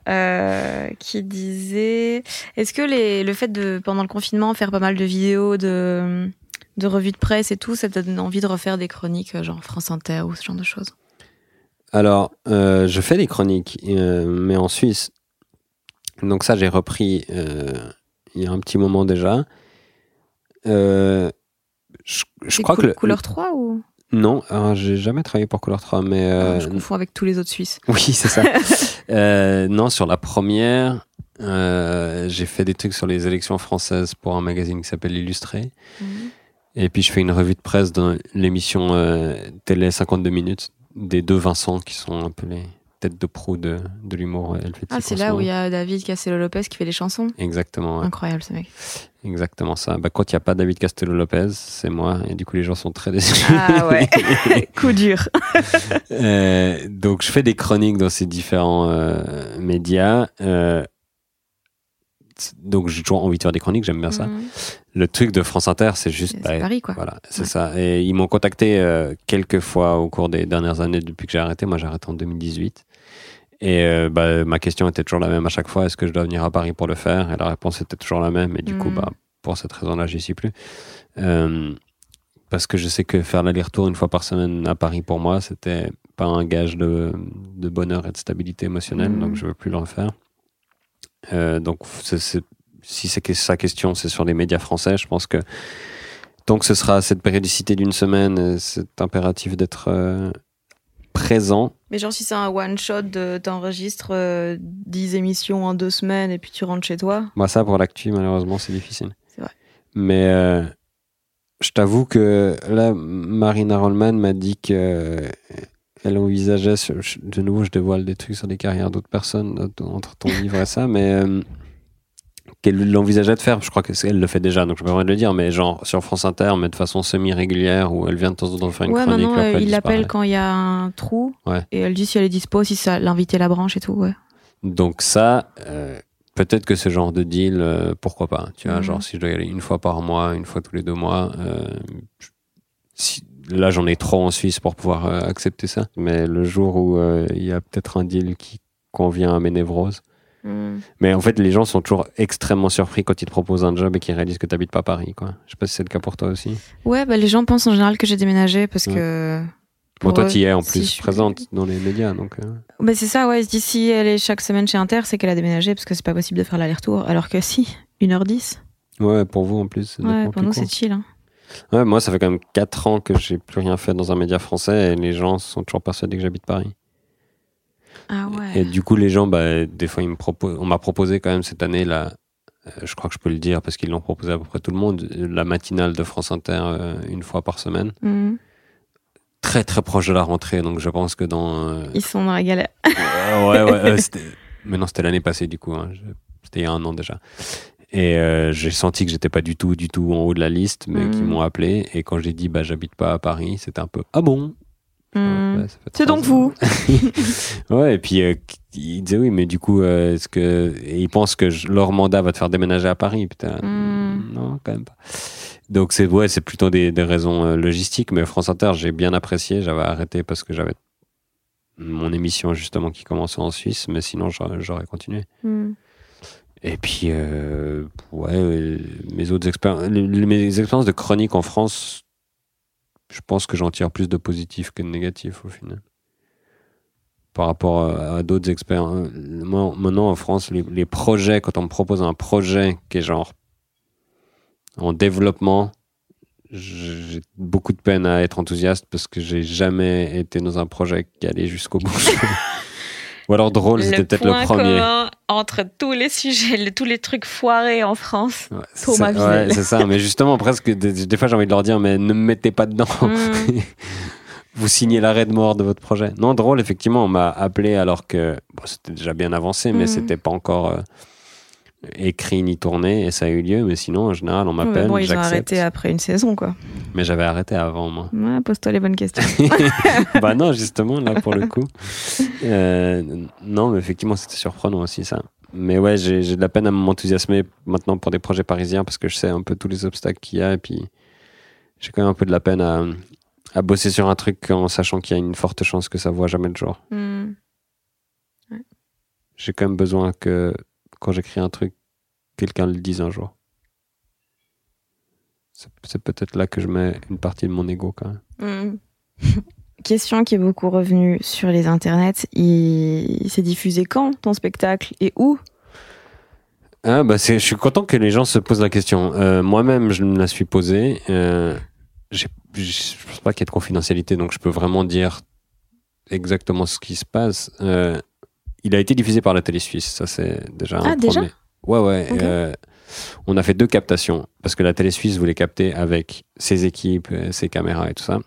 [SPEAKER 3] Euh, qui disait Est-ce que les, le fait de, pendant le confinement, faire pas mal de vidéos, de, de revues de presse et tout, ça te donne envie de refaire des chroniques, euh, genre France Inter ou ce genre de choses?
[SPEAKER 2] Alors, euh, je fais des chroniques, euh, mais en Suisse. Donc ça, j'ai repris euh, il y a un petit moment déjà. Euh, je je crois que le,
[SPEAKER 3] Couleur 3 ou?
[SPEAKER 2] Non, alors, j'ai jamais travaillé pour Couleur 3, mais
[SPEAKER 3] Ah,
[SPEAKER 2] euh,
[SPEAKER 3] Je confonds avec tous les autres Suisses.
[SPEAKER 2] oui, c'est ça. Euh, non, sur la première, euh, j'ai fait des trucs sur les élections françaises pour un magazine qui s'appelle Illustré.
[SPEAKER 3] Mhm.
[SPEAKER 2] Et puis je fais une revue de presse dans l'émission euh, télé 52 minutes des deux Vincent qui sont un de proue de, de l'humour helvétique.
[SPEAKER 3] Ah, c'est là où il y a David Castello-Lopez qui fait les chansons
[SPEAKER 2] Exactement, ouais.
[SPEAKER 3] Incroyable ce mec.
[SPEAKER 2] exactement ça. Bah, quand il n'y a pas David Castello-Lopez, c'est moi, et du coup les gens sont très déçus.
[SPEAKER 3] Ah ouais, coup dur.
[SPEAKER 2] Euh, donc je fais des chroniques dans ces différents euh, médias. Euh, donc j'ai toujours envie de faire des chroniques, j'aime bien ça.
[SPEAKER 3] Mhm.
[SPEAKER 2] Le truc de France Inter, c'est juste...
[SPEAKER 3] C'est
[SPEAKER 2] bah,
[SPEAKER 3] Paris quoi.
[SPEAKER 2] Voilà, c'est
[SPEAKER 3] Ouais.
[SPEAKER 2] ça. Et ils m'ont contacté euh, quelques fois au cours des dernières années depuis que j'ai arrêté. Moi, j'ai arrêté en 2018. Et euh, bah, ma question était toujours la même à chaque fois est-ce que je dois venir à Paris pour le faire? Et la réponse était toujours la même. Et du coup,
[SPEAKER 3] Mhm.
[SPEAKER 2] bah, pour cette raison-là, j'y suis plus. Euh, parce que je sais que faire l'aller-retour une fois par semaine à Paris pour moi, c'était pas un gage de, de bonheur et de stabilité émotionnelle. Donc, je veux plus le refaire. Euh, donc, si c'est sa question, c'est sur les médias français, je pense que tant que ce sera cette périodicité d'une semaine, c'est impératif d'être présent.
[SPEAKER 3] Mais genre si c'est un one shot, de- t'enregistres euh, 10 émissions en deux semaines et puis tu rentres chez toi.
[SPEAKER 2] Moi, ça, pour l'actu, malheureusement, c'est difficile.
[SPEAKER 3] C'est vrai.
[SPEAKER 2] Mais euh, je t'avoue que là, Marina Rollman m'a dit que euh, elle envisageait, de nouveau, je dévoile des trucs sur des carrières d'autres personnes entre ton livre et ça, mais euh, qu'elle l'envisageait de faire. Je crois qu'elle le fait déjà, donc je peux pas de le dire, mais genre sur France Inter, mais de façon semi-régulière, où elle vient de temps en temps faire une
[SPEAKER 3] ouais,
[SPEAKER 2] chronique.
[SPEAKER 3] maintenant
[SPEAKER 2] après,
[SPEAKER 3] il l'appelle quand il y a un trou
[SPEAKER 2] Ouais.
[SPEAKER 3] et elle dit si elle est dispo, si ça l'inviter la branche et tout. Ouais.
[SPEAKER 2] Donc ça, euh, peut-être que ce genre de deal, euh, pourquoi pas. Tu vois,
[SPEAKER 3] Mhm.
[SPEAKER 2] genre si je dois y aller une fois par mois, une fois tous les deux mois, euh, si- là j'en ai trop en Suisse pour pouvoir accepter ça. Mais le jour où il y a peut-être un deal qui convient à mes névroses,
[SPEAKER 3] Hmm.
[SPEAKER 2] Mais en fait, les gens sont toujours extrêmement surpris quand ils te proposent un job et qu'ils réalisent que tu n'habites pas Paris. Quoi. Je sais pas si c'est le cas pour toi aussi.
[SPEAKER 3] Ouais, bah, les gens pensent en général que j'ai déménagé parce
[SPEAKER 2] Ouais.
[SPEAKER 3] que.
[SPEAKER 2] Bon,
[SPEAKER 3] pour
[SPEAKER 2] toi,
[SPEAKER 3] eux,
[SPEAKER 2] tu y es en
[SPEAKER 3] si
[SPEAKER 2] plus
[SPEAKER 3] je suis-
[SPEAKER 2] présente dans les médias. Donc, euh,
[SPEAKER 3] Bah, c'est ça, ouais. Ils se disent si elle est chaque semaine chez Inter, c'est qu'elle a déménagé parce que c'est pas possible de faire l'aller-retour. Alors que si, 1h10.
[SPEAKER 2] Ouais, pour vous en plus.
[SPEAKER 3] Ouais, pour nous, c'est chill. Hein.
[SPEAKER 2] Ouais, moi, ça fait quand même 4 ans que j'ai plus rien fait dans un média français et les gens sont toujours persuadés que j'habite Paris.
[SPEAKER 3] Ah ouais.
[SPEAKER 2] Et du coup, les gens, bah, des fois, ils me proposent. On m'a proposé quand même cette année, là, euh, je crois que je peux le dire parce qu'ils l'ont proposé à peu près tout le monde, la matinale de France Inter euh, une fois par semaine.
[SPEAKER 3] Hmm.
[SPEAKER 2] Très, très proche de la rentrée. Donc, je pense que dans. euh,
[SPEAKER 3] Ils sont dans la galère.
[SPEAKER 2] Ouais, ouais, euh, Mais non, c'était l'année passée, du coup. hein. C'était il y a un an déjà. Et euh, j'ai senti que j'étais pas du tout, du tout en haut de la liste, mais
[SPEAKER 3] Mm.
[SPEAKER 2] qu'ils m'ont appelé. Et quand j'ai dit, bah, j'habite pas à Paris, c'était un peu, ah bon? Ouais, fait
[SPEAKER 3] C'est donc vous.
[SPEAKER 2] Ouais, et puis euh, il disait oui, mais du coup, euh, est-ce que. Et ils pensent que je- leur mandat va te faire déménager à Paris, putain.
[SPEAKER 3] Mm.
[SPEAKER 2] Non, quand même pas. Donc, c'est ouais, c'est plutôt des, des raisons euh, logistiques, mais France Inter, j'ai bien apprécié. J'avais arrêté parce que j'avais mon émission justement qui commençait en Suisse, mais sinon, j'aurais continué.
[SPEAKER 3] Hmm.
[SPEAKER 2] Et puis, euh, ouais, euh, mes autres expériences, mes expériences de chronique en France, je pense que j'en tire plus de positif que de négatif au final. Par rapport à, à d'autres expériences. Moi, maintenant en France, les projets, quand on me propose un projet qui est genre en développement, j'ai beaucoup de peine à être enthousiaste parce que j'ai jamais été dans un projet qui allait jusqu'au bout. Ou alors drôle, c'était peut-être le premier.
[SPEAKER 3] entre tous les sujets, le- tous les trucs foirés en France.
[SPEAKER 2] Ouais,
[SPEAKER 3] Thomas Wiesel.
[SPEAKER 2] ouais, c'est ça, mais justement, presque, des, des fois j'ai envie de leur dire, mais ne me mettez pas dedans.
[SPEAKER 3] Hmm.
[SPEAKER 2] Vous signez l'arrêt de mort de votre projet. Non, drôle, effectivement, on m'a appelé alors que bon, c'était déjà bien avancé, mais
[SPEAKER 3] Mhm.
[SPEAKER 2] c'était pas encore euh, écrit ni tourné, et ça a eu lieu. Mais sinon, en général, on m'appelle,
[SPEAKER 3] mais bon, ils ont arrêté après une saison, quoi.
[SPEAKER 2] Mais j'avais arrêté avant, moi.
[SPEAKER 3] Ouais, pose-toi les bonnes questions.
[SPEAKER 2] bah non, justement, là, pour le coup. Euh, non, mais effectivement, c'était surprenant aussi, ça. Mais ouais, j'ai j'ai de la peine à m'enthousiasmer maintenant pour des projets parisiens parce que je sais un peu tous les obstacles qu'il y a et puis j'ai quand même un peu de la peine à, à bosser sur un truc en sachant qu'il y a une forte chance que ça voit jamais le jour.
[SPEAKER 3] Hmm.
[SPEAKER 2] J'ai quand même besoin que quand j'écris un truc, quelqu'un le dise un jour. C'est peut-être là que je mets une partie de mon ego quand même.
[SPEAKER 3] Hmm. Question qui est beaucoup revenue sur les internets. Il, il s'est diffusé quand ton spectacle et où?
[SPEAKER 2] Ah bah c'est, je suis content que les gens se posent la question. Euh, moi-même, je me la suis posée. Euh, je pense pas qu'il y ait de confidentialité, donc je peux vraiment dire exactement ce qui se passe. Euh, il a été diffusé par la télé suisse, ça c'est déjà un
[SPEAKER 3] Ah, déjà.
[SPEAKER 2] Ouais ouais. Euh, on a fait deux captations parce que la télé suisse voulait capter avec ses équipes, euh, ses caméras et tout ça.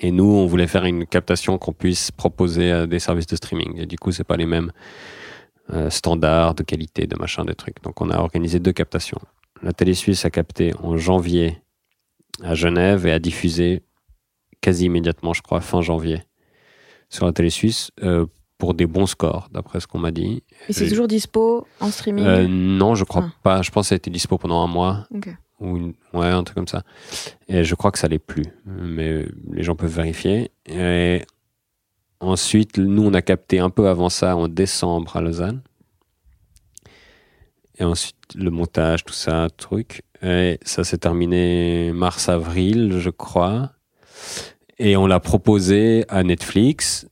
[SPEAKER 2] Et nous, on voulait faire une captation qu'on puisse proposer à des services de streaming. Et du coup, c'est pas les mêmes euh, standards de qualité, de machin, des trucs. Donc, on a organisé deux captations. La télé suisse a capté en janvier à Genève et a diffusé quasi immédiatement, je crois, fin janvier sur la télé suisse euh, pour des bons scores, d'après ce qu'on m'a dit.
[SPEAKER 3] Et c'est toujours dispo en streaming
[SPEAKER 2] Euh, non, je crois
[SPEAKER 3] Ah.
[SPEAKER 2] pas. Je pense que ça a été dispo pendant un mois ou une- ouais, un truc comme ça. Et je crois que ça l'est plus, mais les gens peuvent vérifier. Et ensuite, nous, on a capté un peu avant ça, en décembre à Lausanne. Et ensuite, le montage, tout ça, truc. Et ça s'est terminé mars-avril, je crois. Et on l'a proposé à Netflix,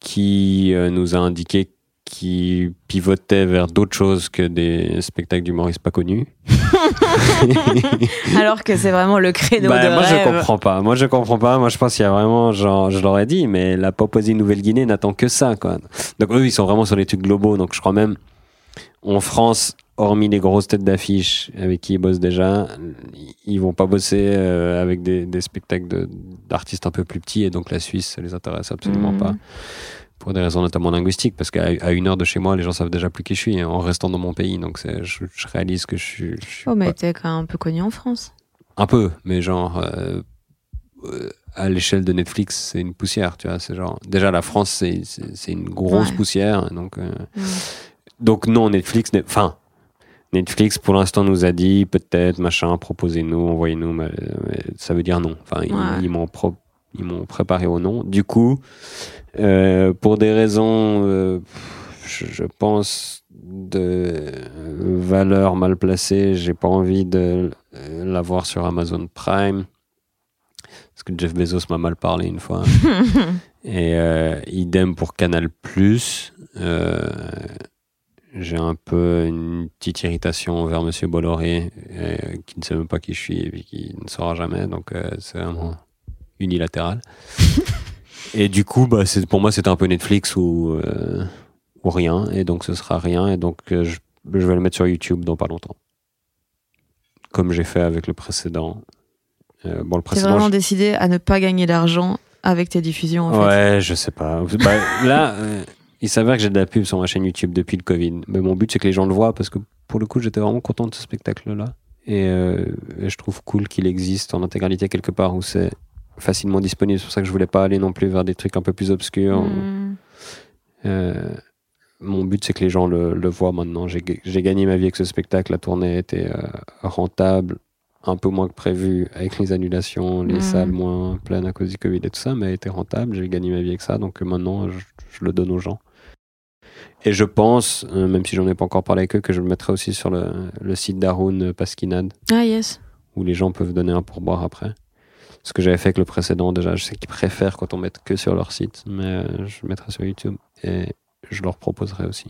[SPEAKER 2] qui euh, nous a indiqué qu'il pivotait vers d'autres choses que des spectacles d'humoristes pas connus.
[SPEAKER 3] Alors que c'est vraiment le créneau
[SPEAKER 2] Bah,
[SPEAKER 3] de
[SPEAKER 2] moi,
[SPEAKER 3] rêve.
[SPEAKER 2] je comprends pas. Moi, je comprends pas. Moi, je pense qu'il y a vraiment, genre, je leur ai dit, mais la Papouasie-Nouvelle-Guinée n'attend que ça, quoi. Donc, eux, ils sont vraiment sur les trucs globaux. Donc, je crois même, en France, hormis les grosses têtes d'affiche avec qui ils bossent déjà, ils vont pas bosser euh, avec des, des spectacles de- d'artistes un peu plus petits. Et donc, la Suisse, ça les intéresse absolument
[SPEAKER 3] Mhm.
[SPEAKER 2] pas. Pour des raisons notamment linguistiques, parce qu'à une heure de chez moi, les gens savent déjà plus qui je suis, hein, en restant dans mon pays. Donc, je, je réalise que je suis. je suis
[SPEAKER 3] Oh, mais
[SPEAKER 2] pas-
[SPEAKER 3] t'es quand même un peu connu en France.
[SPEAKER 2] un peu, mais genre euh, euh, à l'échelle de Netflix, c'est une poussière, tu vois. C'est genre déjà la France, c'est une grosse
[SPEAKER 3] Ouais.
[SPEAKER 2] poussière, donc euh, donc non Netflix, enfin Netflix pour l'instant nous a dit peut-être machin, proposez-nous, envoyez-nous, mais, mais ça veut dire non. Enfin ils,
[SPEAKER 3] Ouais.
[SPEAKER 2] ils m'ont pro- ils m'ont préparé au non. Du coup, euh, pour des raisons, euh, je, je pense, de valeur mal placée. J'ai pas envie de l'avoir sur Amazon Prime. Parce que Jeff Bezos m'a mal parlé une fois. Et euh, idem pour Canal Plus. Euh, j'ai un peu une petite irritation envers Monsieur Bolloré, euh, qui ne sait même pas qui je suis et puis qui ne saura jamais. Donc euh, c'est vraiment unilatéral. et du coup, bah, c'est- pour moi, c'était un peu Netflix ou, euh, ou rien. Et donc ce sera rien. Et donc euh, je, je vais le mettre sur YouTube dans pas longtemps. Comme j'ai fait avec le précédent. Euh, bon, le
[SPEAKER 3] T'es
[SPEAKER 2] précédent,
[SPEAKER 3] vraiment
[SPEAKER 2] je-
[SPEAKER 3] décidé à ne pas gagner d'argent avec tes diffusions, en fait.
[SPEAKER 2] Ouais, je sais pas. Bah, là, euh, il s'avère que j'ai de la pub sur ma chaîne YouTube depuis le Covid. Mais mon but, c'est que les gens le voient parce que pour le coup, j'étais vraiment content de ce spectacle-là. Et, euh, et je trouve cool qu'il existe en intégralité quelque part où c'est facilement disponible. C'est pour ça que je voulais pas aller non plus vers des trucs un peu plus obscurs.
[SPEAKER 3] Hmm.
[SPEAKER 2] Euh, mon but, c'est que les gens le, le voient maintenant. J'ai gagné ma vie avec ce spectacle. La tournée était euh, rentable, un peu moins que prévu avec les annulations, les
[SPEAKER 3] Mhm.
[SPEAKER 2] salles moins pleines à cause du Covid et tout ça, mais elle était rentable. J'ai gagné ma vie avec ça, donc euh, maintenant, je, je le donne aux gens. Et je pense, euh, même si j'en ai pas encore parlé avec eux, que je le mettrai aussi sur le, le site d'Arun Pasquinade,
[SPEAKER 3] Ah, yes.
[SPEAKER 2] où les gens peuvent donner un pourboire après. Ce que j'avais fait avec le précédent, déjà, je sais qu'ils préfèrent quand on met que sur leur site, mais euh, je le mettrai sur YouTube et je leur proposerai aussi.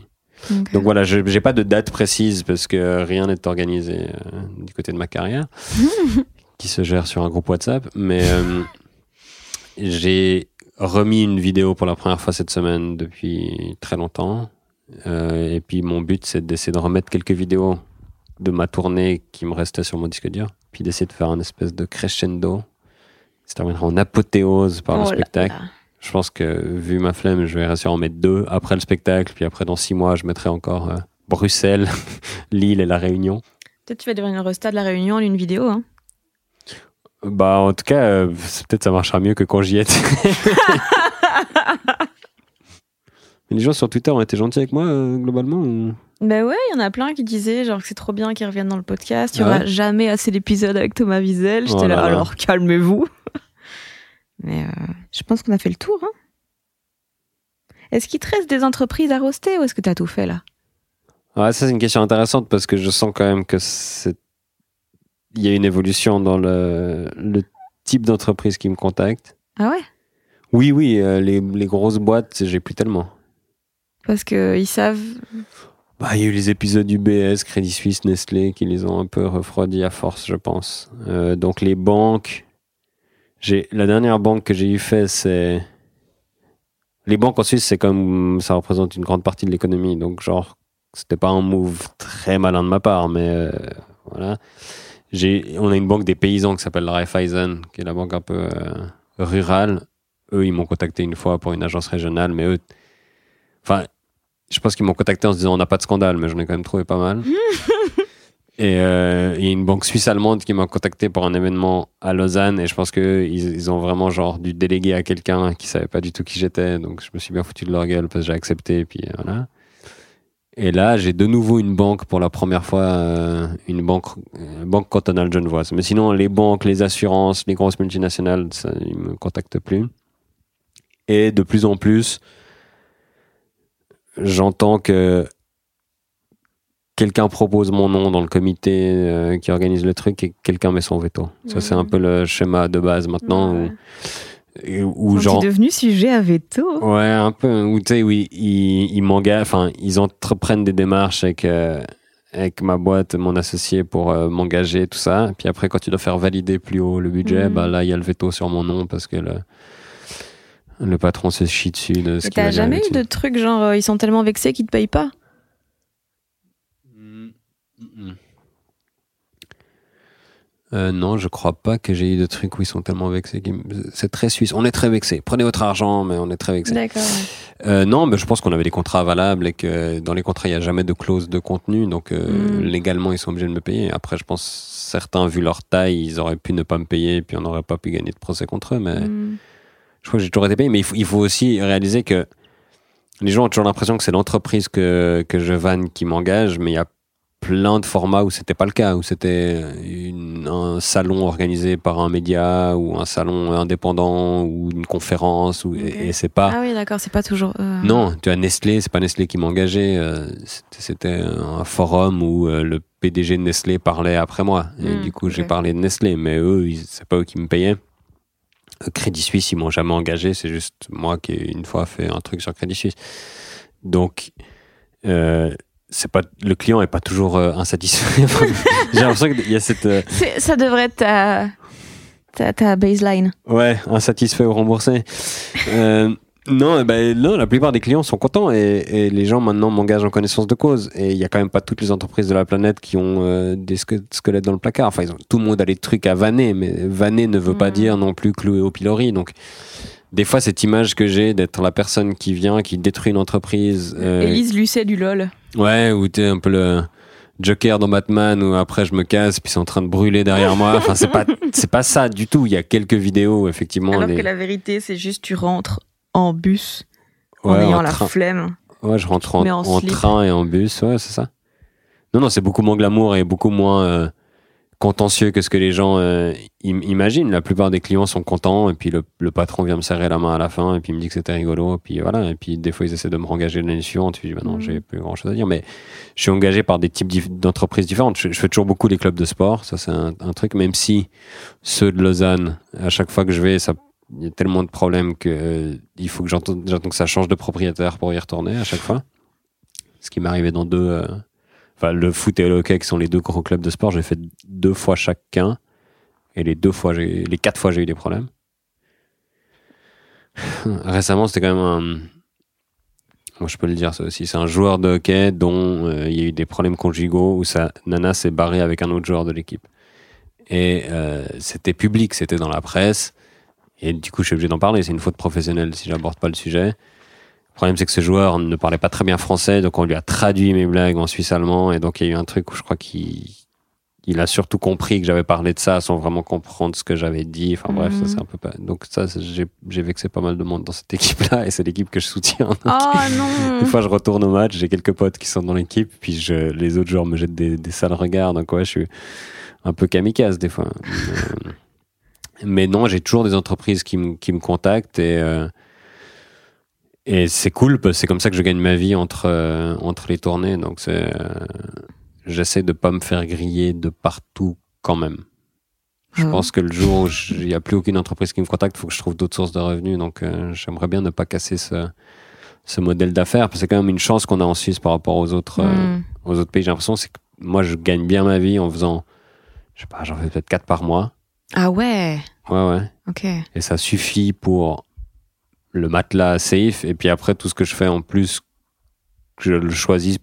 [SPEAKER 2] Donc voilà, je j'ai pas de date précise parce que rien n'est organisé euh, du côté de ma carrière, qui se gère sur un groupe WhatsApp. Mais euh, j'ai remis une vidéo pour la première fois cette semaine depuis très longtemps. Euh, et puis mon but, c'est d'essayer de remettre quelques vidéos de ma tournée qui me restait sur mon disque dur, puis d'essayer de faire un espèce de crescendo. Ça terminera en apothéose par
[SPEAKER 3] Oh
[SPEAKER 2] le
[SPEAKER 3] là
[SPEAKER 2] spectacle.
[SPEAKER 3] là.
[SPEAKER 2] Je pense que vu ma flemme, je vais réussir à en mettre deux après le spectacle, puis après dans six mois, je mettrai encore euh, Bruxelles, Lille et La Réunion.
[SPEAKER 3] Peut-être tu vas devenir le stade de la Réunion en une vidéo. Hein.
[SPEAKER 2] Bah en tout cas, euh, peut-être ça marchera mieux que quand j'y étais. Mais les gens sur Twitter ont été gentils avec moi euh, globalement. ou-
[SPEAKER 3] Ben ouais, il y en a plein qui disaient genre que c'est trop bien qu'ils reviennent dans le podcast. Il y
[SPEAKER 2] Ah
[SPEAKER 3] aura
[SPEAKER 2] ouais?
[SPEAKER 3] jamais assez d'épisodes avec Thomas Wiesel. J'étais
[SPEAKER 2] Oh
[SPEAKER 3] là,
[SPEAKER 2] là
[SPEAKER 3] alors calmez-vous. Mais euh, je pense qu'on a fait le tour. Hein. Est-ce qu'il te reste des entreprises à roster ou est-ce que t'as tout fait là?
[SPEAKER 2] Ouais, ça c'est une question intéressante parce que je sens quand même que c'est il y a une évolution dans le, le type d'entreprise qui me contacte.
[SPEAKER 3] Ah ouais?
[SPEAKER 2] Oui, oui, euh, les, les grosses boîtes, j'ai plus tellement.
[SPEAKER 3] Parce que ils savent.
[SPEAKER 2] Bah, il y a eu les épisodes UBS, Crédit Suisse, Nestlé qui les ont un peu refroidis à force, je pense. Euh, donc les banques, la dernière banque que j'ai eu fait, c'est les banques en Suisse, c'est comme ça représente une grande partie de l'économie, donc genre c'était pas un move très malin de ma part, mais euh, voilà. On a une banque des paysans qui s'appelle Raiffeisen, qui est la banque un peu euh, rurale. Eux, ils m'ont contacté une fois pour une agence régionale, mais eux, enfin, je pense qu'ils m'ont contacté en se disant on n'a pas de scandale, mais j'en ai quand même trouvé pas mal. et euh, il y a une banque suisse-allemande qui m'a contacté pour un événement à Lausanne et je pense qu'ils ils ont vraiment genre dû déléguer à quelqu'un qui savait pas du tout qui j'étais. Donc je me suis bien foutu de leur gueule parce que j'ai accepté et puis euh, voilà. Et là, j'ai de nouveau une banque pour la première fois, euh, une banque, euh, banque cantonale genevoise. Mais sinon, les banques, les assurances, les grosses multinationales, ça, ils me contactent plus. Et de plus en plus, j'entends que quelqu'un propose mon nom dans le comité euh, qui organise le truc et quelqu'un met son veto. Ça, c'est un peu le schéma de base maintenant
[SPEAKER 3] Ouais.
[SPEAKER 2] où, genre.
[SPEAKER 3] devenus sujet à veto.
[SPEAKER 2] Ouais, un peu. Où tu sais, oui, ils, ils m'engagent, enfin, ils entreprennent des démarches avec, euh, avec ma boîte, mon associé pour euh, m'engager, tout ça. Puis après, quand tu dois faire valider plus haut le budget, bah là, il y a le veto sur mon nom parce que le, le patron se chie dessus de ce
[SPEAKER 3] T'as jamais eu de trucs genre euh, ils sont tellement vexés qu'ils te payent pas?
[SPEAKER 2] Mm, mm, mm. Euh, non, je crois pas que j'ai eu de trucs où ils sont tellement vexés. C'est très suisse. On est très vexés. Prenez votre argent, mais on est très vexés.
[SPEAKER 3] D'accord.
[SPEAKER 2] Euh, non, mais je pense qu'on avait des contrats valables et que dans les contrats, il n'y a jamais de clause de contenu. Donc, euh, légalement, ils sont obligés de me payer. Après, je pense certains, vu leur taille, ils auraient pu ne pas me payer et puis on n'aurait pas pu gagner de procès contre eux. Mais. Je crois que j'ai toujours été payé. Mais il faut, il faut aussi réaliser que les gens ont toujours l'impression que c'est l'entreprise que, que je vanne qui m'engage, mais il y a plein de formats où c'était pas le cas, où c'était un salon organisé par un média ou un salon indépendant ou une conférence ou, et- et, c'est pas
[SPEAKER 3] Ah oui, d'accord, c'est pas toujours. euh,
[SPEAKER 2] non, tu as Nestlé, c'est pas Nestlé qui m'engageait, euh, c'était- un forum où euh, le PDG de Nestlé parlait après moi. Et
[SPEAKER 3] Hmm,
[SPEAKER 2] du coup, j'ai parlé de Nestlé, mais eux, c'est pas eux qui me payaient. Crédit Suisse, ils m'ont jamais engagé, c'est juste moi qui une fois fait un truc sur Crédit Suisse. Donc, euh, c'est pas le client est pas toujours euh, insatisfait. j'ai l'impression qu'il y a cette euh,
[SPEAKER 3] Ça devrait être ta, ta, ta baseline.
[SPEAKER 2] Ouais, insatisfait ou remboursé. Non, eh ben, non, la plupart des clients sont contents et, et les gens maintenant m'engagent en connaissance de cause. Et il y a quand même pas toutes les entreprises de la planète qui ont euh, des sque- squelettes dans le placard. Enfin, ils ont, tout le monde a des trucs à vanner, mais vanner ne veut pas
[SPEAKER 3] Mhm.
[SPEAKER 2] dire non plus clouer au pilori. Donc, des fois, cette image que j'ai d'être la personne qui vient, qui détruit une entreprise. euh,
[SPEAKER 3] Élise Lucet du LOL.
[SPEAKER 2] Ouais, ou t'es un peu le Joker dans Batman où après je me casse puis c'est en train de brûler derrière moi. Enfin, c'est pas, c'est pas ça du tout. Il y a quelques vidéos, effectivement.
[SPEAKER 3] Alors
[SPEAKER 2] les-
[SPEAKER 3] que la vérité, c'est juste tu rentres en bus en
[SPEAKER 2] Ouais,
[SPEAKER 3] ayant
[SPEAKER 2] en
[SPEAKER 3] la
[SPEAKER 2] train.
[SPEAKER 3] flemme.
[SPEAKER 2] Ouais, je rentre en,
[SPEAKER 3] en
[SPEAKER 2] train et en bus, ouais, c'est ça. Non, non, c'est beaucoup moins glamour et beaucoup moins euh, contentieux que ce que les gens euh, im- imaginent. La plupart des clients sont contents et puis le, le patron vient me serrer la main à la fin et puis il me dit que c'était rigolo. Et puis voilà, et puis des fois ils essaient de me rengager l'année suivante. Puis je dis, bah non,
[SPEAKER 3] Mhm.
[SPEAKER 2] j'ai plus grand chose à dire. Mais je suis engagé par des types d'entreprises différentes. Je, je fais toujours beaucoup les clubs de sport, ça c'est un, un truc, même si ceux de Lausanne, à chaque fois que je vais, ça. Il y a tellement de problèmes que euh, il faut que j'entende que ça change de propriétaire pour y retourner à chaque fois. Ce qui m'est arrivé dans deux. euh, Enfin, le foot et le hockey, qui sont les deux gros clubs de sport, j'ai fait deux fois chacun. Et les deux fois, les quatre fois, j'ai eu des problèmes. Récemment, c'était quand même un. Moi, je peux le dire, ça aussi. C'est un joueur de hockey dont euh, il y a eu des problèmes conjugaux où sa nana s'est barrée avec un autre joueur de l'équipe. Et c'était public, c'était dans la presse. Et du coup, je suis obligé d'en parler. C'est une faute professionnelle si j'aborde pas le sujet. Le problème, c'est que ce joueur ne parlait pas très bien français, donc on lui a traduit mes blagues en suisse-allemand. Et donc, il y a eu un truc où je crois qu'il il a surtout compris que j'avais parlé de ça sans vraiment comprendre ce que j'avais dit. Enfin bref, ça
[SPEAKER 3] Mhm.
[SPEAKER 2] c'est un peu pas. Donc, ça, j'ai vexé pas mal de monde dans cette équipe-là et c'est l'équipe que je soutiens.
[SPEAKER 3] Oh non
[SPEAKER 2] Une fois, je retourne au match, j'ai quelques potes qui sont dans l'équipe, puis je, les autres joueurs me jettent des, des sales regards. Donc, ouais, je suis un peu kamikaze des fois. Mais, mais non, j'ai toujours des entreprises qui me, qui me contactent et, euh, et c'est cool, parce que c'est comme ça que je gagne ma vie entre, euh, entre les tournées. Donc, c'est, euh, j'essaie de pas me faire griller de partout quand même. Je
[SPEAKER 3] Ah.
[SPEAKER 2] pense que le jour où il n'y a plus aucune entreprise qui me contacte, il faut que je trouve d'autres sources de revenus. Donc, euh, j'aimerais bien ne pas casser ce, ce modèle d'affaires. Parce que c'est quand même une chance qu'on a en Suisse par rapport aux autres, euh,
[SPEAKER 3] Mm.
[SPEAKER 2] aux autres pays. J'ai l'impression c'est que moi, je gagne bien ma vie en faisant, je sais pas, j'en fais peut-être 4 par mois.
[SPEAKER 3] Ah ouais
[SPEAKER 2] Ouais, ouais.
[SPEAKER 3] Ok.
[SPEAKER 2] Et ça suffit pour le matelas safe. Et puis après, tout ce que je fais en plus, que je le choisis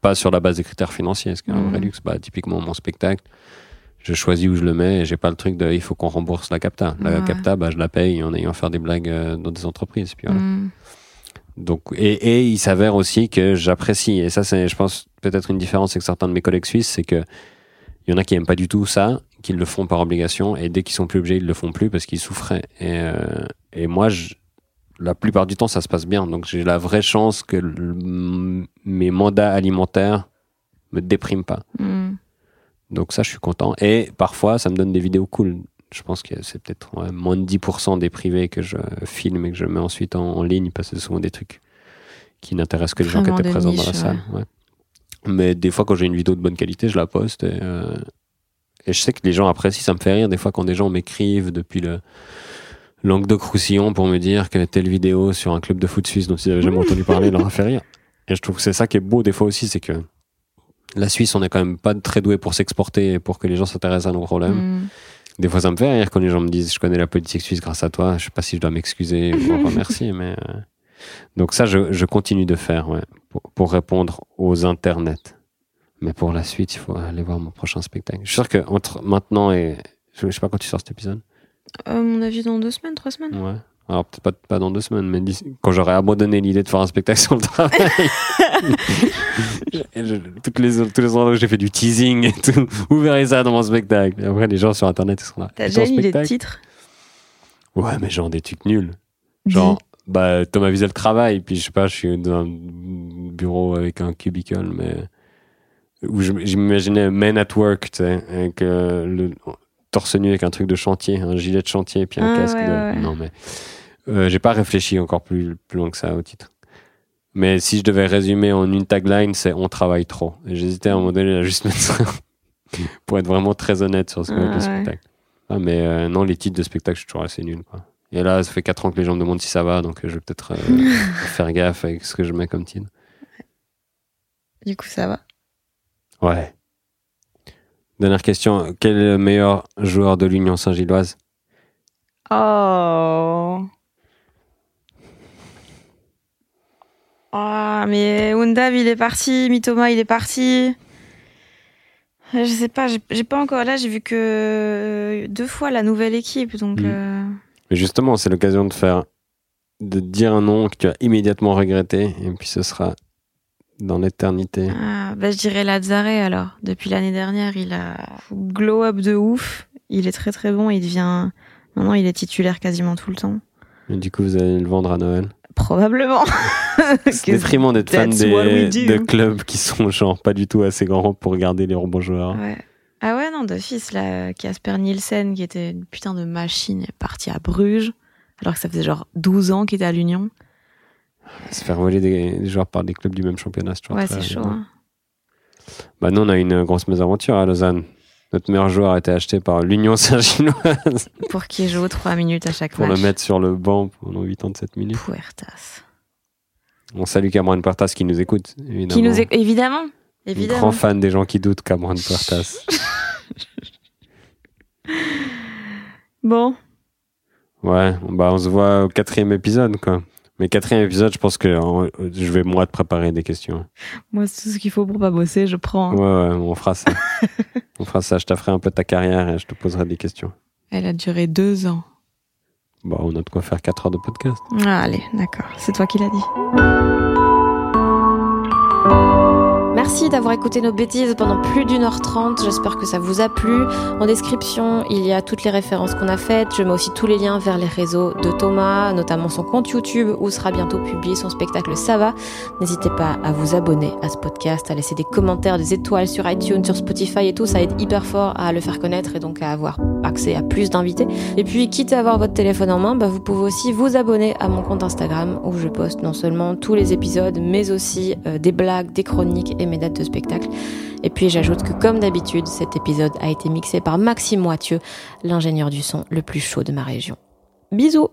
[SPEAKER 2] pas sur la base des critères financiers. Ce qui est un
[SPEAKER 3] Mhm.
[SPEAKER 2] vrai luxe. Bah, typiquement, mon spectacle, je choisis où je le mets et j'ai pas le truc de il faut qu'on rembourse la capta. La
[SPEAKER 3] Ouais.
[SPEAKER 2] capta, bah, je la paye en ayant faire des blagues euh, dans des entreprises. Puis voilà.
[SPEAKER 3] Mm.
[SPEAKER 2] Donc, et, et il s'avère aussi que j'apprécie, et ça c'est, je pense, peut-être une différence avec certains de mes collègues suisses, c'est que il y en a qui aiment pas du tout ça, qui le font par obligation, et dès qu'ils sont plus obligés, ils le font plus parce qu'ils souffraient. Et, euh, et moi, je- la plupart du temps, ça se passe bien. Donc j'ai la vraie chance que le- mes mandats alimentaires me dépriment pas.
[SPEAKER 3] Mm.
[SPEAKER 2] Donc ça, je suis content. Et parfois, ça me donne des vidéos cool. Je pense que c'est peut-être ouais, moins de 10% des privés que je filme et que je mets ensuite en, en ligne parce que c'est souvent des trucs qui n'intéressent que les gens qui étaient présents dans la salle. ouais. Mais des fois, quand j'ai une vidéo de bonne qualité, je la poste. Et, euh, et je sais que les gens apprécient. Ça me fait rire des fois quand des gens m'écrivent depuis le Languedoc-Roussillon pour me dire que telle vidéo sur un club de foot suisse dont ils n'avaient jamais entendu parler leur a fait rire. Et je trouve que c'est ça qui est beau des fois aussi, c'est que la Suisse, on n'est quand même pas très doué pour s'exporter et pour que les gens s'intéressent à nos problèmes.
[SPEAKER 3] Mm.
[SPEAKER 2] Des fois, ça me fait rire quand les gens me disent Je connais la politique suisse grâce à toi. Je sais pas si je dois m'excuser ou remercier, mais. euh, Donc, ça, je, je continue de faire, ouais, pour, pour répondre aux internets. Mais pour la suite, il faut aller voir mon prochain spectacle. Je suis sûr que entre maintenant et. Je sais pas quand tu sors cet épisode.
[SPEAKER 3] À mon avis, dans deux semaines, trois semaines.
[SPEAKER 2] Ouais. Alors, peut-être pas, pas dans deux semaines, mais quand j'aurai abandonné l'idée de faire un spectacle sur le travail. Je- toutes les, tous les endroits où j'ai fait du teasing et tout. Vous verrez ça dans mon spectacle? Et après, les gens sur Internet, ils seront là.
[SPEAKER 3] T'as déjà
[SPEAKER 2] ton
[SPEAKER 3] une idée de
[SPEAKER 2] spectacle?
[SPEAKER 3] titre?
[SPEAKER 2] Ouais, mais genre des trucs nuls. Genre, bah, Thomas Wiesel travaille, puis je sais pas, je suis dans un bureau avec un cubicle, mais où m'imaginais Men at Work, tu sais, avec euh, le torse nu avec un truc de chantier, un gilet de chantier, puis un
[SPEAKER 3] Ah,
[SPEAKER 2] casque.
[SPEAKER 3] ouais,
[SPEAKER 2] de-
[SPEAKER 3] ouais, ouais.
[SPEAKER 2] Non, mais euh, j'ai pas réfléchi encore plus, plus loin que ça au titre. Mais si je devais résumer en une tagline, c'est on travaille trop. J'hésitais à un moment donné à juste mettre ça pour être vraiment très honnête sur ce que
[SPEAKER 3] Ah,
[SPEAKER 2] le
[SPEAKER 3] ouais.
[SPEAKER 2] spectacle. Ah, mais euh, non, les titres de spectacle, je suis toujours assez nul. Quoi. Et là, ça fait 4 ans que les gens me demandent si ça va, donc euh, je vais peut-être euh, faire gaffe avec ce que je mets comme titre.
[SPEAKER 3] Du coup, ça va?
[SPEAKER 2] Ouais. Dernière question. Quel est le meilleur joueur de l'Union Saint-Gilloise?
[SPEAKER 3] Oh. Ah, mais Undav, il est parti. Mitoma, il est parti. Je sais pas, j'ai pas encore. Là, j'ai vu que deux fois la nouvelle équipe. Donc,
[SPEAKER 2] Mm.
[SPEAKER 3] euh,
[SPEAKER 2] Mais justement, c'est l'occasion de faire, de dire un nom que tu as immédiatement regretté, et puis ce sera dans l'éternité.
[SPEAKER 3] ah, bah, je dirais Lazare alors. Depuis l'année dernière, il a glow up de ouf. Il est très très bon. Il devient. Maintenant, il est titulaire quasiment tout le temps.
[SPEAKER 2] Et du coup, vous allez le vendre à Noël?
[SPEAKER 3] Probablement.
[SPEAKER 2] C'est détriment d'être fan des, de clubs qui sont genre pas du tout assez grands pour garder les bons joueurs.
[SPEAKER 3] Ouais. Ah ouais, non, d'office, là, Casper Nielsen, qui était une putain de machine, est parti à Bruges, alors que ça faisait genre 12 ans qu'il était à l'Union.
[SPEAKER 2] Se faire voler des, des joueurs par des clubs du même championnat, c'est
[SPEAKER 3] Ouais, c'est chaud. hein.
[SPEAKER 2] Bah, nous, on a une grosse mésaventure à Lausanne. Notre meilleur joueur a été acheté par l'Union Saint-Gilloise
[SPEAKER 3] Pour qu'il joue 3 minutes à chaque
[SPEAKER 2] pour
[SPEAKER 3] match.
[SPEAKER 2] le mettre sur le banc pendant 87 minutes.
[SPEAKER 3] Puertas.
[SPEAKER 2] On salue Cameron Puertas qui nous écoute, évidemment.
[SPEAKER 3] Qui nous Évidemment. Évidemment.
[SPEAKER 2] Grand fan des gens qui doutent, Cameron Puertas.
[SPEAKER 3] Bon.
[SPEAKER 2] ouais, bah on se voit au quatrième épisode, quoi. Mais quatrième épisode, je pense que je vais moi te préparer des questions.
[SPEAKER 3] Moi, c'est tout ce qu'il faut pour pas bosser, je prends.
[SPEAKER 2] Ouais, ouais, on fera ça. on fera ça. Je t'affrerai un peu ta carrière et je te poserai des questions.
[SPEAKER 3] Elle a duré deux ans.
[SPEAKER 2] Bah, on a de quoi faire 4 heures de podcast.
[SPEAKER 3] Ah, allez, d'accord. C'est toi qui l'as dit.
[SPEAKER 1] Merci d'avoir écouté nos bêtises pendant plus d'une heure trente. J'espère que ça vous a plu. En description, il y a toutes les références qu'on a faites. Je mets aussi tous les liens vers les réseaux de Thomas, notamment son compte YouTube où sera bientôt publié son spectacle Ça va. N'hésitez pas à vous abonner à ce podcast, à laisser des commentaires, des étoiles sur iTunes, sur Spotify et tout. Ça aide hyper fort à le faire connaître et donc à avoir accès à plus d'invités. Et puis, quitte à avoir votre téléphone en main, bah, vous pouvez aussi vous abonner à mon compte Instagram où je poste non seulement tous les épisodes, mais aussi euh, des blagues, des chroniques et dates de spectacle. Et puis, j'ajoute que comme d'habitude, cet épisode a été mixé par Maxime Moitieu, l'ingénieur du son le plus chaud de ma région. Bisous